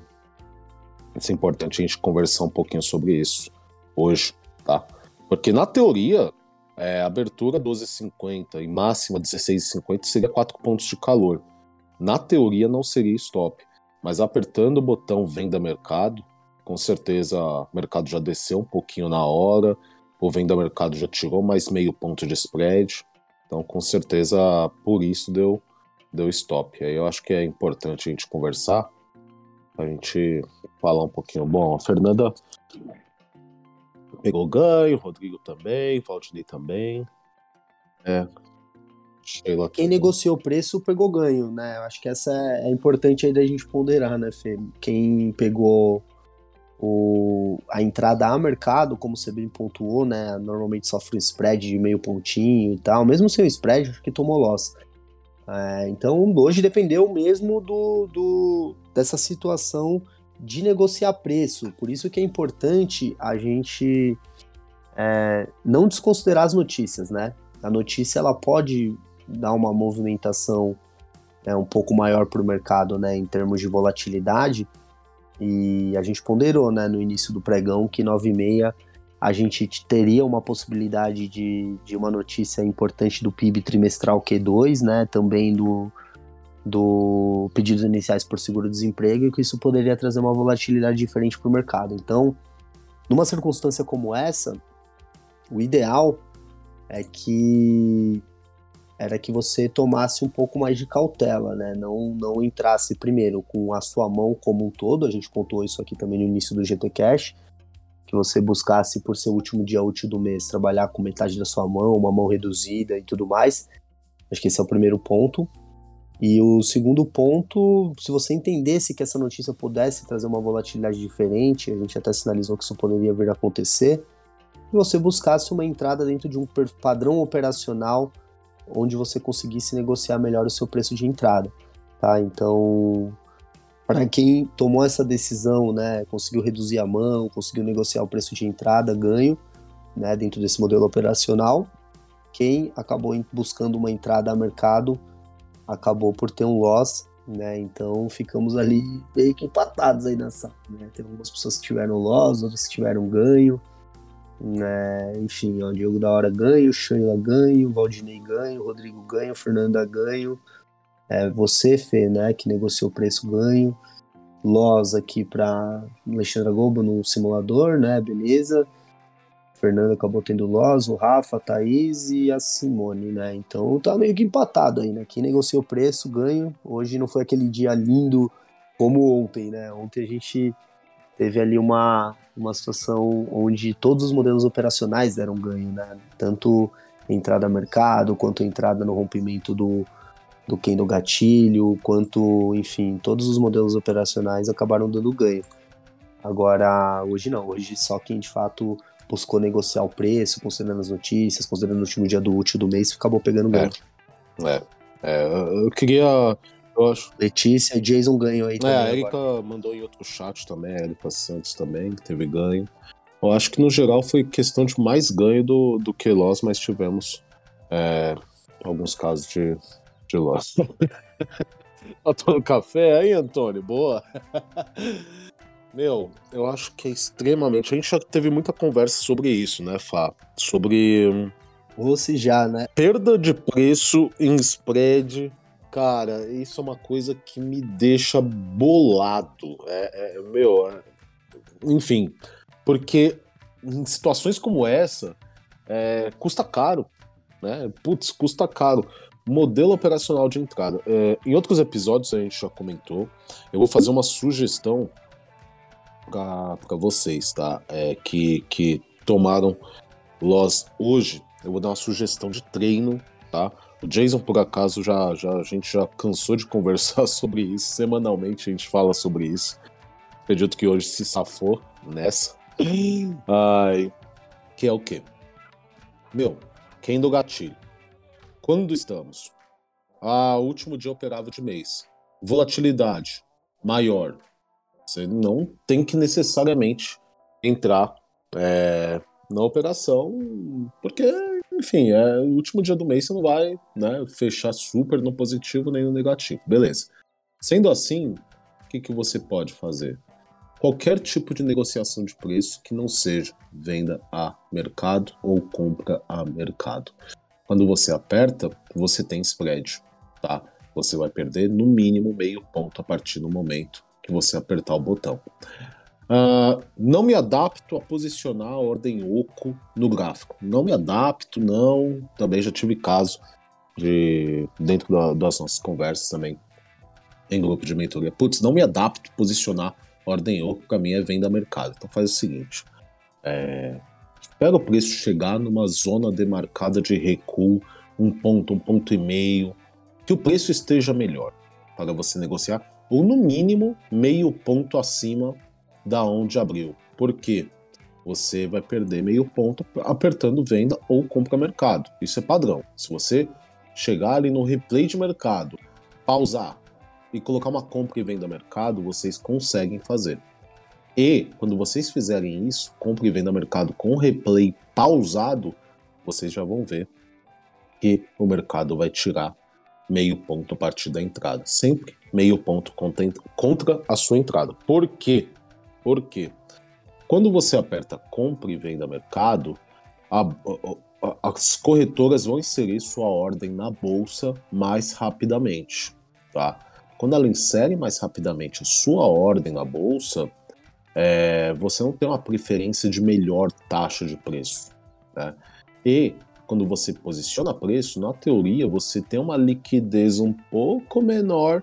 é importante a gente conversar um pouquinho sobre isso hoje, tá? Porque na teoria, é, abertura 12,50 e máxima 16,50 seria 4 pontos de calor. Na teoria não seria stop, mas apertando o botão venda mercado, com certeza o mercado já desceu um pouquinho na hora, o venda mercado já tirou mais meio ponto de spread, então com certeza por isso deu, deu stop. Aí eu acho que é importante a gente conversar, a gente falar um pouquinho. Bom, a Fernanda pegou ganho, Rodrigo também, Valdinei também. É. Sheila Quem também. negociou o preço pegou ganho, né? Eu acho que essa é, é importante aí da gente ponderar, né, Fê? Quem pegou o, a entrada a mercado, como você bem pontuou, né? Normalmente sofre um spread de meio pontinho e tal. Mesmo sem o spread, acho que tomou loss. É, então, hoje dependeu mesmo do, do, dessa situação de negociar preço. Por isso que é importante a gente é, não desconsiderar as notícias, né? A notícia ela pode dar uma movimentação né, um pouco maior para o mercado, né, em termos de volatilidade. E a gente ponderou, né, no início do pregão que 9,6 a gente teria uma possibilidade de, de uma notícia importante do PIB trimestral Q2, né, também do, do pedidos iniciais por seguro-desemprego, e que isso poderia trazer uma volatilidade diferente para o mercado. Então, numa circunstância como essa, o ideal é que era que você tomasse um pouco mais de cautela, né? Não, não entrasse primeiro com a sua mão como um todo, a gente pontuou isso aqui também no início do GT Cash, que você buscasse por ser o último dia útil do mês trabalhar com metade da sua mão, uma mão reduzida e tudo mais. Acho que esse é o primeiro ponto. E o segundo ponto, se você entendesse que essa notícia pudesse trazer uma volatilidade diferente, a gente até sinalizou que isso poderia vir a acontecer, e você buscasse uma entrada dentro de um padrão operacional onde você conseguisse negociar melhor o seu preço de entrada, tá? Então, para quem tomou essa decisão, né, conseguiu reduzir a mão, conseguiu negociar o preço de entrada, ganho, né, dentro desse modelo operacional. Quem acabou buscando uma entrada a mercado acabou por ter um loss, né? Então ficamos ali meio que empatados aí nessa, né? Tem algumas pessoas que tiveram loss, outras que tiveram ganho. Né? Enfim, ó, Diogo da Hora ganho, Sheila ganho, Valdinei ganho, Rodrigo ganho, Fernanda ganho. É, você, Fê, né, que negociou preço ganho. Loz aqui para Alexandra Gobo no simulador, né? Beleza. Fernando acabou tendo Loz, o Rafa, a Thaís e a Simone, né? Então tá meio que empatado aí, né? Quem negociou preço, ganho. Hoje não foi aquele dia lindo como ontem, né? Ontem a gente teve ali uma, uma situação onde todos os modelos operacionais deram ganho, né? Tanto entrada a mercado, quanto entrada no rompimento do, do do gatilho, quanto, enfim, todos os modelos operacionais acabaram dando ganho. Agora, hoje não, hoje só quem de fato buscou negociar o preço, considerando as notícias, considerando o último dia do útil do mês, acabou pegando ganho. É, é, eu queria eu acho. Letícia, Jason ganhou aí também. É, a Erika agora. mandou em outro chat também, a Erika Santos também, que teve ganho. Eu acho que no geral foi questão de mais ganho do, do que Loss, mas tivemos é, alguns casos de, de Loss. tá tomando café aí, Antônio? Boa. Meu, eu acho que é extremamente. A gente já teve muita conversa sobre isso, né, Fá? Sobre. Ou se já, né? Perda de preço em spread Cara, isso é uma coisa que me deixa bolado. É, é meu, é... enfim, porque em situações como essa, é, custa caro, né? Putz, custa caro. Modelo operacional de entrada. É, em outros episódios a gente já comentou. Eu vou fazer uma sugestão para vocês, tá? É, que, que tomaram LOS hoje. Eu vou dar uma sugestão de treino, tá? O Jason, por acaso, já, já a gente já cansou de conversar sobre isso. Semanalmente a gente fala sobre isso. Acredito que hoje se safou nessa. Ai, que é o quê? Meu, quem do gatilho? Quando estamos? Ah, último dia operável de mês. Volatilidade maior. Você não tem que necessariamente entrar é, na operação, porque enfim, é o último dia do mês você não vai né, fechar super no positivo nem no negativo. Beleza. Sendo assim, o que, que você pode fazer? Qualquer tipo de negociação de preço que não seja venda a mercado ou compra a mercado. Quando você aperta, você tem spread, tá? Você vai perder no mínimo meio ponto a partir do momento que você apertar o botão. Uh, não me adapto a posicionar a ordem oco no gráfico. Não me adapto, não. Também já tive caso de dentro da, das nossas conversas também em grupo de mentoria. Putz, não me adapto a posicionar ordem oco, para mim é venda mercado. Então faz o seguinte: é, espera o preço chegar numa zona demarcada de recuo, um ponto, um ponto e meio, que o preço esteja melhor para você negociar, ou no mínimo meio ponto acima da onde abriu. Por quê? Você vai perder meio ponto apertando venda ou compra mercado. Isso é padrão. Se você chegar ali no replay de mercado, pausar e colocar uma compra e venda mercado, vocês conseguem fazer. E quando vocês fizerem isso, compra e venda mercado com replay pausado, vocês já vão ver que o mercado vai tirar meio ponto a partir da entrada. Sempre meio ponto contra a sua entrada. Por quê? Por quê? Quando você aperta compra e venda mercado, a, a, as corretoras vão inserir sua ordem na bolsa mais rapidamente, tá? Quando ela insere mais rapidamente a sua ordem na bolsa, é, você não tem uma preferência de melhor taxa de preço, né? E quando você posiciona preço, na teoria você tem uma liquidez um pouco menor,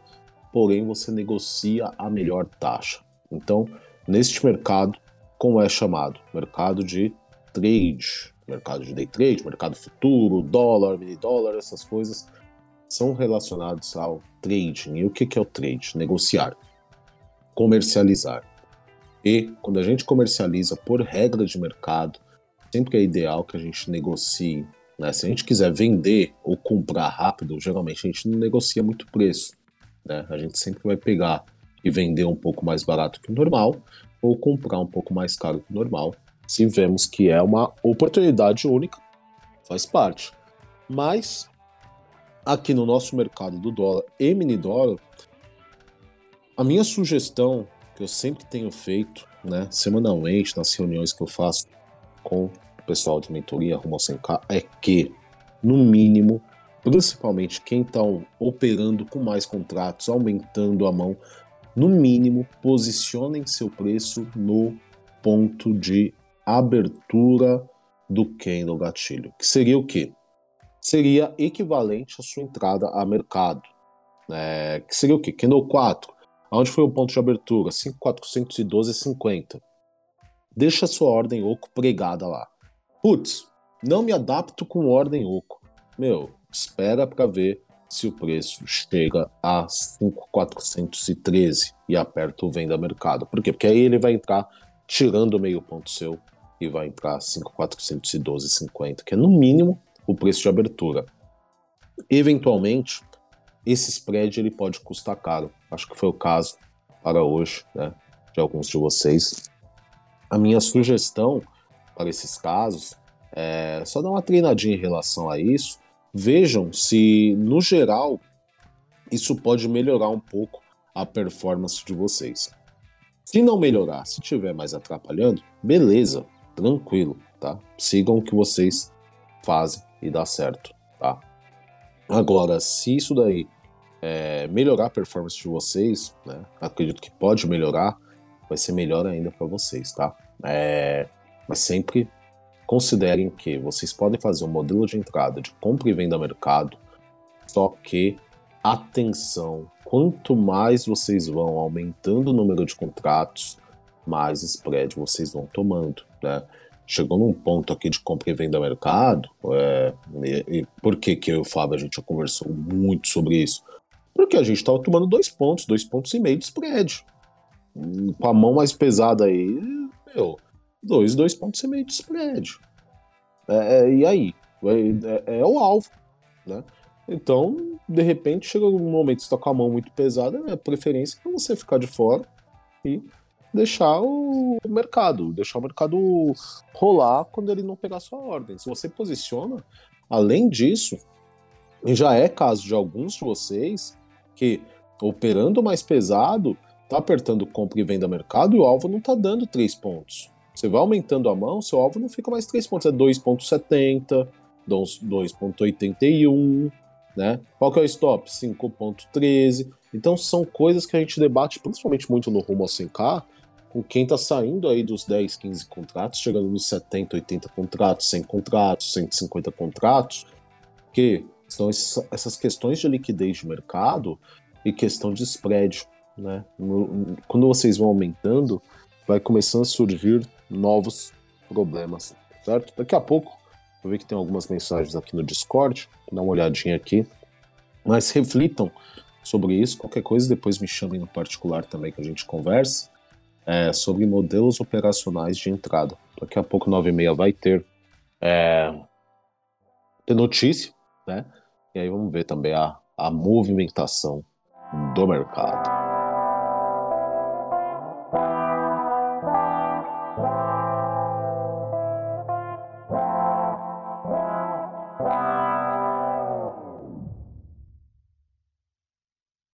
porém você negocia a melhor taxa. Então, neste mercado, como é chamado? Mercado de trade, mercado de day trade, mercado futuro, dólar, mini dólar, essas coisas são relacionados ao trading. E o que é o trade? Negociar, comercializar. E quando a gente comercializa por regra de mercado, sempre é ideal que a gente negocie. Né? Se a gente quiser vender ou comprar rápido, geralmente a gente não negocia muito preço. Né? A gente sempre vai pegar e vender um pouco mais barato que o normal, ou comprar um pouco mais caro que o normal, se vemos que é uma oportunidade única, faz parte. Mas aqui no nosso mercado do dólar e mini dólar, a minha sugestão que eu sempre tenho feito, né, semanalmente nas reuniões que eu faço com o pessoal de mentoria rumo ao 100K é que, no mínimo, principalmente quem está operando com mais contratos, aumentando a mão, no mínimo, posicionem seu preço no ponto de abertura do candle gatilho, que seria o quê? Seria equivalente à sua entrada a mercado. É, que seria o quê? Candle 4. Onde foi o ponto de abertura? 5,412,50. Deixa sua ordem oco pregada lá. Putz, não me adapto com ordem oco. Meu, espera para ver se o preço chega a 5,413 e aperta o venda mercado. Por quê? Porque aí ele vai entrar tirando meio ponto seu e vai entrar 5,412,50, que é no mínimo o preço de abertura. Eventualmente, esse spread ele pode custar caro. Acho que foi o caso para hoje, né, de alguns de vocês. A minha sugestão para esses casos é só dar uma treinadinha em relação a isso. Vejam se, no geral, isso pode melhorar um pouco a performance de vocês. Se não melhorar, se estiver mais atrapalhando, beleza, tranquilo, tá? Sigam o que vocês fazem e dá certo, tá? Agora, se isso daí é, melhorar a performance de vocês, né? Acredito que pode melhorar, vai ser melhor ainda para vocês, tá? É, mas sempre considerem que vocês podem fazer um modelo de entrada de compra e venda mercado, só que atenção, quanto mais vocês vão aumentando o número de contratos, mais spread vocês vão tomando, né? Chegou num ponto aqui de compra e venda mercado, é, e, e por que que eu e o Fábio a gente já conversou muito sobre isso? Porque a gente estava tomando dois pontos, dois pontos e meio de spread. Com a mão mais pesada aí, meu, dois, dois pontos e meio de spread. É, é, e aí? É, é, é, o alvo, né? Então, de repente, chega um momento que você está com a mão muito pesada, é a preferência para você ficar de fora e deixar o mercado, deixar o mercado rolar quando ele não pegar sua ordem. Se você posiciona, além disso, já é caso de alguns de vocês que operando mais pesado, tá apertando compra e venda mercado e o alvo não tá dando 3 pontos. Você vai aumentando a mão, seu alvo não fica mais 3 pontos, é 2.70, 2.81, né? Qual que é o stop? 5.13. Então são coisas que a gente debate principalmente muito no rumo ao 100k, com quem tá saindo aí dos 10, 15 contratos, chegando nos 70, 80 contratos, 100 contratos, 150 contratos, que são essas questões de liquidez de mercado e questão de spread. Né? quando vocês vão aumentando, vai começando a surgir novos problemas, certo? Daqui a pouco, eu ver que tem algumas mensagens aqui no Discord, dá uma olhadinha aqui, mas reflitam sobre isso, qualquer coisa depois me chamem no particular também que a gente converse é, sobre modelos operacionais de entrada. Daqui a pouco, 9 e meia, vai ter, é, ter notícia, né? E aí vamos ver também a, a movimentação do mercado.